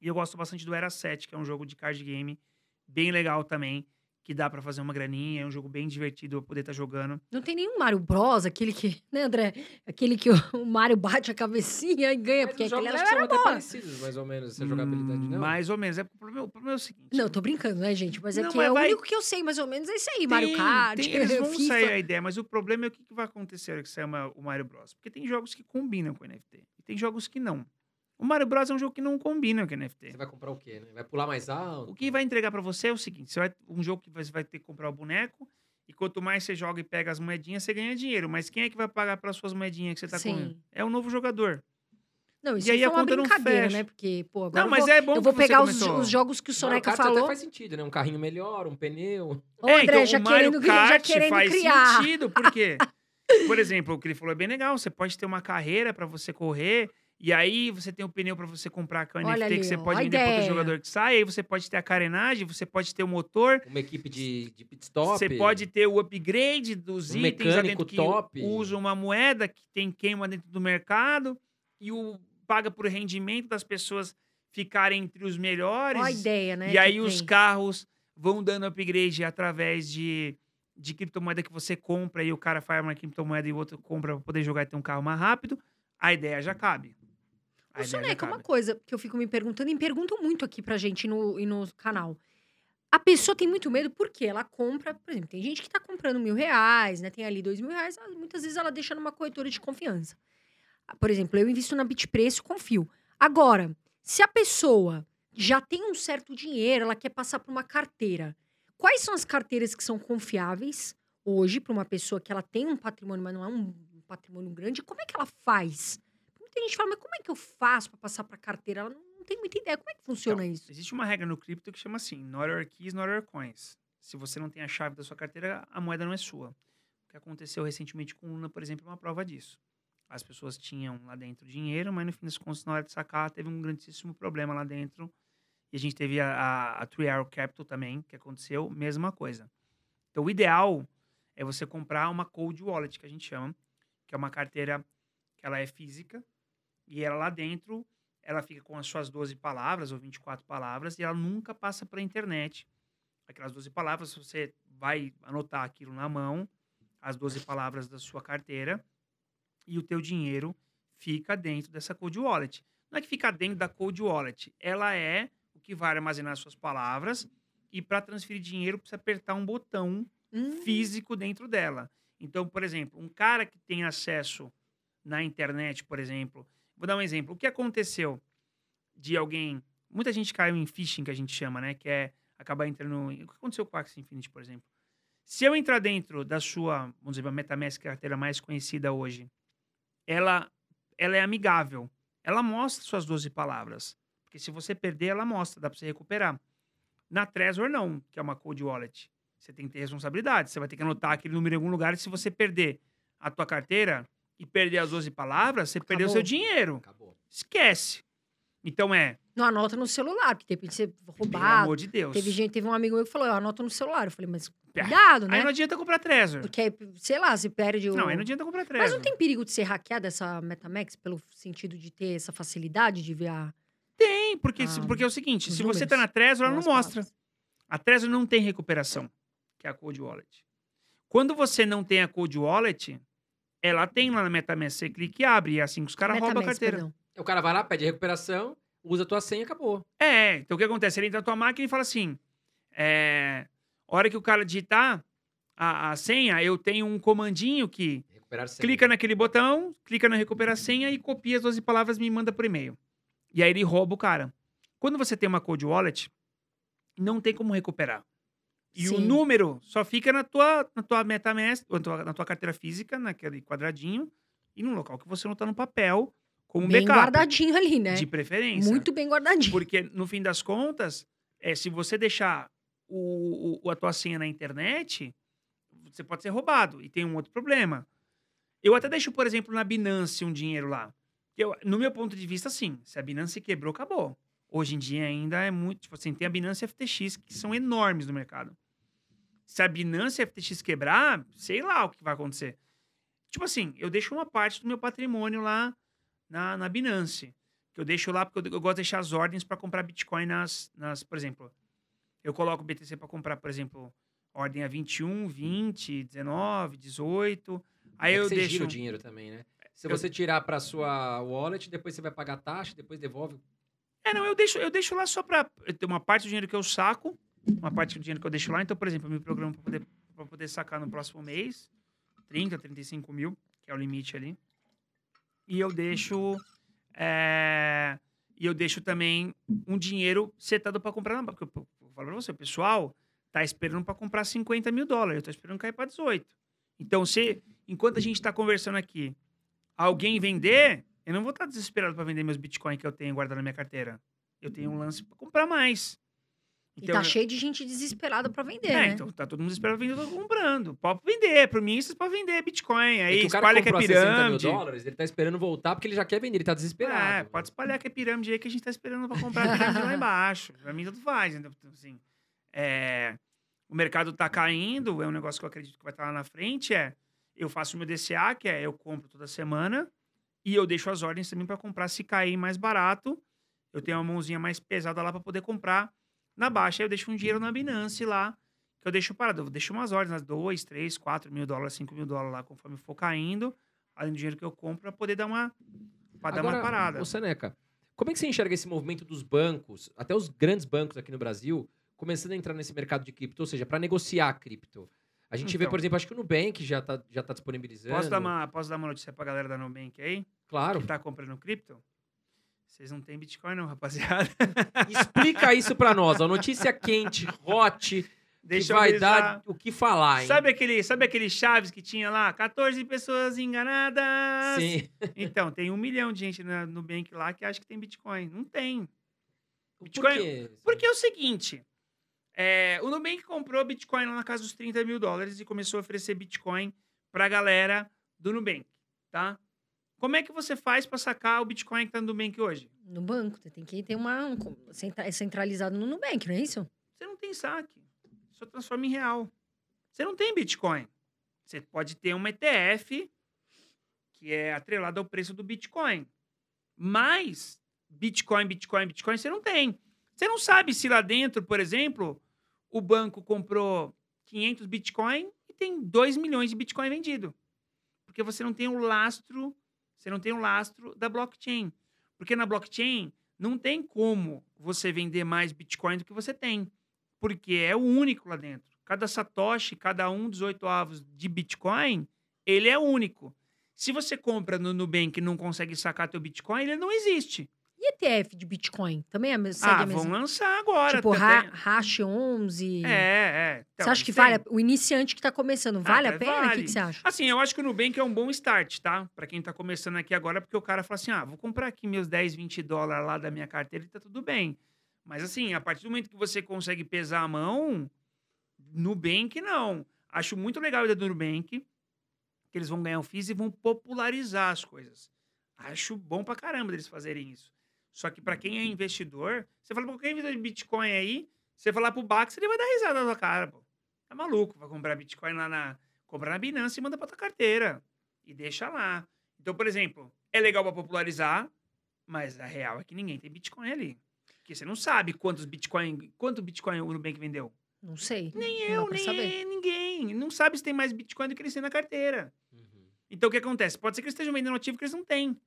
E eu gosto bastante do Era 7, que é um jogo de card game bem legal também que dá para fazer uma graninha, é um jogo bem divertido eu poder estar tá jogando. Não tem nenhum Mario Bros, aquele que, né, André? Aquele que o Mario bate a cabecinha e ganha, Mas porque aquele era, era até parecidos, mais ou menos, essa jogabilidade, não? Mais ou menos, é, o, problema, o problema é o seguinte... Não, tô brincando, né, gente? Mas é não, que mas é vai... o único que eu sei, mais ou menos, é isso aí, tem, Mario Kart, tem, Eles vão FIFA. sair a ideia, mas o problema é o que, que vai acontecer que sair o Mario Bros. Porque tem jogos que combinam com NFT, e tem jogos que não. O Mario Bros é um jogo que não combina com NFT. Você vai comprar o quê, né? Vai pular mais alto? O que vai entregar para você é o seguinte: você vai um jogo que você vai ter que comprar o boneco, e quanto mais você joga e pega as moedinhas, você ganha dinheiro. Mas quem é que vai pagar pelas suas moedinhas que você tá Sim. com? É o novo jogador. Não, isso e aí a conta não fecha. né? Porque, pô, agora não, mas vou, é bom eu vou pegar os, os, jogos que o Soneca não, falou. até faz sentido, né? Um carrinho melhor, um pneu. Ô, André, é, então, já, querendo, já querendo faz criar. sentido, porque, por exemplo, o que ele falou é bem legal. Você pode ter uma carreira para você correr e aí você tem o pneu para você comprar com a NFT ali, que você pode vender para outro jogador que sai. Aí você pode ter a carenagem, você pode ter o motor. Uma equipe de, de pit stop. Você pode ter o upgrade dos um itens lá dentro que top. usa uma moeda que tem queima dentro do mercado e o paga por rendimento das pessoas ficarem entre os melhores. Olha a ideia, né? E aí os carros vão dando upgrade através de, de criptomoeda que você compra e o cara faz uma criptomoeda e o outro compra para poder jogar e ter um carro mais rápido. A ideia já cabe. O Soneca, uma coisa que eu fico me perguntando, e me perguntam muito aqui pra gente no, e no canal. A pessoa tem muito medo porque ela compra, por exemplo, tem gente que tá comprando mil reais, né? Tem ali dois mil reais, muitas vezes ela deixa numa corretora de confiança. Por exemplo, eu invisto na Bitpreço, confio. Agora, se a pessoa já tem um certo dinheiro, ela quer passar por uma carteira, quais são as carteiras que são confiáveis hoje para uma pessoa que ela tem um patrimônio, mas não é um patrimônio grande? Como é que ela faz? Muita gente fala, mas como é que eu faço para passar para carteira? Ela não tem muita ideia. Como é que funciona então, isso? Existe uma regra no cripto que chama assim: not your keys, not your coins. Se você não tem a chave da sua carteira, a moeda não é sua. O que aconteceu recentemente com o Luna, por exemplo, é uma prova disso. As pessoas tinham lá dentro dinheiro, mas no fim das contas, na hora de sacar, teve um grandíssimo problema lá dentro. E a gente teve a, a, a Three Arrow Capital também, que aconteceu, mesma coisa. Então, o ideal é você comprar uma cold wallet, que a gente chama, que é uma carteira que ela é física, e ela lá dentro, ela fica com as suas 12 palavras ou 24 palavras e ela nunca passa para a internet. Aquelas 12 palavras, você vai anotar aquilo na mão, as 12 palavras da sua carteira, e o teu dinheiro fica dentro dessa cold wallet. Não é que fica dentro da cold wallet, ela é o que vai armazenar suas palavras e para transferir dinheiro precisa apertar um botão hum. físico dentro dela. Então, por exemplo, um cara que tem acesso na internet, por exemplo, Vou dar um exemplo. O que aconteceu de alguém. Muita gente caiu em phishing, que a gente chama, né? Que é acabar entrando. O que aconteceu com o Axie Infinity, por exemplo? Se eu entrar dentro da sua, vamos dizer, a MetaMask, a carteira mais conhecida hoje, ela, ela é amigável. Ela mostra suas 12 palavras. Porque se você perder, ela mostra, dá para você recuperar. Na Trezor, não, que é uma cold wallet. Você tem que ter responsabilidade. Você vai ter que anotar aquele número em algum lugar. E se você perder a tua carteira e perder as 12 palavras, você perdeu Acabou. seu dinheiro. Acabou. Esquece. Então é, Não anota no celular, porque de repente você pelo roubado. amor de Deus. Teve gente, teve um amigo meu que falou, eu anoto no celular. Eu falei, mas É. cuidado, Aí né? não adianta comprar Trezor. Porque, aí, sei lá, se perde o... Não, aí não adianta comprar Trezor. Mas não tem perigo de ser hackeada essa Metamax pelo sentido de ter essa facilidade de ver a... Tem, porque, se- Ah, porque é o seguinte, os se você tá números, na Trezor, ela não mostra. palavras? A Trezor não tem recuperação, que é a Cold Wallet. Quando você não tem a Cold Wallet, ela tem lá na MetaMask, você clica e abre, e é assim que os caras roubam a carteira. perdão. O cara vai lá, pede recuperação, usa a tua senha e acabou. É, então o que acontece? Ele entra na tua máquina e fala assim: é, a hora que o cara digitar a, a senha, eu tenho um comandinho que Recuperar senha. clica naquele botão, clica na recuperar senha e copia as 12 palavras e me manda por e-mail. E aí ele rouba o cara. Quando você tem uma Cold Wallet, não tem como recuperar. E o Sim. número só fica na tua, na tua MetaMask, na tua, na tua carteira física, naquele quadradinho, e num local que você não tá no papel, como Bem backup. guardadinho ali, né? De preferência. Muito bem guardadinho. Porque, no fim das contas, é, se você deixar o, o- a tua senha na internet, você pode ser roubado. E tem um outro problema. Eu até deixo, por exemplo, na Binance um dinheiro lá. Eu, no meu ponto de vista, sim. Se a Binance quebrou, acabou. Hoje em dia ainda é muito. Tipo assim, tem a Binance e a FTX, que são enormes no mercado. Se a Binance e a FTX quebrar, sei lá o que vai acontecer. Tipo assim, eu deixo uma parte do meu patrimônio lá na, na Binance. Que eu deixo lá porque eu, eu gosto de deixar as ordens para comprar Bitcoin nas, nas. Por exemplo, eu coloco o BTC para comprar, por exemplo, ordem a 21, 20, 19, 18. Aí É eu você deixo. o dinheiro também, né? Se Eu- você tirar pra sua wallet, depois você vai pagar taxa, depois devolve. É, não, eu deixo, eu deixo lá só para ter uma parte do dinheiro que eu saco, uma parte do dinheiro que eu deixo lá. Então, por exemplo, eu me programo para poder, pra poder sacar no próximo mês 30, 35 mil, que é o limite ali. E eu deixo. é, e eu deixo também um dinheiro setado para comprar Porque eu, eu falo pra você, o pessoal tá esperando para comprar 50 mil dólares. Eu tô esperando cair para 18. Então, se enquanto a gente está conversando aqui, alguém vender, eu não vou estar desesperado para vender meus Bitcoin que eu tenho guardado na minha carteira. Eu tenho um lance para comprar mais. E tá cheio de gente desesperada pra vender, é, né? então tá todo mundo esperando vender, todo mundo comprando. Pode vender, por mim, vocês podem vender Bitcoin. Aí É que o cara espalha que é comprou a 60 mil pirâmide. dólares, ele tá esperando voltar porque ele já quer vender, ele tá desesperado. É, pode espalhar que é pirâmide aí que a gente tá esperando pra comprar a pirâmide lá embaixo. Pra mim, tudo faz. Então, assim, é, o mercado tá caindo, é um negócio que eu acredito que vai estar lá na frente. É, eu faço o meu DCA, que é eu compro toda semana, e eu deixo as ordens também pra comprar se cair mais barato. Eu tenho uma mãozinha mais pesada lá pra poder comprar na baixa. Aí eu deixo um dinheiro na Binance lá, que eu deixo parado. Eu deixo umas ordens, 2, 3, 4 mil dólares, 5 mil dólares lá, conforme for caindo, além do dinheiro que eu compro, pra poder dar uma, pra dar uma Agora, parada. Ô, Seneca, como é que você enxerga esse movimento dos bancos, até os grandes bancos aqui no Brasil, começando a entrar nesse mercado de cripto, ou seja, para negociar cripto? A gente vê, Então. por exemplo, acho que o Nubank já tá, já tá disponibilizando. Posso dar, uma, posso dar uma notícia pra galera da Nubank aí? Claro. Que tá comprando cripto? Vocês não têm Bitcoin, não, rapaziada. Explica isso pra nós. A notícia quente, hot, Deixa que vai dar o que falar, hein? Sabe aquele, sabe aquele Chaves que tinha lá? 14 pessoas enganadas. Sim. Então, tem um milhão de gente na Nubank lá que acha que tem Bitcoin. Não tem. Por Bitcoin- quê? Porque é o seguinte: é, o Nubank comprou Bitcoin lá na casa dos 30 mil dólares e começou a oferecer Bitcoin pra galera do Nubank, tá? Como é que você faz pra sacar o Bitcoin que tá no Nubank hoje? No banco, você tem que ter uma. Um, é centralizado no Nubank, não é isso? Você não tem saque. Só transforma em real. Você não tem Bitcoin. Você pode ter uma ETF que é atrelada ao preço do Bitcoin. Mas Bitcoin, Bitcoin, Bitcoin você não tem. Você não sabe se lá dentro, por exemplo, o banco comprou 500 Bitcoin e tem 2 milhões de Bitcoin vendido. Porque você não tem o lastro, você não tem o lastro da blockchain. Porque na blockchain não tem como você vender mais Bitcoin do que você tem porque é o único lá dentro. Cada satoshi, cada um dos oito avos de Bitcoin, ele é único. Se você compra no Nubank e não consegue sacar teu Bitcoin, ele não existe. ETF de Bitcoin? Também é a mes- segue ah, vão lançar agora. tipo, ha Hash 11. É, é. Então, você acha que tem. vale? O iniciante que tá começando, vale a é, pena? O que, vale. que você acha? Assim, eu acho que o Nubank é um bom start, tá? Pra quem tá começando aqui agora, porque o cara fala assim: ah, vou comprar aqui meus 10, 20 dólares lá da minha carteira e tá tudo bem. Mas assim, a partir do momento que você consegue pesar a mão, Nubank, não. Acho muito legal a ideia do Nubank, que eles vão ganhar o FIIs e vão popularizar as coisas. Acho bom pra caramba eles fazerem isso. Só que pra quem é investidor, você fala pra qualquer investidor de Bitcoin aí, você falar pro Bax, ele vai dar risada na tua cara, pô. Tá maluco, vai comprar Bitcoin lá na... Compra na Binance e manda pra tua carteira. E deixa lá. Então, por exemplo, é legal pra popularizar, mas a real é que ninguém tem Bitcoin ali. Porque você não sabe quantos Bitcoin... Quanto Bitcoin o Nubank vendeu. Não sei. Nem eu, nem saber. ninguém. Não sabe se tem mais Bitcoin do que eles têm na carteira. Uhum. Então, o que acontece? Pode ser que eles estejam vendendo um ativo que eles não têm.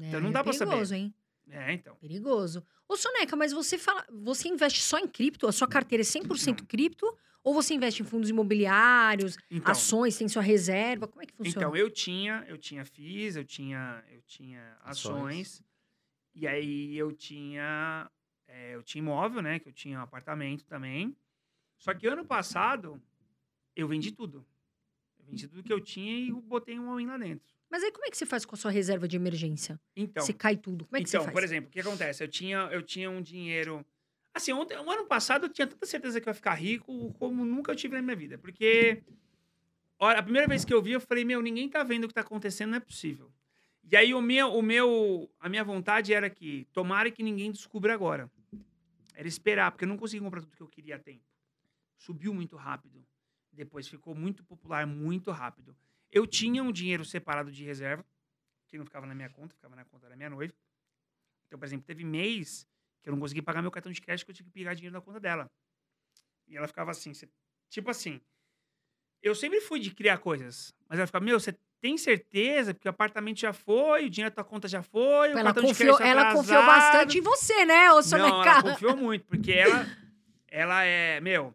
Então não dá pra saber. perigoso, hein? É, então. Perigoso. Ô, Soneca, mas você fala, você investe só em cripto? A sua carteira é 100% cripto? Ou você investe em fundos imobiliários, Então, ações, tem sua reserva? Como é que funciona? então eu tinha, eu tinha FIIs, eu tinha, eu tinha ações. Ações. E aí eu tinha, é, eu tinha imóvel, né? Que eu tinha um apartamento também. Só que ano passado eu vendi tudo. Eu vendi tudo que eu tinha e botei um all-in lá dentro. Mas aí como é que você faz com a sua reserva de emergência? Então, se cai tudo, como é que então, você faz? por exemplo, o que acontece? Eu tinha, eu tinha um dinheiro. Assim, ontem, um ano passado eu tinha tanta certeza que eu ia ficar rico como nunca eu tive na minha vida. Porque olha, a primeira vez que eu vi, eu falei, meu, ninguém tá vendo o que tá acontecendo, não é possível. E aí o meu, o meu, a minha vontade era que tomara que ninguém descubra agora. Era esperar, porque eu não consegui comprar tudo que eu queria a tempo. Subiu muito rápido. Depois ficou muito popular muito rápido. Eu tinha um dinheiro separado de reserva, que não ficava na minha conta, ficava na conta da minha noiva. Então, por exemplo, teve mês que eu não consegui pagar meu cartão de crédito, que eu tinha que pegar dinheiro da conta dela. E ela ficava assim, cê- tipo assim, eu sempre fui de criar coisas, mas ela ficava, meu, você tem certeza? Porque o apartamento já foi, o dinheiro da tua conta já foi, o Ela cartão de confiou, crédito ela confiou atrasado. bastante em você, né, ô Não, Soneca? ela confiou muito, porque ela, ela é, meu,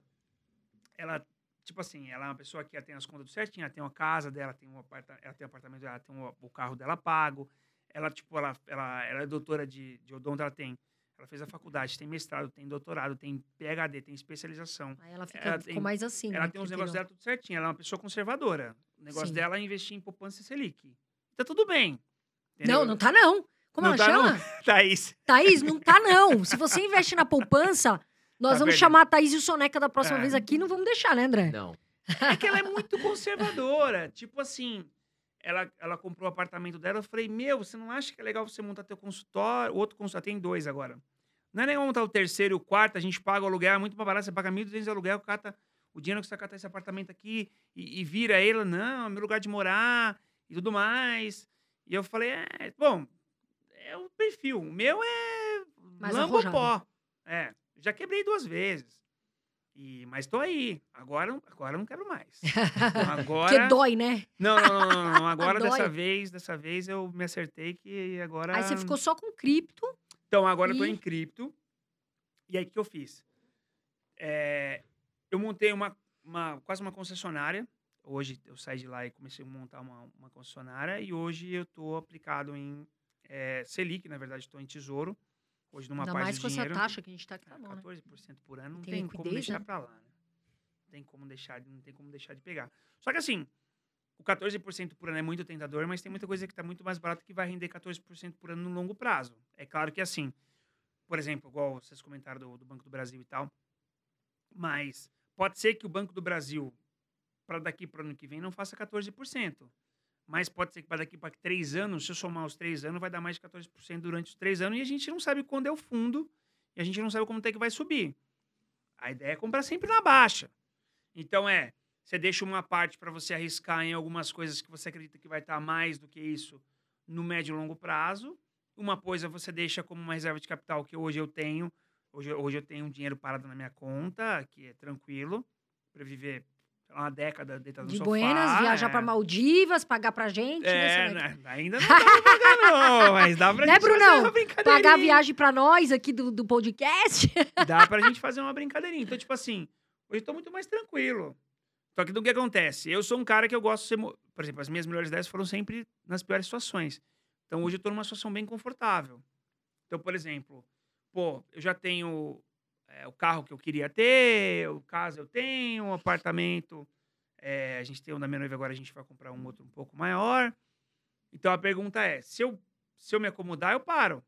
ela, tipo assim, ela é uma pessoa que ela tem as contas certinho, ela tem uma casa dela, tem um ela tem um apartamento dela, tem um- o carro dela pago, ela, tipo, ela, ela, ela é doutora de, de odonto, ela tem, ela fez a faculdade, tem mestrado, tem doutorado, tem PhD, tem especialização. Aí ela fica, Ela ficou mais assim, Ela né, tem os negócios dela tudo certinho, ela é uma pessoa conservadora. O negócio Sim. dela é investir em poupança e Selic. Tá tudo bem. Não, não tá não. Como Não ela tá, chama? não? Thaís. Thaís, não tá não. Se você investe na poupança, nós Tá vamos perdendo. chamar a Thaís e o Soneca da próxima É. vez aqui, não vamos deixar, né, André? Não. É que ela é muito conservadora. tipo assim, ela, ela comprou o apartamento dela. Eu falei, meu, você não acha que é legal você montar teu consultório? Outro consultório, tem dois agora. Não é nem montar o terceiro e o quarto, a gente paga o aluguel, é muito mais barato. Você paga 1.200 de aluguel, cata o dinheiro que você cata esse apartamento aqui e, e vira ele. Não, é meu lugar de morar e tudo mais. E eu falei, é, bom, é o perfil. O meu é Mais lambopó. É, já quebrei duas vezes. E, mas tô aí. Agora, agora eu não quero mais. Agora. Porque dói, né? Não, não, não, não. Agora, dessa vez, dessa vez eu me acertei que agora. Aí você ficou só com cripto. Então, agora eu tô E- em cripto. E aí, o que eu fiz? É, eu montei uma, uma, quase uma concessionária. Hoje eu saí de lá e comecei a montar uma, uma concessionária. E hoje eu tô aplicado em é, Selic, na verdade, estou em Tesouro. Hoje numa Ainda parte mais com dinheiro. essa taxa que a gente tá aqui na Ah, mão, né? 14% por ano não Tem tem, como deixar né? pra lá, né? Não tem como deixar, não tem como deixar de pegar. Só que assim, o 14% por ano é muito tentador, mas tem muita coisa que está muito mais barata que vai render 14% por ano no longo prazo. É claro que assim, por exemplo, igual vocês comentaram do, do Banco do Brasil e tal, mas pode ser que o Banco do Brasil, para daqui para o ano que vem, não faça 14%. Mas pode ser que para daqui para três anos, se eu somar os três anos, vai dar mais de 14% durante os três anos e a gente não sabe quando é o fundo e a gente não sabe como é que vai subir. A ideia é comprar sempre na baixa. Então é, você deixa uma parte para você arriscar em algumas coisas que você acredita que vai estar mais do que isso no médio e longo prazo. Uma coisa você deixa como uma reserva de capital que hoje eu tenho. Hoje, hoje eu tenho um dinheiro parado na minha conta, que é tranquilo, para viver uma década deitado De no sofá. Buenas, viajar é. pra Maldivas, pagar pra gente, É, né, Soneca? né, ainda não dá pra pagar, não, mas dá pra Né, gente fazer uma brincadeirinha. Pagar a viagem pra nós aqui do, do podcast. Dá pra gente fazer uma brincadeirinha. Então, tipo assim, hoje eu tô muito mais tranquilo. Só que do que acontece? Eu sou um cara que eu gosto de ser. Por exemplo, as minhas melhores ideias foram sempre nas piores situações. Então, hoje eu tô numa situação bem confortável. Então, por exemplo, pô, eu já tenho é, o carro que eu queria ter, o casa eu tenho, o apartamento. é, a gente tem um da minha noiva agora, a gente vai comprar um outro um pouco maior. Então a pergunta é: se eu, se eu me acomodar, eu paro.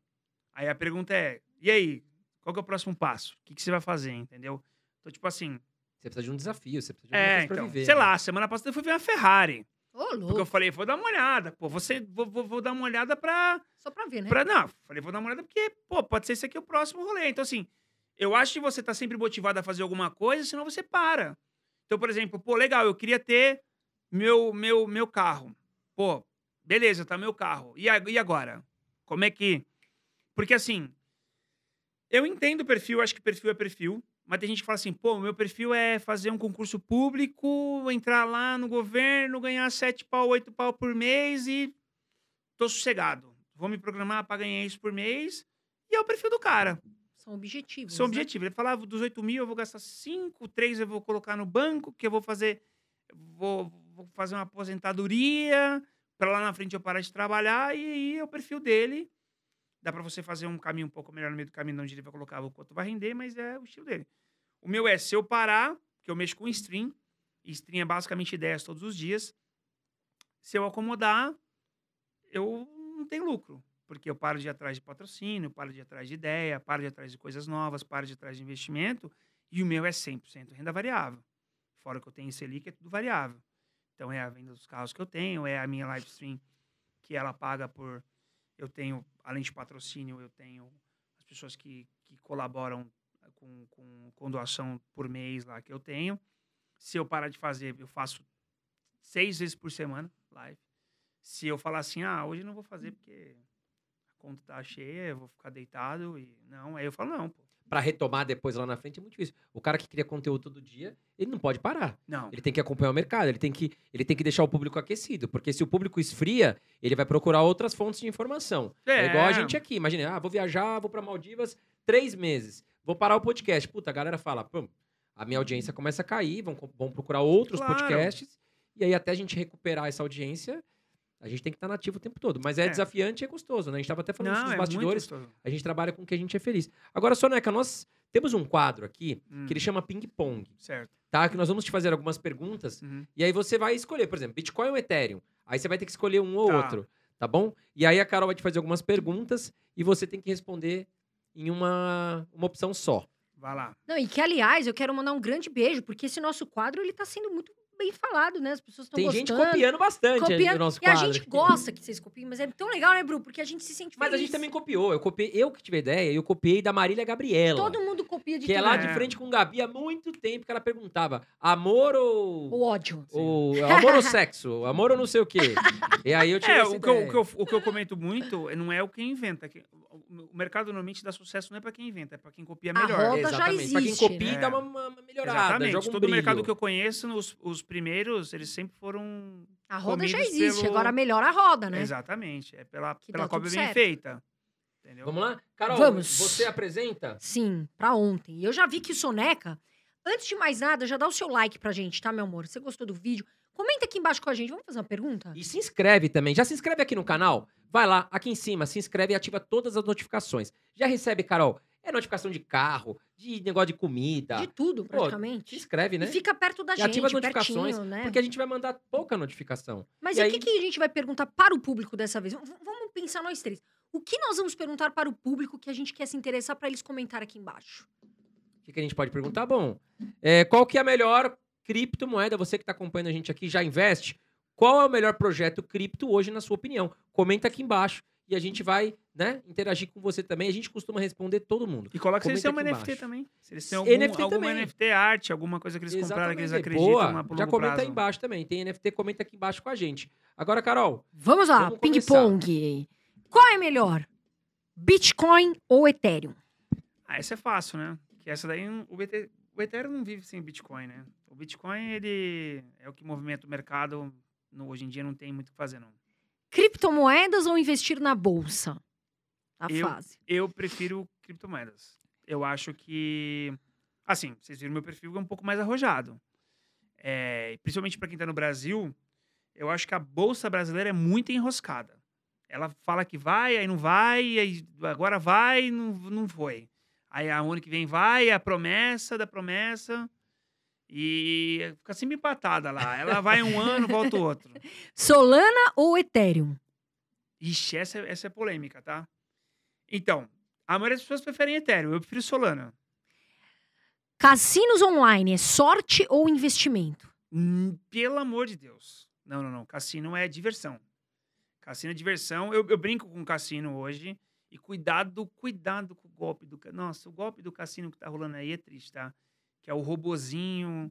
Aí a pergunta é: e aí? Qual que é o próximo passo? O que, que você vai fazer, entendeu? Então, tipo assim, Você precisa de um desafio, você precisa de alguma É, então. viver. sei né? lá, semana passada eu fui ver uma Ferrari. Ô, Porque eu louco. falei, vou dar uma olhada. Pô, você, vou, vou, vou dar uma olhada pra, Só pra ver, né? pra. Não, falei, vou dar uma olhada porque, pô, pode ser esse aqui o próximo rolê. Então, assim, eu acho que você tá sempre motivado a fazer alguma coisa, senão você para. Então, por exemplo, pô, legal, eu queria ter meu, meu, meu carro. Pô, beleza, tá meu carro. E, e agora? Como é que. Porque, assim, eu entendo o perfil, acho que perfil é perfil. Mas tem gente que fala assim, pô, meu perfil é fazer um concurso público, entrar lá no governo, ganhar sete pau, oito pau por mês e tô sossegado. Vou me programar para ganhar isso por mês. E é o perfil do cara. São objetivos. São né? objetivos. Ele falava, dos 8 mil eu vou gastar 5, 3 eu vou colocar no banco, que eu vou fazer. Vou, vou fazer uma aposentadoria, para lá na frente eu parar de trabalhar, e aí é o perfil dele. Dá para você fazer um caminho um pouco melhor no meio do caminho, onde ele vai colocar o quanto vai render, mas é o estilo dele. O meu é, se eu parar, que eu mexo com stream, stream é basicamente ideias todos os dias. Se eu acomodar, eu não tenho lucro. Porque eu paro de ir atrás de patrocínio, paro de ir atrás de ideia, paro de ir atrás de coisas novas, paro de ir atrás de investimento. E o meu é 100% renda variável. Fora que eu tenho esse Selic, é tudo variável. Então, é a venda dos carros que eu tenho, é a minha live stream que ela paga por... Eu tenho, além de patrocínio, eu tenho as pessoas que, que colaboram com, com, com doação por mês lá que eu tenho. Se eu parar de fazer, eu faço seis vezes por semana live. Se eu falar assim, ah, hoje não vou fazer porque conta tá cheia, eu vou ficar deitado e não, aí eu falo não, pô. Pra retomar depois lá na frente é muito difícil. O cara que cria conteúdo todo dia, ele não pode parar. Não. Ele tem que acompanhar o mercado, ele tem que, ele tem que deixar o público aquecido. Porque se o público esfria, ele vai procurar outras fontes de informação. É, igual a gente aqui. Imagina, ah, vou viajar, vou pra Maldivas três meses. Vou parar o podcast. Puta, a galera fala, pum, a minha audiência começa a cair, vão, vão procurar outros Claro. podcasts. E aí, até a gente recuperar essa audiência, a gente tem que estar nativo o tempo todo. Mas é, É. desafiante e é gostoso, né? A gente tava até falando isso Não, nos é bastidores. A gente trabalha com o que a gente é feliz. Agora, Soneca, nós temos um quadro aqui Hum, que ele chama Ping Pong, Certo. tá? Que nós vamos te fazer algumas perguntas Uhum. e aí você vai escolher, por exemplo, Bitcoin ou Ethereum. Aí você vai ter que escolher um ou Tá. outro, tá bom? E aí a Carol vai te fazer algumas perguntas e você tem que responder em uma, uma opção só. Vai lá. Não, e que, aliás, eu quero mandar um grande beijo, porque esse nosso quadro, ele tá sendo muito bem falado, né? As pessoas estão Tem gostando. gente copiando bastante copiando. o nosso E a quadro. gente gosta que vocês copiem, mas é tão legal, né, Bru? Porque a gente se sente Mas a gente também copiou. Eu copiei, eu que tive a ideia, eu copiei da Marília Gabriela. Todo mundo copia de que é lá de frente com Gabi há muito tempo que ela perguntava: amor ou. O ódio. ou amor ou sexo? Amor ou não sei o quê? E aí eu tive É, essa o que, eu, ideia. o, que eu, o que eu comento muito não é o que inventa. que- O o mercado normalmente dá sucesso não é para quem inventa, é para quem copia A melhor. roda já Exatamente. Pra quem existe, copia, né? dá uma, uma- uma melhorada, Exatamente. joga um Todo brilho. mercado que eu conheço, os, os primeiros, eles sempre foram. A roda já existe, pelo- agora melhora a roda, né? Exatamente. É pela, Que pela cópia bem certo. feita. Entendeu? Vamos lá? Carol, Vamos. você apresenta? Sim, pra ontem. E eu já vi que o Soneca, antes de mais nada, já dá o seu like pra gente, tá, meu amor? Você gostou do vídeo? Comenta aqui embaixo com a gente. Vamos fazer uma pergunta? E se inscreve também. Já se inscreve aqui no canal? Vai lá, aqui em cima, se inscreve e ativa todas as notificações. Já recebe, Carol? É notificação de carro, de negócio de comida. De tudo, Se praticamente. inscreve, né? E fica perto da E gente, ativa as notificações, pertinho, né? Porque a gente vai mandar pouca notificação. Mas E e o aí- que, que a gente vai perguntar para o público dessa vez? V- vamos pensar nós três. O que nós vamos perguntar para o público que a gente quer se interessar para eles comentar aqui embaixo? O que, que a gente pode perguntar? Bom, é, qual que é a melhor criptomoeda? Você que está acompanhando a gente aqui já investe? Qual é o melhor projeto cripto hoje, na sua opinião? Comenta aqui embaixo e a gente vai né, interagir com você também. A gente costuma responder todo mundo. E coloca se eles têm uma NFT embaixo. também. Se eles têm algum, NFT alguma também. NFT arte, alguma coisa que eles compraram que eles Exatamente. acreditam Boa. na Já comenta prazo. aí embaixo também. Tem NFT, comenta aqui embaixo com a gente. Agora, Carol, Vamos lá, ping-pong. Qual é melhor? Bitcoin ou Ethereum? Ah, essa é fácil, né? Que essa daí, o, ET, o Ethereum não vive sem Bitcoin, né? O Bitcoin, ele é o que movimenta o mercado. No, hoje em dia não tem muito o que fazer, não. Criptomoedas ou investir na bolsa? A Eu- fase. Eu prefiro criptomoedas. Eu acho que... Assim, vocês viram meu perfil, é um pouco mais arrojado. É, principalmente para quem está no Brasil, eu acho que a Bolsa brasileira é muito enroscada. Ela fala que vai, aí não vai, aí agora vai, não, não foi. Aí a ano que vem vai, a promessa da promessa. E fica sempre empatada lá. Ela vai um ano, volta o outro. Solana ou Ethereum? Ixi, essa, essa é polêmica, tá? Então, a maioria das pessoas preferem Ethereum, eu prefiro Solana. Cassinos online é sorte ou investimento? Hum, Pelo amor de Deus. Não, não, não. Cassino é diversão. Cassino é diversão. Eu, eu brinco com cassino hoje. E cuidado, cuidado com o golpe do... Nossa, o golpe do cassino que tá rolando aí é triste, tá? Que é o robozinho.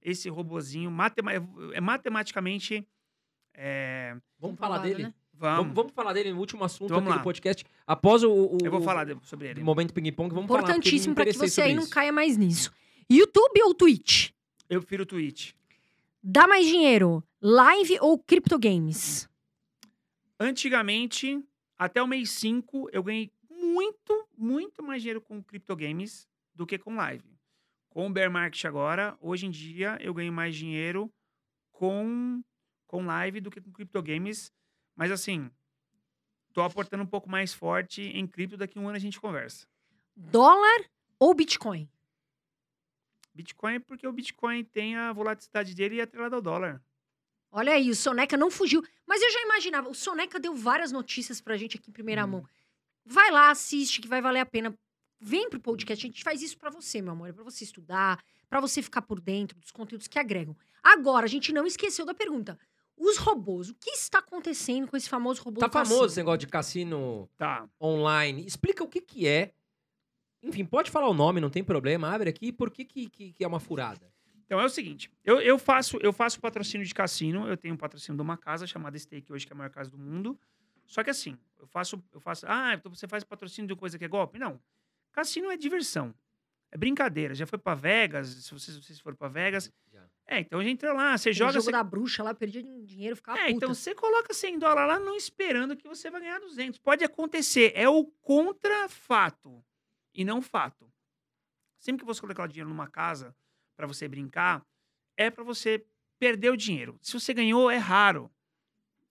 Esse robozinho matema- é matematicamente... É... Vamos falar dele? né? Vamos. Vamos, vamos falar dele no último assunto Vamos aqui lá. do podcast. Após o, o- Eu vou o- falar sobre o ele. momento ping-pong, vamos falar. Importantíssimo para que você aí não caia mais nisso. YouTube ou Twitch? Eu prefiro o Twitch. Dá mais dinheiro, live ou criptogames? Antigamente, até o mês 5, eu ganhei muito, muito mais dinheiro com criptogames do que com live. Com o bear market agora, hoje em dia, eu ganho mais dinheiro com, com live do que com criptogames. Mas assim, tô aportando um pouco mais forte em cripto, daqui a um ano a gente conversa. Dólar ou Bitcoin? Bitcoin porque o Bitcoin tem a volatilidade dele e é atrelado ao dólar. Olha aí, o Soneca não fugiu. Mas eu já imaginava. O Soneca deu várias notícias pra gente aqui em primeira Hum. mão. Vai lá, assiste, que vai valer a pena. Vem pro podcast. A gente faz isso pra você, meu amor. É pra você estudar, pra você ficar por dentro dos conteúdos que agregam. Agora, a gente não esqueceu da pergunta. Os robôs, o que está acontecendo com esse famoso robô Tá do cassino? famoso esse negócio de cassino Tá. online. Explica o que que é. Enfim, pode falar o nome, não tem problema. Abre aqui. Por que que, que, que é uma furada? Então é o seguinte, eu, eu faço eu faço patrocínio de cassino, eu tenho um patrocínio de uma casa chamada Stake hoje, que é a maior casa do mundo. Só que assim, eu faço, eu faço, ah, então você faz patrocínio de coisa que é golpe? Não. Cassino é diversão. É brincadeira. Já foi pra Vegas, se vocês, vocês foram pra Vegas. Já. É, então a gente entra lá, você Aquele joga. jogo você- da bruxa lá, eu perdi dinheiro, ficava É, puta. então você coloca 100 dólares lá não esperando que você vai ganhar 200. Pode acontecer, é o contra-fato e não fato. Sempre que você colocar dinheiro numa casa para você brincar, é para você perder o dinheiro. Se você ganhou, é raro.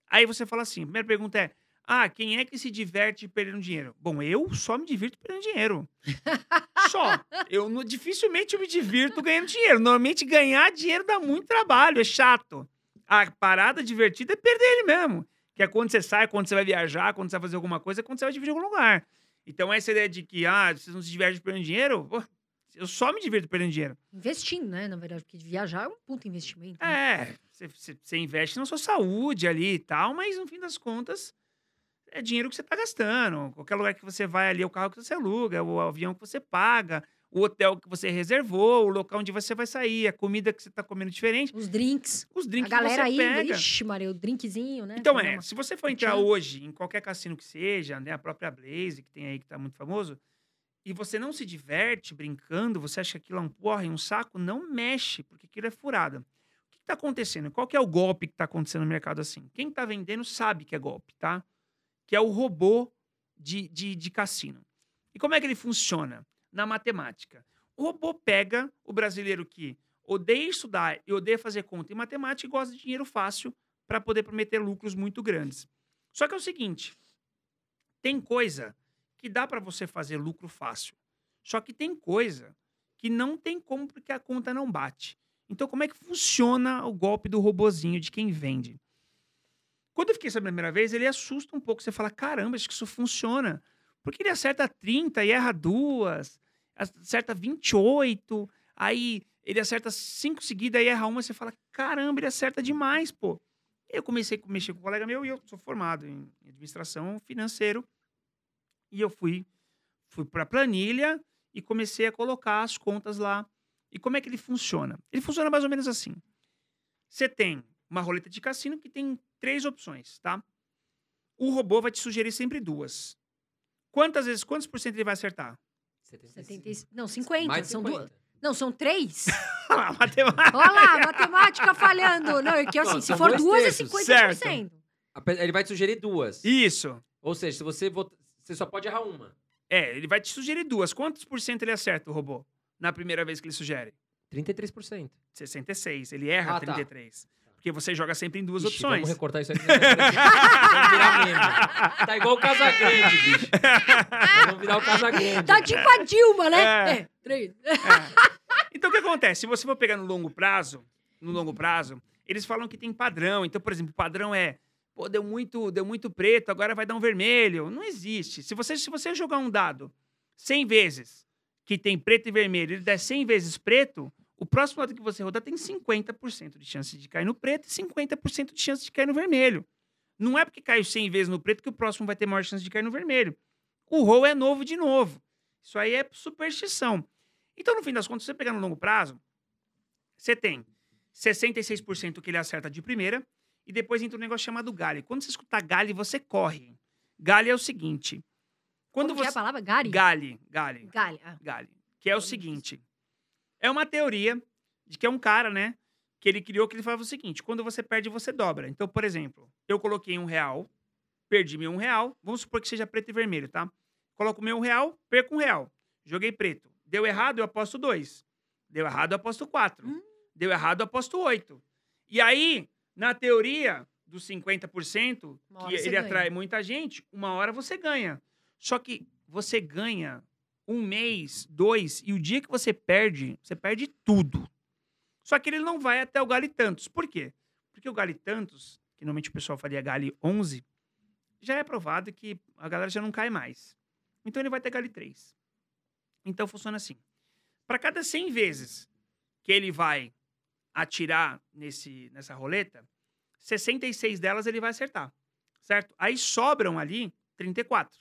Aí você fala assim, a primeira pergunta é, ah, quem é que se diverte perdendo dinheiro? Bom, eu só me divirto perdendo dinheiro. só. Eu não- dificilmente eu me divirto ganhando dinheiro. Normalmente ganhar dinheiro dá muito trabalho, é chato. A parada divertida é perder ele mesmo. Que é quando você sai, quando você vai viajar, quando você vai fazer alguma coisa, é quando você vai dividir algum lugar. Então, essa ideia de que, ah, vocês não se divertem perdendo dinheiro, pô, eu só me divirto perdendo dinheiro. Investindo, né? Na verdade, porque viajar é um puto investimento. né? É, você investe na sua saúde ali e tal, mas no fim das contas, é dinheiro que você tá gastando. Qualquer lugar que você vai ali, é o carro que você aluga, o avião que você paga, o hotel que você reservou, o local onde você vai sair, a comida que você tá comendo diferente, Os drinks. os drinks a galera que você aí, pega. ixi, Maria, o drinkzinho, né? Então é, uma- se você for entrar hoje em qualquer cassino que seja, né, a própria Blaze, que tem aí, que tá muito famoso, e você não se diverte brincando, você acha que aquilo é um porra e um saco, não mexe, porque aquilo é furada. O que, que tá acontecendo? Qual que é o golpe que tá acontecendo no mercado assim? Quem tá vendendo sabe que é golpe, tá? Que é o robô de, de, de cassino. E como é que ele funciona? Na matemática. O robô pega o brasileiro que odeia estudar e odeia fazer conta em matemática e gosta de dinheiro fácil para poder prometer lucros muito grandes. Só que é o seguinte, tem coisa que dá para você fazer lucro fácil. Só que tem coisa que não tem como porque a conta não bate. Então como é que funciona o golpe do robozinho de quem vende? Quando eu fiquei sabendo a primeira vez, ele assusta um pouco. Você fala, caramba, acho que isso funciona. Porque ele acerta 30 e erra duas, acerta 28, aí ele acerta cinco seguidas e erra uma, você fala, caramba, ele acerta demais, pô. Eu comecei a mexer com um colega meu e eu sou formado em administração financeiro. E eu fui, fui para a planilha e comecei a colocar as contas lá. E como é que ele funciona? Ele funciona mais ou menos assim. Você tem uma roleta de cassino que tem três opções, tá? O robô vai te sugerir sempre duas. Quantas vezes, quantos por cento ele vai acertar? 70, e- não, 50. Mais de são 50. duas. Não, são três. Ah, matemática. Olha lá, matemática falhando. Não, é que assim, Não, se são for duas, é terços. 50%. Ape- Ele vai te sugerir duas. Isso. Ou seja, se você vota... você só pode errar uma. É, ele vai te sugerir duas. Quantos por cento ele acerta, o robô? Na primeira vez que ele sugere? 33%. 66. Ele erra Ah, tá. 33. Porque você joga sempre em duas Ixi, opções. Vamos recortar isso aí. Vamos virar meme. Tá igual o Casagrande, bicho. Vamos virar o Casagrande. Tá tipo a Dilma, né? É. É, três. É. Então, o que acontece? Se você for pegar no longo prazo, no longo prazo, eles falam que tem padrão. Então, por exemplo, o padrão é, pô, deu muito, deu muito preto, agora vai dar um vermelho. Não existe. Se você, se você jogar um dado 100 vezes que tem preto e vermelho, ele der 100 vezes preto, o próximo lado que você rodar tem 50% de chance de cair no preto e 50% de chance de cair no vermelho. Não é porque caiu 100 vezes no preto que o próximo vai ter maior chance de cair no vermelho. O roll é novo de novo. Isso aí é superstição. Então, no fim das contas, você pegar no longo prazo, você tem 66% que ele acerta de primeira, e depois entra um negócio chamado Gale. Quando você escutar Gale, você corre. Gale é o seguinte. Quando Como você... é a palavra? Gary? Gale, Gale, Gale. Ah. Gale. Que é o seguinte. É uma teoria de que é um cara, né? Que ele criou que ele falava o seguinte: quando você perde, você dobra. Então, por exemplo, eu coloquei um real, perdi meu um real. Vamos supor que seja preto e vermelho, tá? Coloco meu um real, perco um real. Joguei preto. Deu errado, eu aposto dois. Deu errado, eu aposto quatro. Hum. Deu errado, eu aposto oito. E aí, na teoria dos 50%, Uma hora que ele ganha. atrai muita gente, uma hora você ganha. Só que você ganha um mês, dois, e o dia que você perde, você perde tudo. Só que ele não vai até o Gale Tantos. Por quê? Porque o Gale Tantos, que normalmente o pessoal faria Gale 11, já é provado que a galera já não cai mais. Então ele vai até Gale 3. Então funciona assim. Para cada 100 vezes que ele vai atirar nesse, nessa roleta, 66 delas ele vai acertar. Certo? Aí sobram ali 34.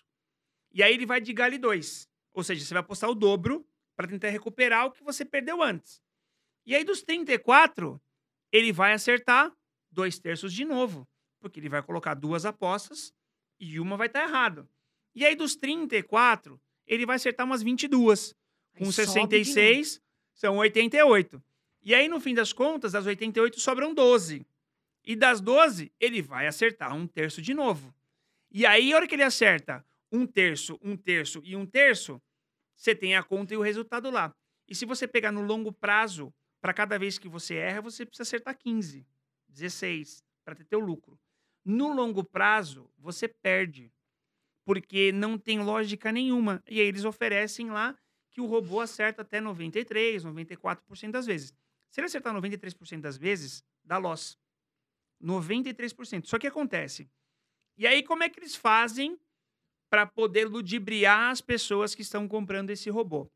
E aí ele vai de Gale 2. Ou seja, você vai apostar o dobro para tentar recuperar o que você perdeu antes. E aí dos 34, ele vai acertar dois terços de novo. Porque ele vai colocar duas apostas e uma vai estar errado. E aí dos 34, ele vai acertar umas 22. Aí Com novo. 66, são 88. E aí, no fim das contas, das 88 sobram 12. E das 12, ele vai acertar um terço de novo. E aí, a hora que ele acerta um terço, um terço e um terço, você tem a conta e o resultado lá. E se você pegar no longo prazo, para cada vez que você erra, você precisa acertar 15, 16, para ter teu lucro. No longo prazo, você perde. Porque não tem lógica nenhuma. E aí eles oferecem lá que o robô acerta até 93, 94% das vezes. Se ele acertar 93% das vezes, dá loss. 93%. Só que acontece. E aí, como é que eles fazem para poder ludibriar as pessoas que estão comprando esse robô?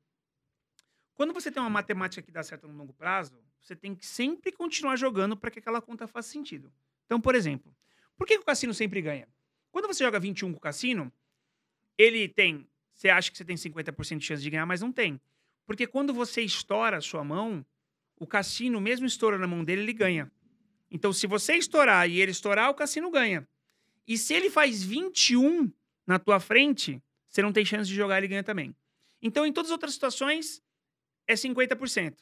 Quando você tem uma matemática que dá certo no longo prazo, você tem que sempre continuar jogando para que aquela conta faça sentido. Então, por exemplo, por que o cassino sempre ganha? Quando você joga 21 com o cassino, ele tem. Você acha que você tem 50% de chance de ganhar, mas não tem. Porque quando você estoura a sua mão, o cassino, mesmo estourando a mão dele, ele ganha. Então, se você estourar e ele estourar, o cassino ganha. E se ele faz 21 na tua frente, você não tem chance de jogar, ele ganha também. Então, em todas as outras situações, é 50%.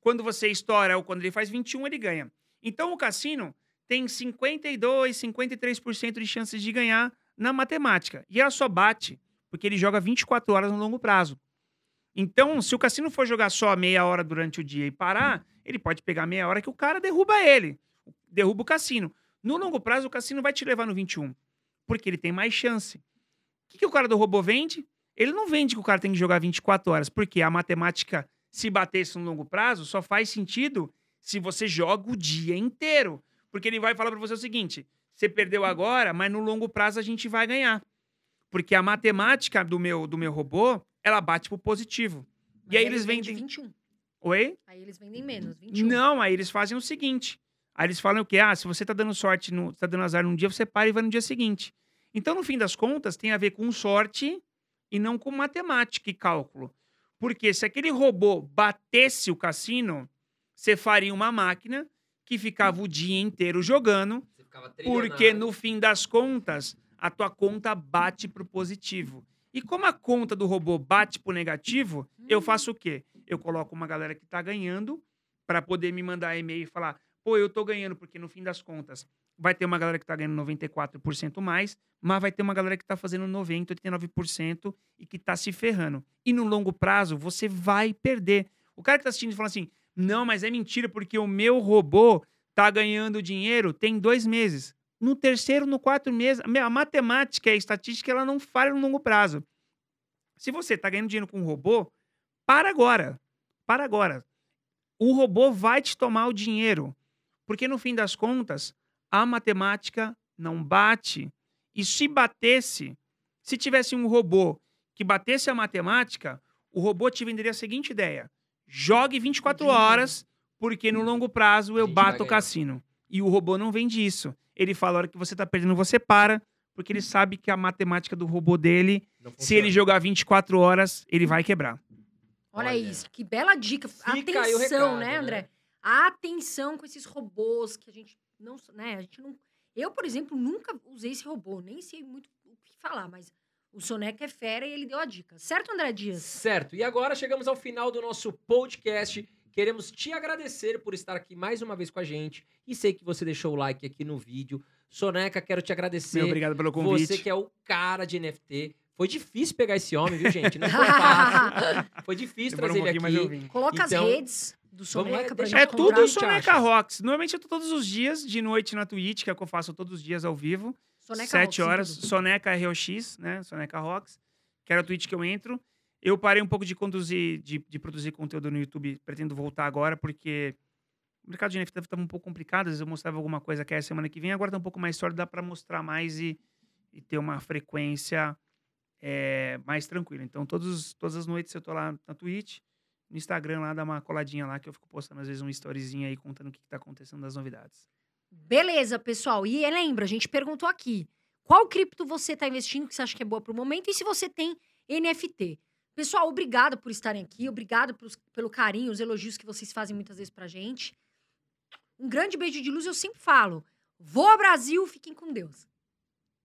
Quando você estoura ou quando ele faz 21, ele ganha. Então, o cassino tem 52, 53% de chances de ganhar na matemática. E ela só bate porque ele joga 24 horas no longo prazo. Então, se o cassino for jogar só meia hora durante o dia e parar, ele pode pegar meia hora que o cara derruba ele. Derruba o cassino. No longo prazo, o cassino vai te levar no 21. Porque ele tem mais chance. O que, que o cara do robô vende? Ele não vende que o cara tem que jogar 24 horas. Porque a matemática, se batesse no longo prazo, só faz sentido se você joga o dia inteiro. Porque ele vai falar para você o seguinte: você perdeu agora, mas no longo prazo a gente vai ganhar. Porque a matemática do meu, do meu robô, ela bate pro positivo. Mas e aí eles vendem vendem. 21. Oi? Aí eles vendem menos, 21. Não, aí eles fazem o seguinte. Aí eles falam o quê? Ah, se você tá dando sorte, no, tá dando azar num dia, você para e vai no dia seguinte. Então, no fim das contas, tem a ver com sorte e não com matemática e cálculo. Porque se aquele robô batesse o cassino, você faria uma máquina que ficava o dia inteiro jogando, porque no fim das contas, a tua conta bate pro positivo. E como a conta do robô bate pro negativo, eu faço o quê? Eu coloco uma galera que tá ganhando para poder me mandar e-mail e falar: "Pô, eu tô ganhando porque no fim das contas vai ter uma galera que tá ganhando 94% mais, mas vai ter uma galera que tá fazendo 90, 89% e que tá se ferrando. E no longo prazo você vai perder. O cara que tá assistindo fala assim: "Não, mas é mentira porque o meu robô tá ganhando dinheiro tem dois meses. No terceiro, no quarto mês, a matemática e a estatística ela não falha no longo prazo. Se você tá ganhando dinheiro com um robô, para agora. Para agora. O robô vai te tomar o dinheiro. Porque no fim das contas, a matemática não bate. E se batesse, se tivesse um robô que batesse a matemática, O robô te venderia a seguinte ideia: jogue 24 Dinheiro. horas, porque no longo prazo eu bato o cassino. E o robô não vende isso. Ele fala: a hora que você tá perdendo, você para, porque ele sabe que a matemática do robô dele, se ele jogar 24 horas, ele vai quebrar. Olha, Olha. isso, que bela dica. Fica Atenção, recado, né, né? Atenção com esses robôs que a gente não, né, a gente não Eu, por exemplo, nunca usei esse robô, nem sei muito o que falar, mas o Soneca é fera e ele deu a dica. Certo, André Dias? Certo. E agora chegamos ao final do nosso podcast. Queremos te agradecer por estar aqui mais uma vez com a gente. E sei que você deixou o like aqui no vídeo. Soneca, quero te agradecer. Meu, obrigado pelo convite. Você que é o cara de NFT. Foi difícil pegar esse homem, viu, gente? Não foi fácil. Foi difícil Demorou trazer um ele pouquinho, mas eu aqui. vim. Coloca Então, as redes do Soneca pra gente É tudo o Soneca. Rocks. Normalmente eu tô todos os dias, de noite na Twitch, que é o que eu faço todos os dias ao vivo. Soneca Sete Rocks, horas. Soneca ROX, né? Soneca Rocks. Que era a Twitch que eu entro. Eu parei um pouco de conduzir, de, de produzir conteúdo no YouTube. Pretendo voltar agora, porque o mercado de NFT estava um pouco complicado. Às vezes eu mostrava alguma coisa que é a semana que vem. Agora tá um pouco mais sólido, dá para mostrar mais e, e ter uma frequência é, mais tranquila. Então, todos, todas as noites eu tô lá na Twitch. No Instagram lá, dá uma coladinha lá, que eu fico postando às vezes um storyzinho aí, contando o que, que tá acontecendo das novidades. Beleza, pessoal. E lembra, a gente perguntou aqui: qual cripto você está investindo que você acha que é boa para o momento e se você tem NFT? Pessoal, obrigado por estarem aqui, obrigado pelos- pelo carinho, os elogios que vocês fazem muitas vezes pra gente. Um grande beijo de luz, eu sempre falo. Voa Brasil, fiquem com Deus.